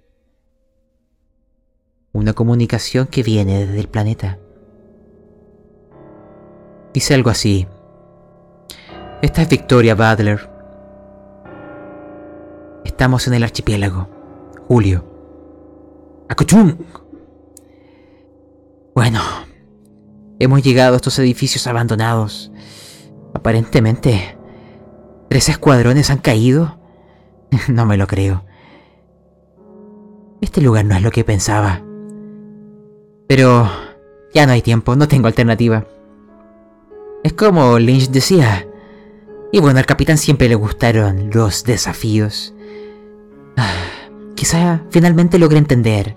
Una comunicación que viene desde el planeta. Dice algo así. Esta es Victoria Butler. Estamos en el archipiélago. Julio. ¡Acuchum! Bueno, hemos llegado a estos edificios abandonados. Aparentemente, ¿Tres escuadrones han caído? no me lo creo. Este lugar no es lo que pensaba. Pero ya no hay tiempo, no tengo alternativa. Es como Lynch decía. Y bueno, al capitán siempre le gustaron los desafíos. Ah, quizá finalmente logre entender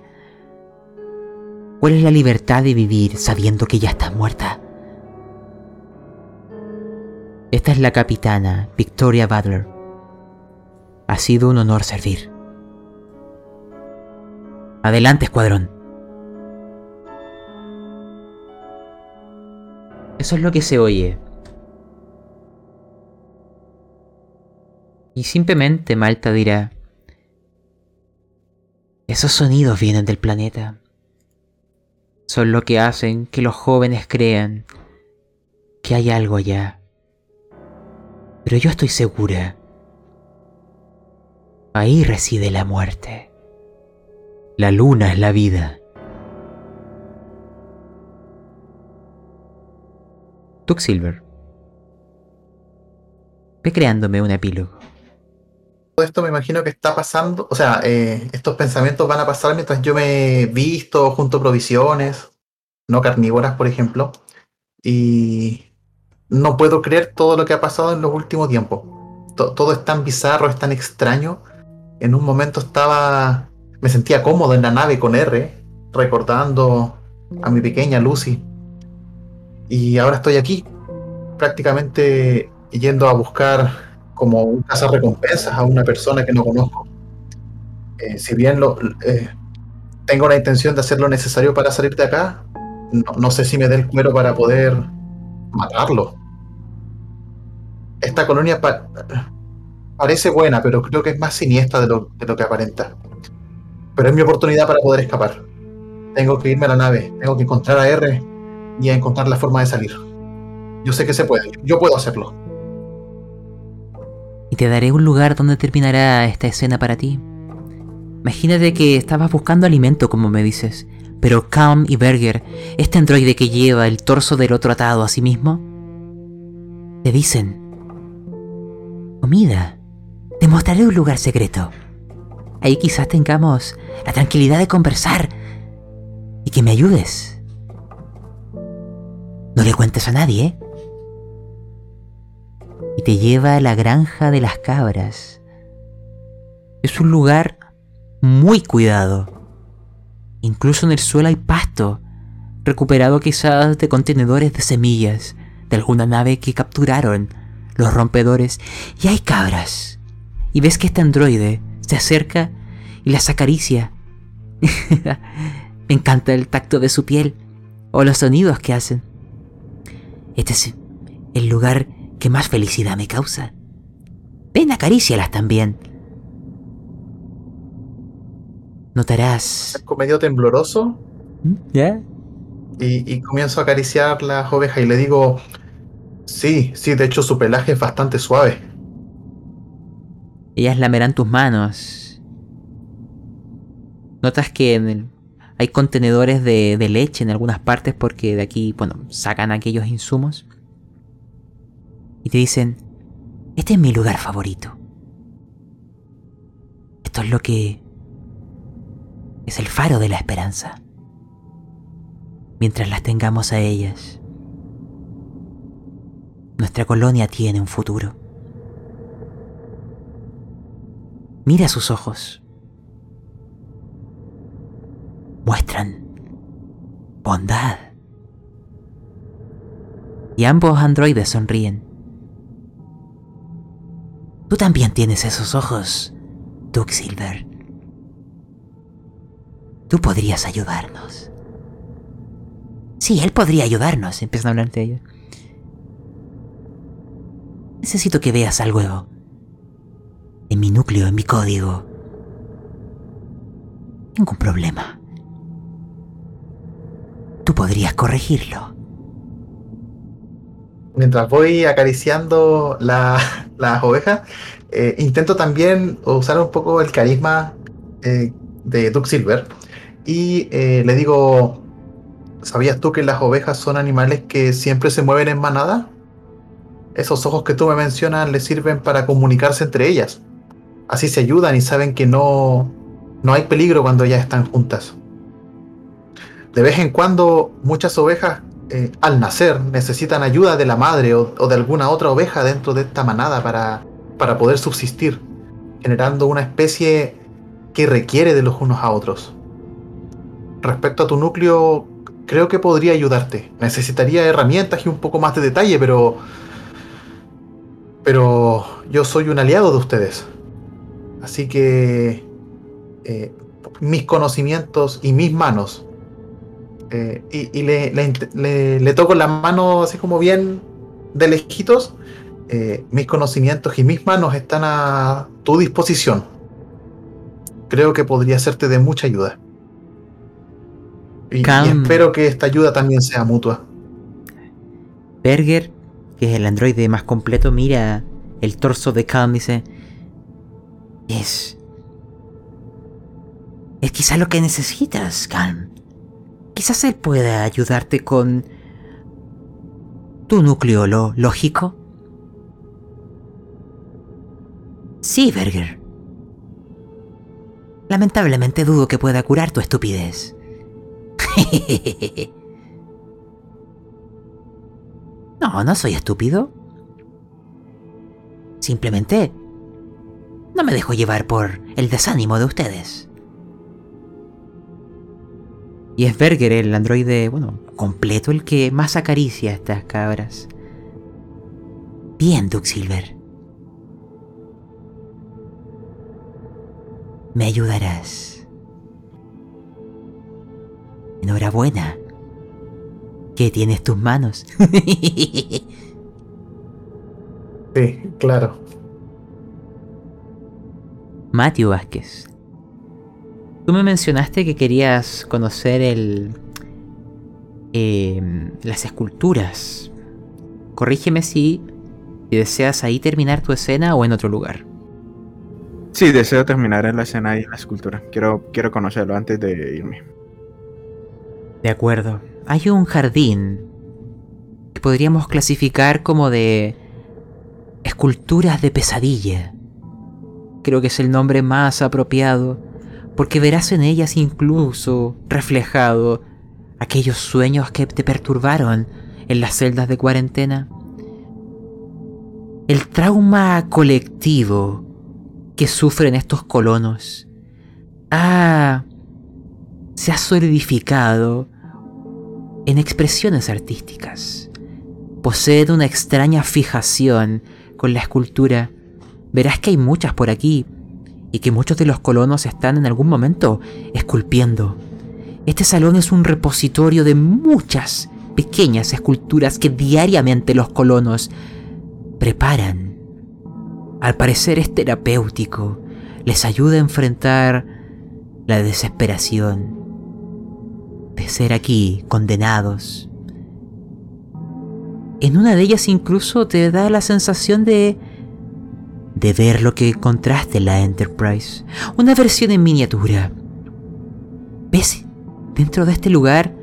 cuál es la libertad de vivir sabiendo que ya estás muerta. Esta es la capitana, Victoria Butler. Ha sido un honor servir. Adelante, escuadrón. Eso es lo que se oye. Y simplemente Malta dirá, esos sonidos vienen del planeta. Son lo que hacen que los jóvenes crean que hay algo allá. Pero yo estoy segura. Ahí reside la muerte. La luna es la vida. Tuck Silver. Ve creándome un epílogo. Esto me imagino que está pasando, o sea, eh, estos pensamientos van a pasar mientras yo me visto, junto provisiones, no carnívoras, por ejemplo, y no puedo creer todo lo que ha pasado en los últimos tiempos. todo es tan bizarro, es tan extraño. En un momento estaba, me sentía cómodo en la nave con R, recordando a mi pequeña Lucy. Y ahora estoy aquí, prácticamente yendo a buscar como un recompensas a una persona que no conozco. Eh, si bien eh, tengo la intención de hacer lo necesario para salir de acá, no, sé si me dé el cuero para poder matarlo. Esta colonia parece buena, pero creo que es más siniestra de lo, de lo que aparenta. Pero es mi oportunidad para poder escapar. Tengo que irme a la nave, tengo que encontrar a R y encontrar la forma de salir. Yo sé que se puede, yo puedo hacerlo y te daré un lugar donde terminará esta escena para ti. Imagínate que estabas buscando alimento, como me dices, pero Calm y Berger, este androide que lleva el torso del otro atado a sí mismo, te dicen, comida, te mostraré un lugar secreto. Ahí quizás tengamos la tranquilidad de conversar y que me ayudes. No le cuentes a nadie, ¿eh? Y te lleva a la granja de las cabras. Es un lugar muy cuidado. Incluso en el suelo hay pasto, recuperado quizás de contenedores de semillas de alguna nave que capturaron los rompedores. Y hay cabras. Y ves que este androide se acerca y las acaricia. Me encanta el tacto de su piel o los sonidos que hacen. Este es el lugar ¿Qué más felicidad me causa. Ven, acarícialas también. Notarás. medio tembloroso. ¿Mm? ¿Ya? Y, y, comienzo a acariciar las ovejas y le digo, sí, sí, de hecho su pelaje es bastante suave. Ellas lamerán tus manos. Notas que hay contenedores de, de leche en algunas partes porque de aquí, bueno, sacan aquellos insumos y te dicen, este es mi lugar favorito. Esto es lo que es el faro de la esperanza. Mientras las tengamos a ellas, nuestra colonia tiene un futuro. Mira sus ojos. Muestran bondad. Y ambos androides sonríen. Tú también tienes esos ojos, Silver. Tú podrías ayudarnos. Sí, él podría ayudarnos, empiezan a hablar de ellos. Necesito que veas algo en mi núcleo, en mi código. Un problema. Tú podrías corregirlo. Mientras voy acariciando la, las ovejas, eh, intento también usar un poco el carisma eh, de Duke Silver y eh, le digo, ¿sabías tú que las ovejas son animales que siempre se mueven en manada? Esos ojos que tú me mencionas les sirven para comunicarse entre ellas. Así se ayudan y saben que no, no hay peligro cuando ellas están juntas. De vez en cuando muchas ovejas eh, al nacer necesitan ayuda de la madre o, de alguna otra oveja dentro de esta manada para, para poder subsistir, generando una especie que requiere de los unos a otros. Respecto a tu núcleo, creo que podría ayudarte. Necesitaría herramientas y un poco más de detalle, pero... Pero yo soy un aliado de ustedes. Así que... Eh, mis conocimientos y mis manos. Eh, y, le, toco las manos así como bien de lejitos. Eh, mis conocimientos y mis manos están a tu disposición. Creo que podría serte de mucha ayuda. Y, espero que esta ayuda también sea mutua. Berger, que es el androide más completo, mira el torso de Calm y dice: Es. Es quizá lo que necesitas, Calm. Quizás él pueda ayudarte con. tu núcleo lógico. Sí, Berger. Lamentablemente dudo que pueda curar tu estupidez. no, no soy estúpido. Simplemente no me dejo llevar por el desánimo de ustedes. Y es Berger, el androide, bueno, completo, el que más acaricia a estas cabras. Bien, Duke Silver. Me ayudarás. Enhorabuena. ¿Qué tienes tus manos? sí, claro. Matthew Vázquez. Tú me mencionaste que querías conocer el. Em, las esculturas. Corrígeme si, si deseas ahí terminar tu escena o en otro lugar. Sí, deseo terminar en la escena y en la escultura. Quiero, quiero conocerlo antes de irme. De acuerdo. Hay un jardín que podríamos clasificar como de esculturas de pesadilla. Creo que es el nombre más apropiado, porque verás en ellas incluso reflejado aquellos sueños que te perturbaron en las celdas de cuarentena. El trauma colectivo que sufren estos colonos ah, se ha solidificado en expresiones artísticas. Posee una extraña fijación con la escultura. Verás que hay muchas por aquí y que muchos de los colonos están en algún momento esculpiendo. Este salón es un repositorio de muchas pequeñas esculturas que diariamente los colonos preparan. Al parecer es terapéutico, les ayuda a enfrentar la desesperación de ser aquí condenados. En una de ellas incluso te da la sensación de de ver lo que encontraste en la Enterprise, una versión en miniatura. ¿Ves dentro de este lugar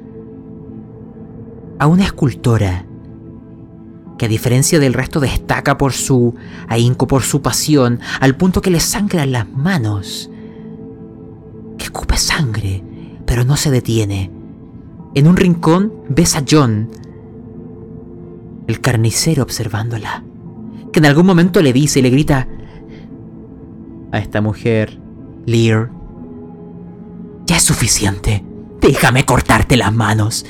a una escultora que a diferencia del resto destaca por su ahínco, por su pasión, al punto que le sangran las manos, que escupe sangre, pero no se detiene. En un rincón ves a John, el carnicero observándola, que en algún momento le dice y le grita a esta mujer, Lear, ya es suficiente, déjame cortarte las manos,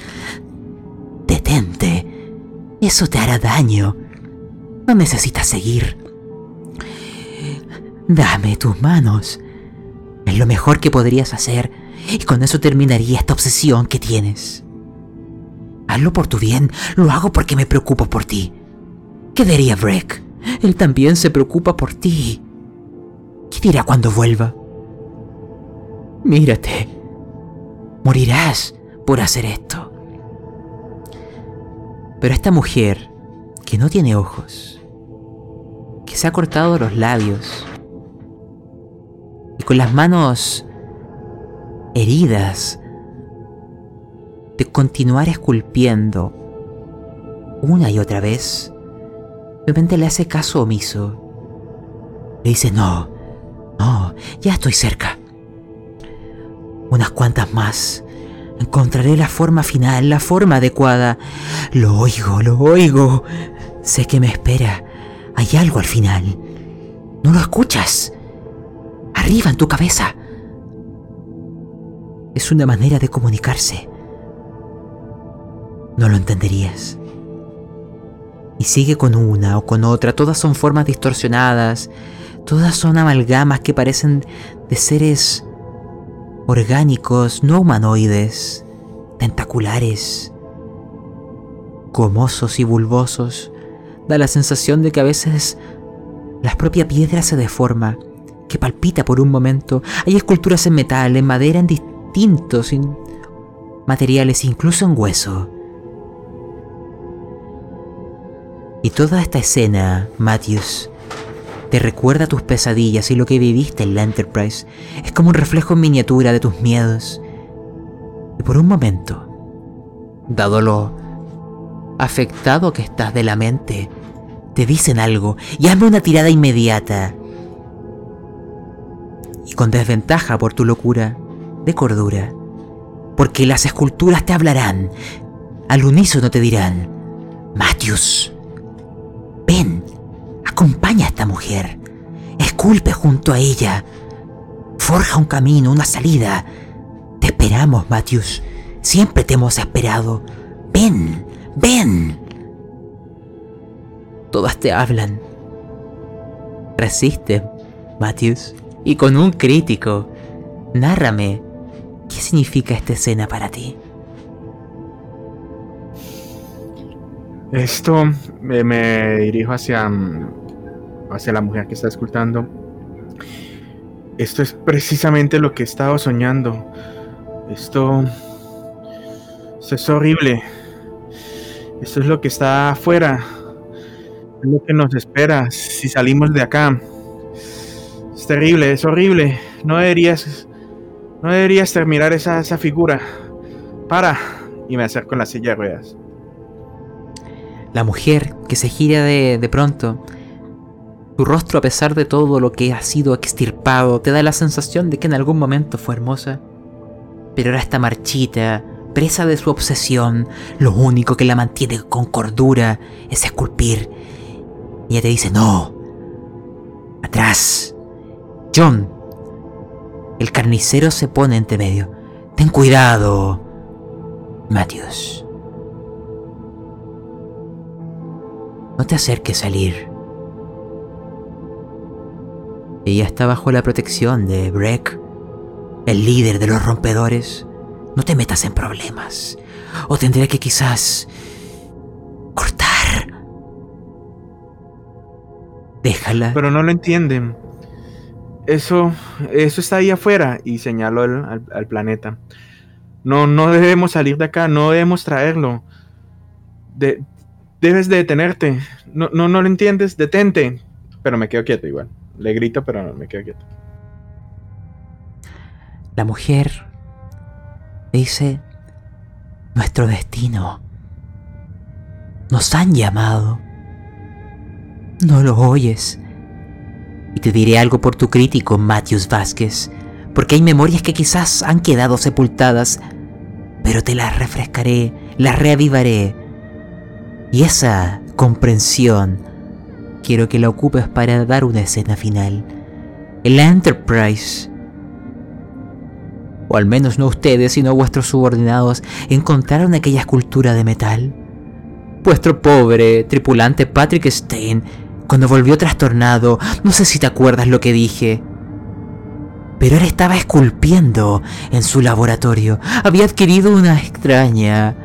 detente, eso te hará daño, no necesitas seguir. Dame tus manos, es lo mejor que podrías hacer y con eso terminaría esta obsesión que tienes. Hazlo por tu bien, lo hago porque me preocupo por ti. ¿Qué diría Breck? Él también se preocupa por ti. ¿Qué dirá cuando vuelva? Mírate. Morirás por hacer esto. Pero esta mujer, que no tiene ojos, que se ha cortado los labios, y con las manos heridas de continuar esculpiendo una y otra vez, repente le hace caso omiso. Le dice, no, no, ya estoy cerca. Unas cuantas más. Encontraré la forma final, la forma adecuada. Lo oigo, lo oigo. Sé que me espera. Hay algo al final. ¿No lo escuchas? Arriba en tu cabeza. Es una manera de comunicarse. No lo entenderías. Y sigue con una o con otra, todas son formas distorsionadas, todas son amalgamas que parecen de seres orgánicos no humanoides, tentaculares, gomosos y bulbosos. Da la sensación de que a veces la propia piedra se deforma, que palpita por un momento. Hay esculturas en metal, en madera, en distintos materiales, incluso en hueso. Y toda esta escena, Matthews, te recuerda tus pesadillas y lo que viviste en la Enterprise. Es como un reflejo en miniatura de tus miedos. Y por un momento, dado lo afectado que estás de la mente, te dicen algo y hazme una tirada inmediata. Y con desventaja por tu locura, de cordura. Porque las esculturas te hablarán. Al unísono te dirán, Matthews, acompaña a esta mujer. Esculpe junto a ella. Forja un camino, una salida. Te esperamos, Matthews. Siempre te hemos esperado. Ven, ven. Todas te hablan. Resiste, Matthews. Y con un crítico, nárrame qué significa esta escena para ti. Esto me, me dirijo hacia, hacia la mujer que está escuchando. Esto es precisamente lo que he estado soñando. Esto, esto es horrible. Esto es lo que está afuera. Es lo que nos espera si salimos de acá. Es terrible, es horrible. No deberías, no deberías terminar esa, esa figura. Para. Y me acerco en la silla de ruedas. La mujer que se gira de, de pronto, su rostro a pesar de todo lo que ha sido extirpado, te da la sensación de que en algún momento fue hermosa. Pero ahora está marchita, presa de su obsesión, lo único que la mantiene con cordura es esculpir. Y ella te dice, no, atrás. John, el carnicero se pone entre medio. Ten cuidado, Matthews. No te acerques a salir. Ella está bajo la protección de Breck, el líder de los rompedores. No te metas en problemas. O tendré que quizás cortar. Déjala. Pero no lo entienden. Eso, eso está ahí afuera. Y señalo al, planeta. No, no debemos salir de acá. No debemos traerlo. De- debes de detenerte. No, no, no lo entiendes. Detente. Pero me quedo quieto igual. Le grito, pero no, me quedo quieto. La mujer dice, nuestro destino. Nos han llamado. No lo oyes. Y te diré algo por tu crítico, Matthews Vázquez, porque hay memorias que quizás han quedado sepultadas, pero te las refrescaré, las reavivaré. Y esa comprensión quiero que la ocupes para dar una escena final. En la Enterprise o al menos no ustedes, sino vuestros subordinados, encontraron aquella escultura de metal? Vuestro pobre tripulante Patrick Stein, cuando volvió trastornado, no sé si te acuerdas lo que dije. Pero él estaba esculpiendo en su laboratorio. Había adquirido una extraña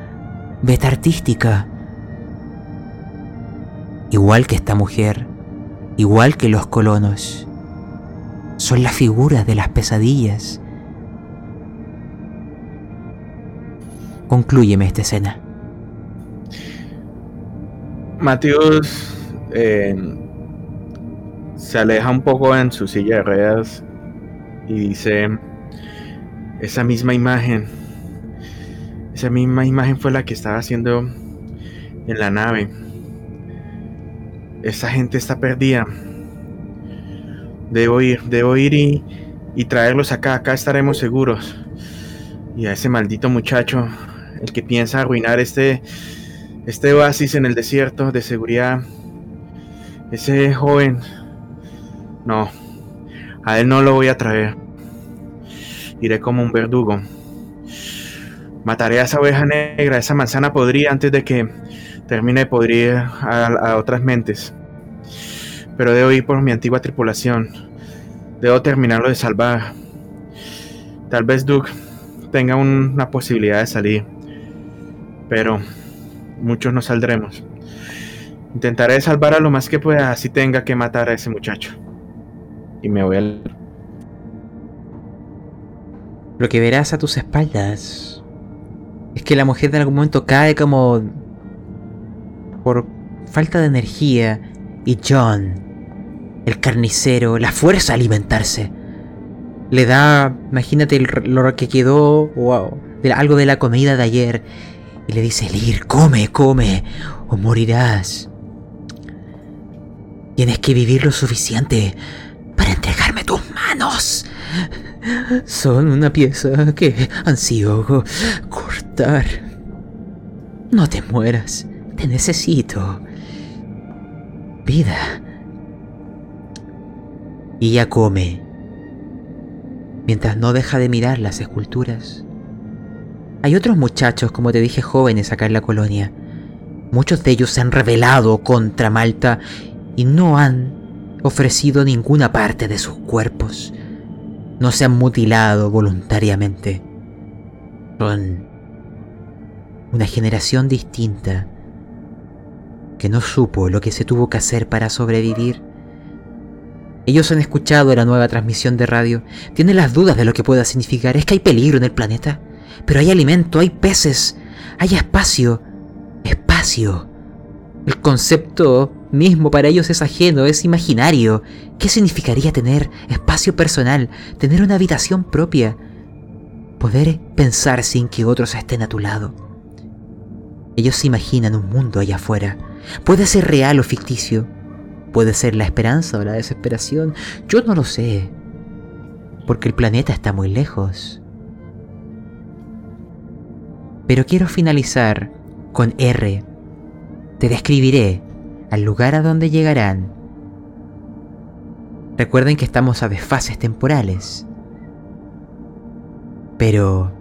beta artística. Igual que esta mujer, igual que los colonos. Son las figuras de las pesadillas Conclúyeme esta escena. Mateus eh, se aleja un poco en su silla de ruedas y dice, esa misma imagen, esa misma imagen fue la que estaba haciendo en la nave. Esa gente está perdida. Debo ir, debo ir y, y traerlos acá, acá estaremos seguros. Y a ese maldito muchacho, el que piensa arruinar este, este oasis en el desierto de seguridad, ese joven, no, a él no lo voy a traer. Iré como un verdugo. Mataré a esa oveja negra, a esa manzana podrida antes de que termine de podrir a, a otras mentes. Pero debo ir por mi antigua tripulación. Debo terminarlo de salvar. Tal vez Duke tenga una posibilidad de salir, pero muchos no saldremos. Intentaré salvar a lo más que pueda, así tenga que matar a ese muchacho. Y me voy a... Lo que verás a tus espaldas es que la mujer de algún momento cae como por falta de energía y John, el carnicero, la fuerza a alimentarse. Le da, imagínate lo que quedó o algo de la comida de ayer y le dice, Lir, come, come o morirás. Tienes que vivir lo suficiente para entregarme tus manos. Son una pieza que ansío cortar. No te mueras, necesito. Vida. Y ella come, mientras no deja de mirar las esculturas. Hay otros muchachos, como te dije, jóvenes acá en la colonia. Muchos de ellos se han rebelado contra Malta y no han ofrecido ninguna parte de sus cuerpos. No se han mutilado voluntariamente. Son una generación distinta que no supo lo que se tuvo que hacer para sobrevivir. Ellos han escuchado la nueva transmisión de radio, tienen las dudas de lo que pueda significar. Es que hay peligro en el planeta, pero hay alimento, hay peces, hay espacio. Espacio. El concepto mismo para ellos es ajeno, es imaginario. ¿Qué significaría tener espacio personal, tener una habitación propia? Poder pensar sin que otros estén a tu lado. Ellos se imaginan un mundo allá afuera. Puede ser real o ficticio. Puede ser la esperanza o la desesperación. Yo no lo sé. Porque el planeta está muy lejos. Pero quiero finalizar con R. Te describiré al lugar a donde llegarán. Recuerden que estamos a desfases temporales. Pero...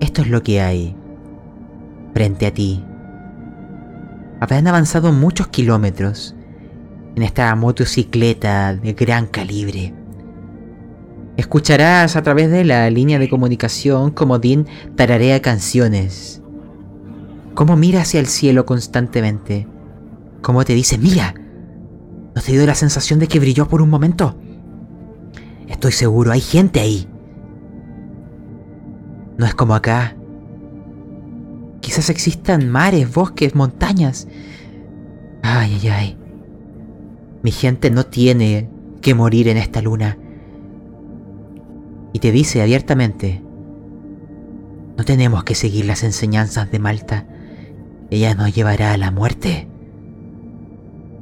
Esto es lo que hay frente a ti. Habrán avanzado muchos kilómetros en esta motocicleta de gran calibre. Escucharás a través de la línea de comunicación como Dean tararea canciones cómo mira hacia el cielo constantemente, cómo te dice, mira, ¿no te dio la sensación de que brilló por un momento? Estoy seguro, hay gente ahí. No es como acá. Quizás existan mares, bosques, montañas. Ay, ay, ay. Mi gente no tiene que morir en esta luna. Y te dice abiertamente, no tenemos que seguir las enseñanzas de Malta. Ella nos llevará a la muerte.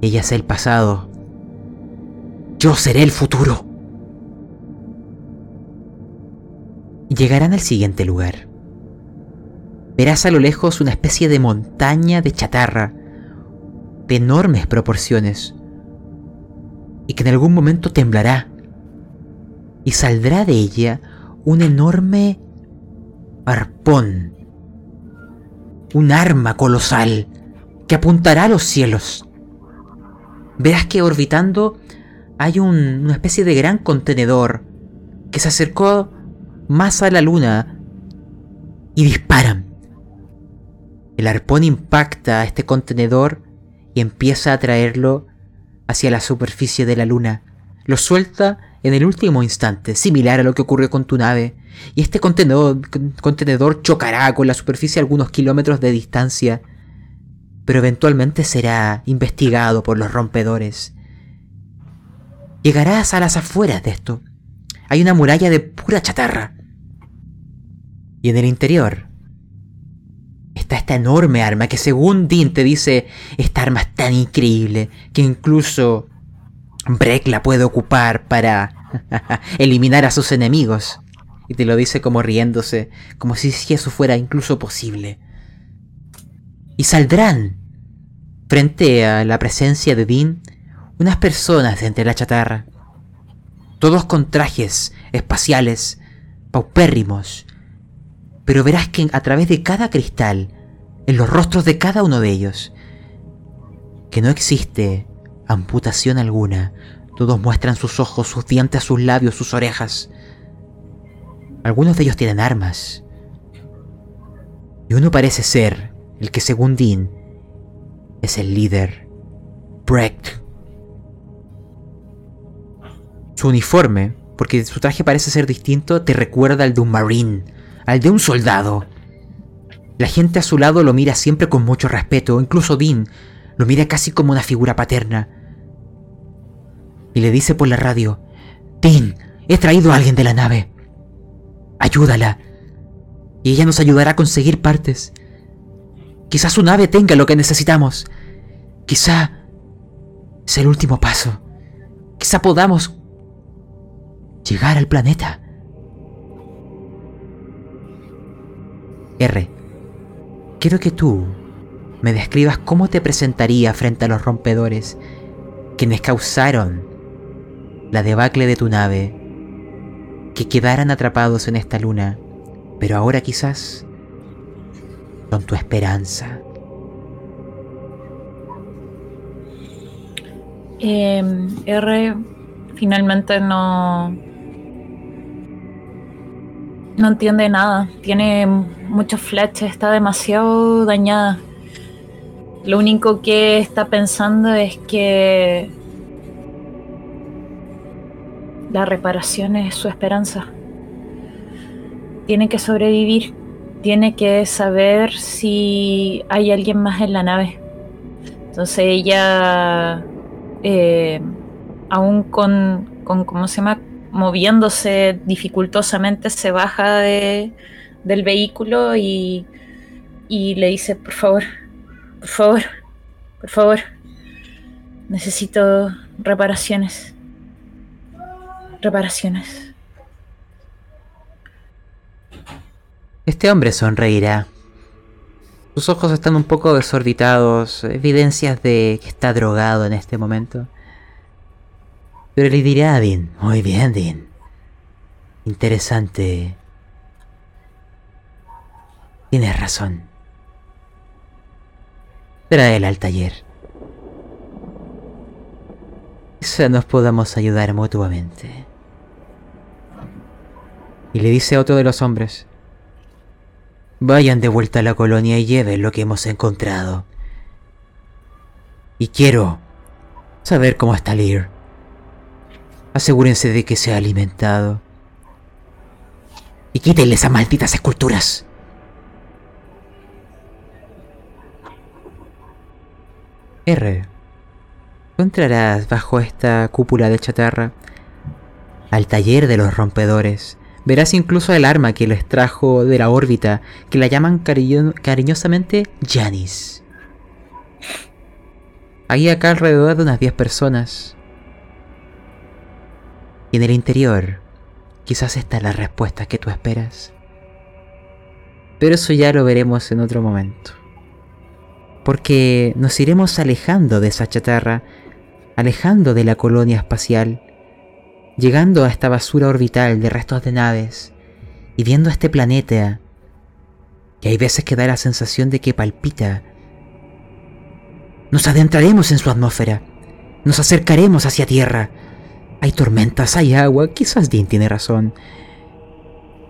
Ella es el pasado. Yo seré el futuro. Llegarán al siguiente lugar. Verás a lo lejos una especie de montaña de chatarra de enormes proporciones y que en algún momento temblará y saldrá de ella un enorme arpón un arma colosal que apuntará a los cielos. Verás que orbitando hay una especie de gran contenedor que se acercó más a la luna y disparan. El arpón impacta a este contenedor y empieza a traerlo hacia la superficie de la luna. Lo suelta en el último instante, similar a lo que ocurrió con tu nave, y este contenedor, contenedor chocará con la superficie a algunos kilómetros de distancia, pero eventualmente será investigado por los rompedores. Llegarás a las afueras de esto. Hay una muralla de pura chatarra. Y en el interior esta enorme arma que según Dean te dice, esta arma es tan increíble que incluso Breck la puede ocupar para eliminar a sus enemigos. Y te lo dice como riéndose, como si eso fuera incluso posible. Y saldrán, frente a la presencia de Dean, unas personas de entre la chatarra. Todos con trajes espaciales, paupérrimos. Pero verás que a través de cada cristal, en los rostros de cada uno de ellos, que no existe amputación alguna. Todos muestran sus ojos, sus dientes, sus labios, sus orejas. Algunos de ellos tienen armas. Y uno parece ser el que según Dean es el líder, Brecht. Su uniforme, porque su traje parece ser distinto, te recuerda al de un marine, al de un soldado. La gente a su lado lo mira siempre con mucho respeto, incluso Dean lo mira casi como una figura paterna. Y le dice por la radio, Dean, he traído a alguien de la nave. Ayúdala. Y ella nos ayudará a conseguir partes. Quizás su nave tenga lo que necesitamos. Quizá es el último paso. Quizá podamos llegar al planeta. R. Quiero que tú me describas cómo te presentaría frente a los rompedores quienes causaron la debacle de tu nave, que quedaran atrapados en esta luna, pero ahora quizás son tu esperanza. Eh, R finalmente no. No entiende nada. Tiene muchos flashes, está demasiado dañada. Lo único que está pensando es que la reparación es su esperanza. Tiene que sobrevivir. Tiene que saber si hay alguien más en la nave. Entonces ella, eh, aún con, con, ¿cómo se llama? Moviéndose dificultosamente, se baja de, del vehículo y, y le dice, por favor, por favor, por favor, necesito reparaciones. Reparaciones. Este hombre sonreirá. Sus ojos están un poco desorbitados, evidencias de que está drogado en este momento. Pero le dirá a Dean, muy bien Dean. Interesante. Tienes razón. Tráela al taller. Quizá nos podamos ayudar mutuamente. Y le dice a otro de los hombres, Vayan de vuelta a la colonia y lleven lo que hemos encontrado. Y quiero saber cómo está Lear. Asegúrense de que se ha alimentado. Y quítenle esas malditas esculturas. R. Tú entrarás bajo esta cúpula de chatarra al taller de los rompedores. Verás incluso el arma que les trajo de la órbita, que la llaman cariño cariñosamente Janis. Hay acá alrededor de unas 10 personas. Y en el interior, quizás está la respuesta que tú esperas. Pero eso ya lo veremos en otro momento. Porque nos iremos alejando de esa chatarra, alejando de la colonia espacial, llegando a esta basura orbital de restos de naves y viendo este planeta que hay veces que da la sensación de que palpita. Nos adentraremos en su atmósfera, nos acercaremos hacia Tierra. Hay tormentas, hay agua, quizás Dean tiene razón.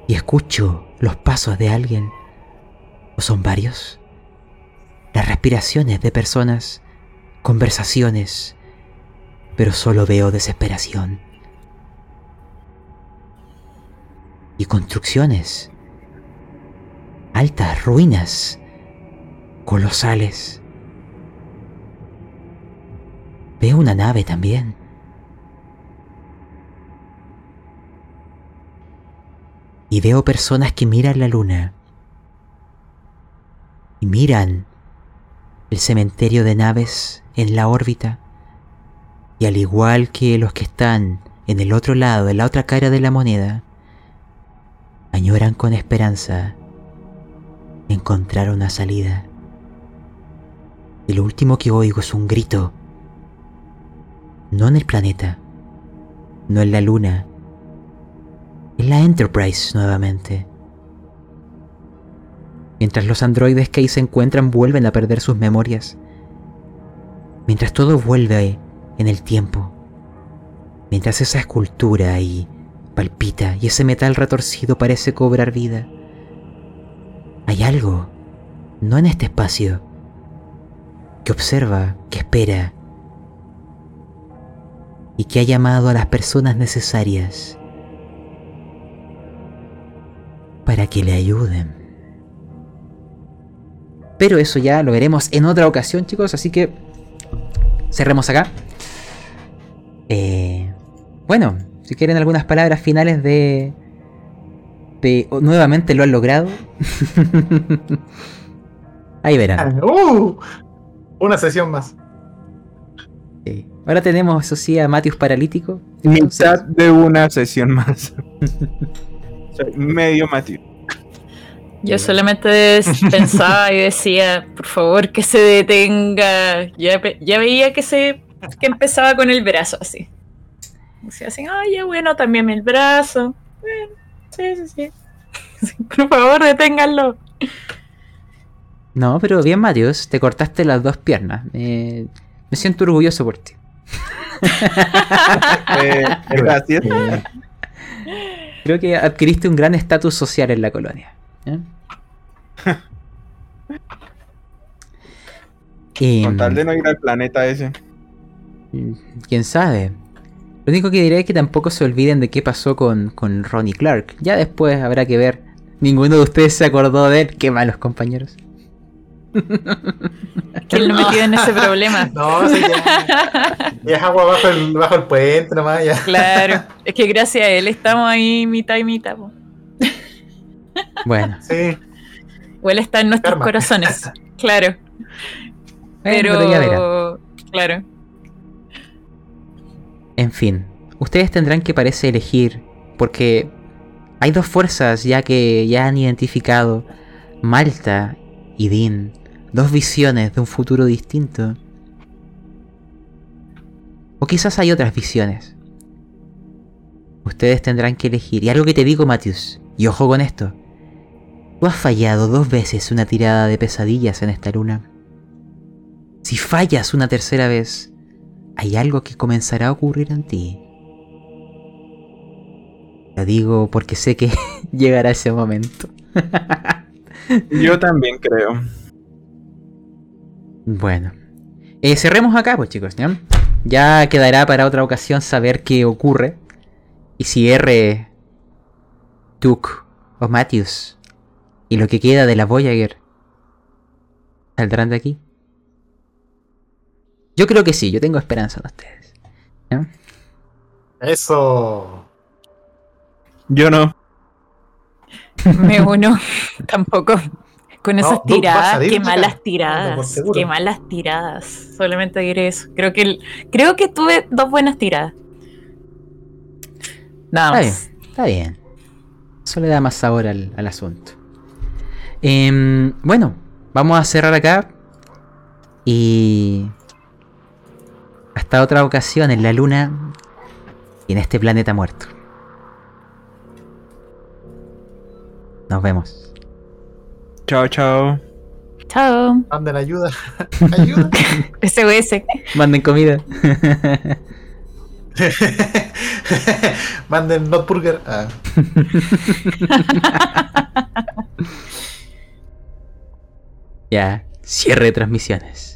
Y escucho los pasos de alguien. ¿O son varios? Las respiraciones de personas, conversaciones, pero solo veo desesperación. y construcciones. Altas ruinas, colosales. Veo una nave también. Y veo personas que miran la luna. Y miran el cementerio de naves en la órbita. Y al igual que los que están en el otro lado, en la otra cara de la moneda, añoran con esperanza encontrar una salida. Y lo último que oigo es un grito. No en el planeta, no en la luna, en la Enterprise nuevamente. Mientras los androides que ahí se encuentran vuelven a perder sus memorias. Mientras todo vuelve en el tiempo. Mientras esa escultura ahí palpita y ese metal retorcido parece cobrar vida. Hay algo, no en este espacio, que observa, que espera y que ha llamado a las personas necesarias para que le ayuden. Pero eso ya lo veremos en otra ocasión, chicos, así que cerremos acá. Eh, bueno, si quieren algunas palabras finales de... de nuevamente lo han logrado. Ahí verán. Uh, una sesión más. Sí. Ahora tenemos, eso sí, a Matius paralítico. Mitad de una sesión más. Soy medio Matius. Yo solamente pensaba y decía, por favor, que se detenga. Ya, veía que se que empezaba con el brazo así. Decía así, ay, ya bueno, también el brazo. Bueno, sí, sí, sí. Por favor, deténganlo. No, pero bien, Matius, te cortaste las dos piernas. Eh, me siento orgulloso por ti. Eh, gracias. Creo que adquiriste un gran estatus social en la colonia. ¿eh? Y, Con tal de no ir al planeta ese. ¿Quién sabe? Lo único que diré es que tampoco se olviden de qué pasó con, con Ronnie Clark. Ya después habrá que ver. Ninguno de ustedes se acordó de él. Qué malos compañeros. ¿Quién lo metió en ese problema? No, sí, ya, ya es agua bajo el, bajo el puente nomás. Ya. Claro, es que gracias a él estamos ahí mitad y mitad. po. Bueno, Sí, O él está en nuestros Karma. corazones. Claro, pero. Claro. En fin, ustedes tendrán que parece elegir, porque hay dos fuerzas ya que ya han identificado Malta y Dean, dos visiones de un futuro distinto. O quizás hay otras visiones. Ustedes tendrán que elegir. Y algo que te digo, Matthews, y ojo con esto. Tú has fallado dos veces una tirada de pesadillas en esta luna. Si fallas una tercera vez, hay algo que comenzará a ocurrir en ti. Lo digo porque sé que llegará ese momento. Yo también creo. Bueno. Eh, cerremos acá, pues chicos, ¿ya? Ya quedará para otra ocasión saber qué ocurre. Y si R. Duke o Matthews y lo que queda de la Voyager saldrán de aquí. Yo creo que sí, yo tengo esperanza en ustedes. ¿ya? eso. Yo no. Me uno. Tampoco. Con esas tiradas, qué malas tiradas. Qué malas tiradas. Solamente diré eso. Creo que el- creo que tuve dos buenas tiradas. Nada Está bien, más. está bien. Eso le da más sabor al, al asunto. Em, bueno, vamos a cerrar acá. Y. Hasta otra ocasión en la luna y en este planeta muerto. Nos vemos. Chao, chao. Chao. Manden ayuda. ayuda. SOS. Manden comida. Manden not burger. Ah. ya, cierre de transmisiones.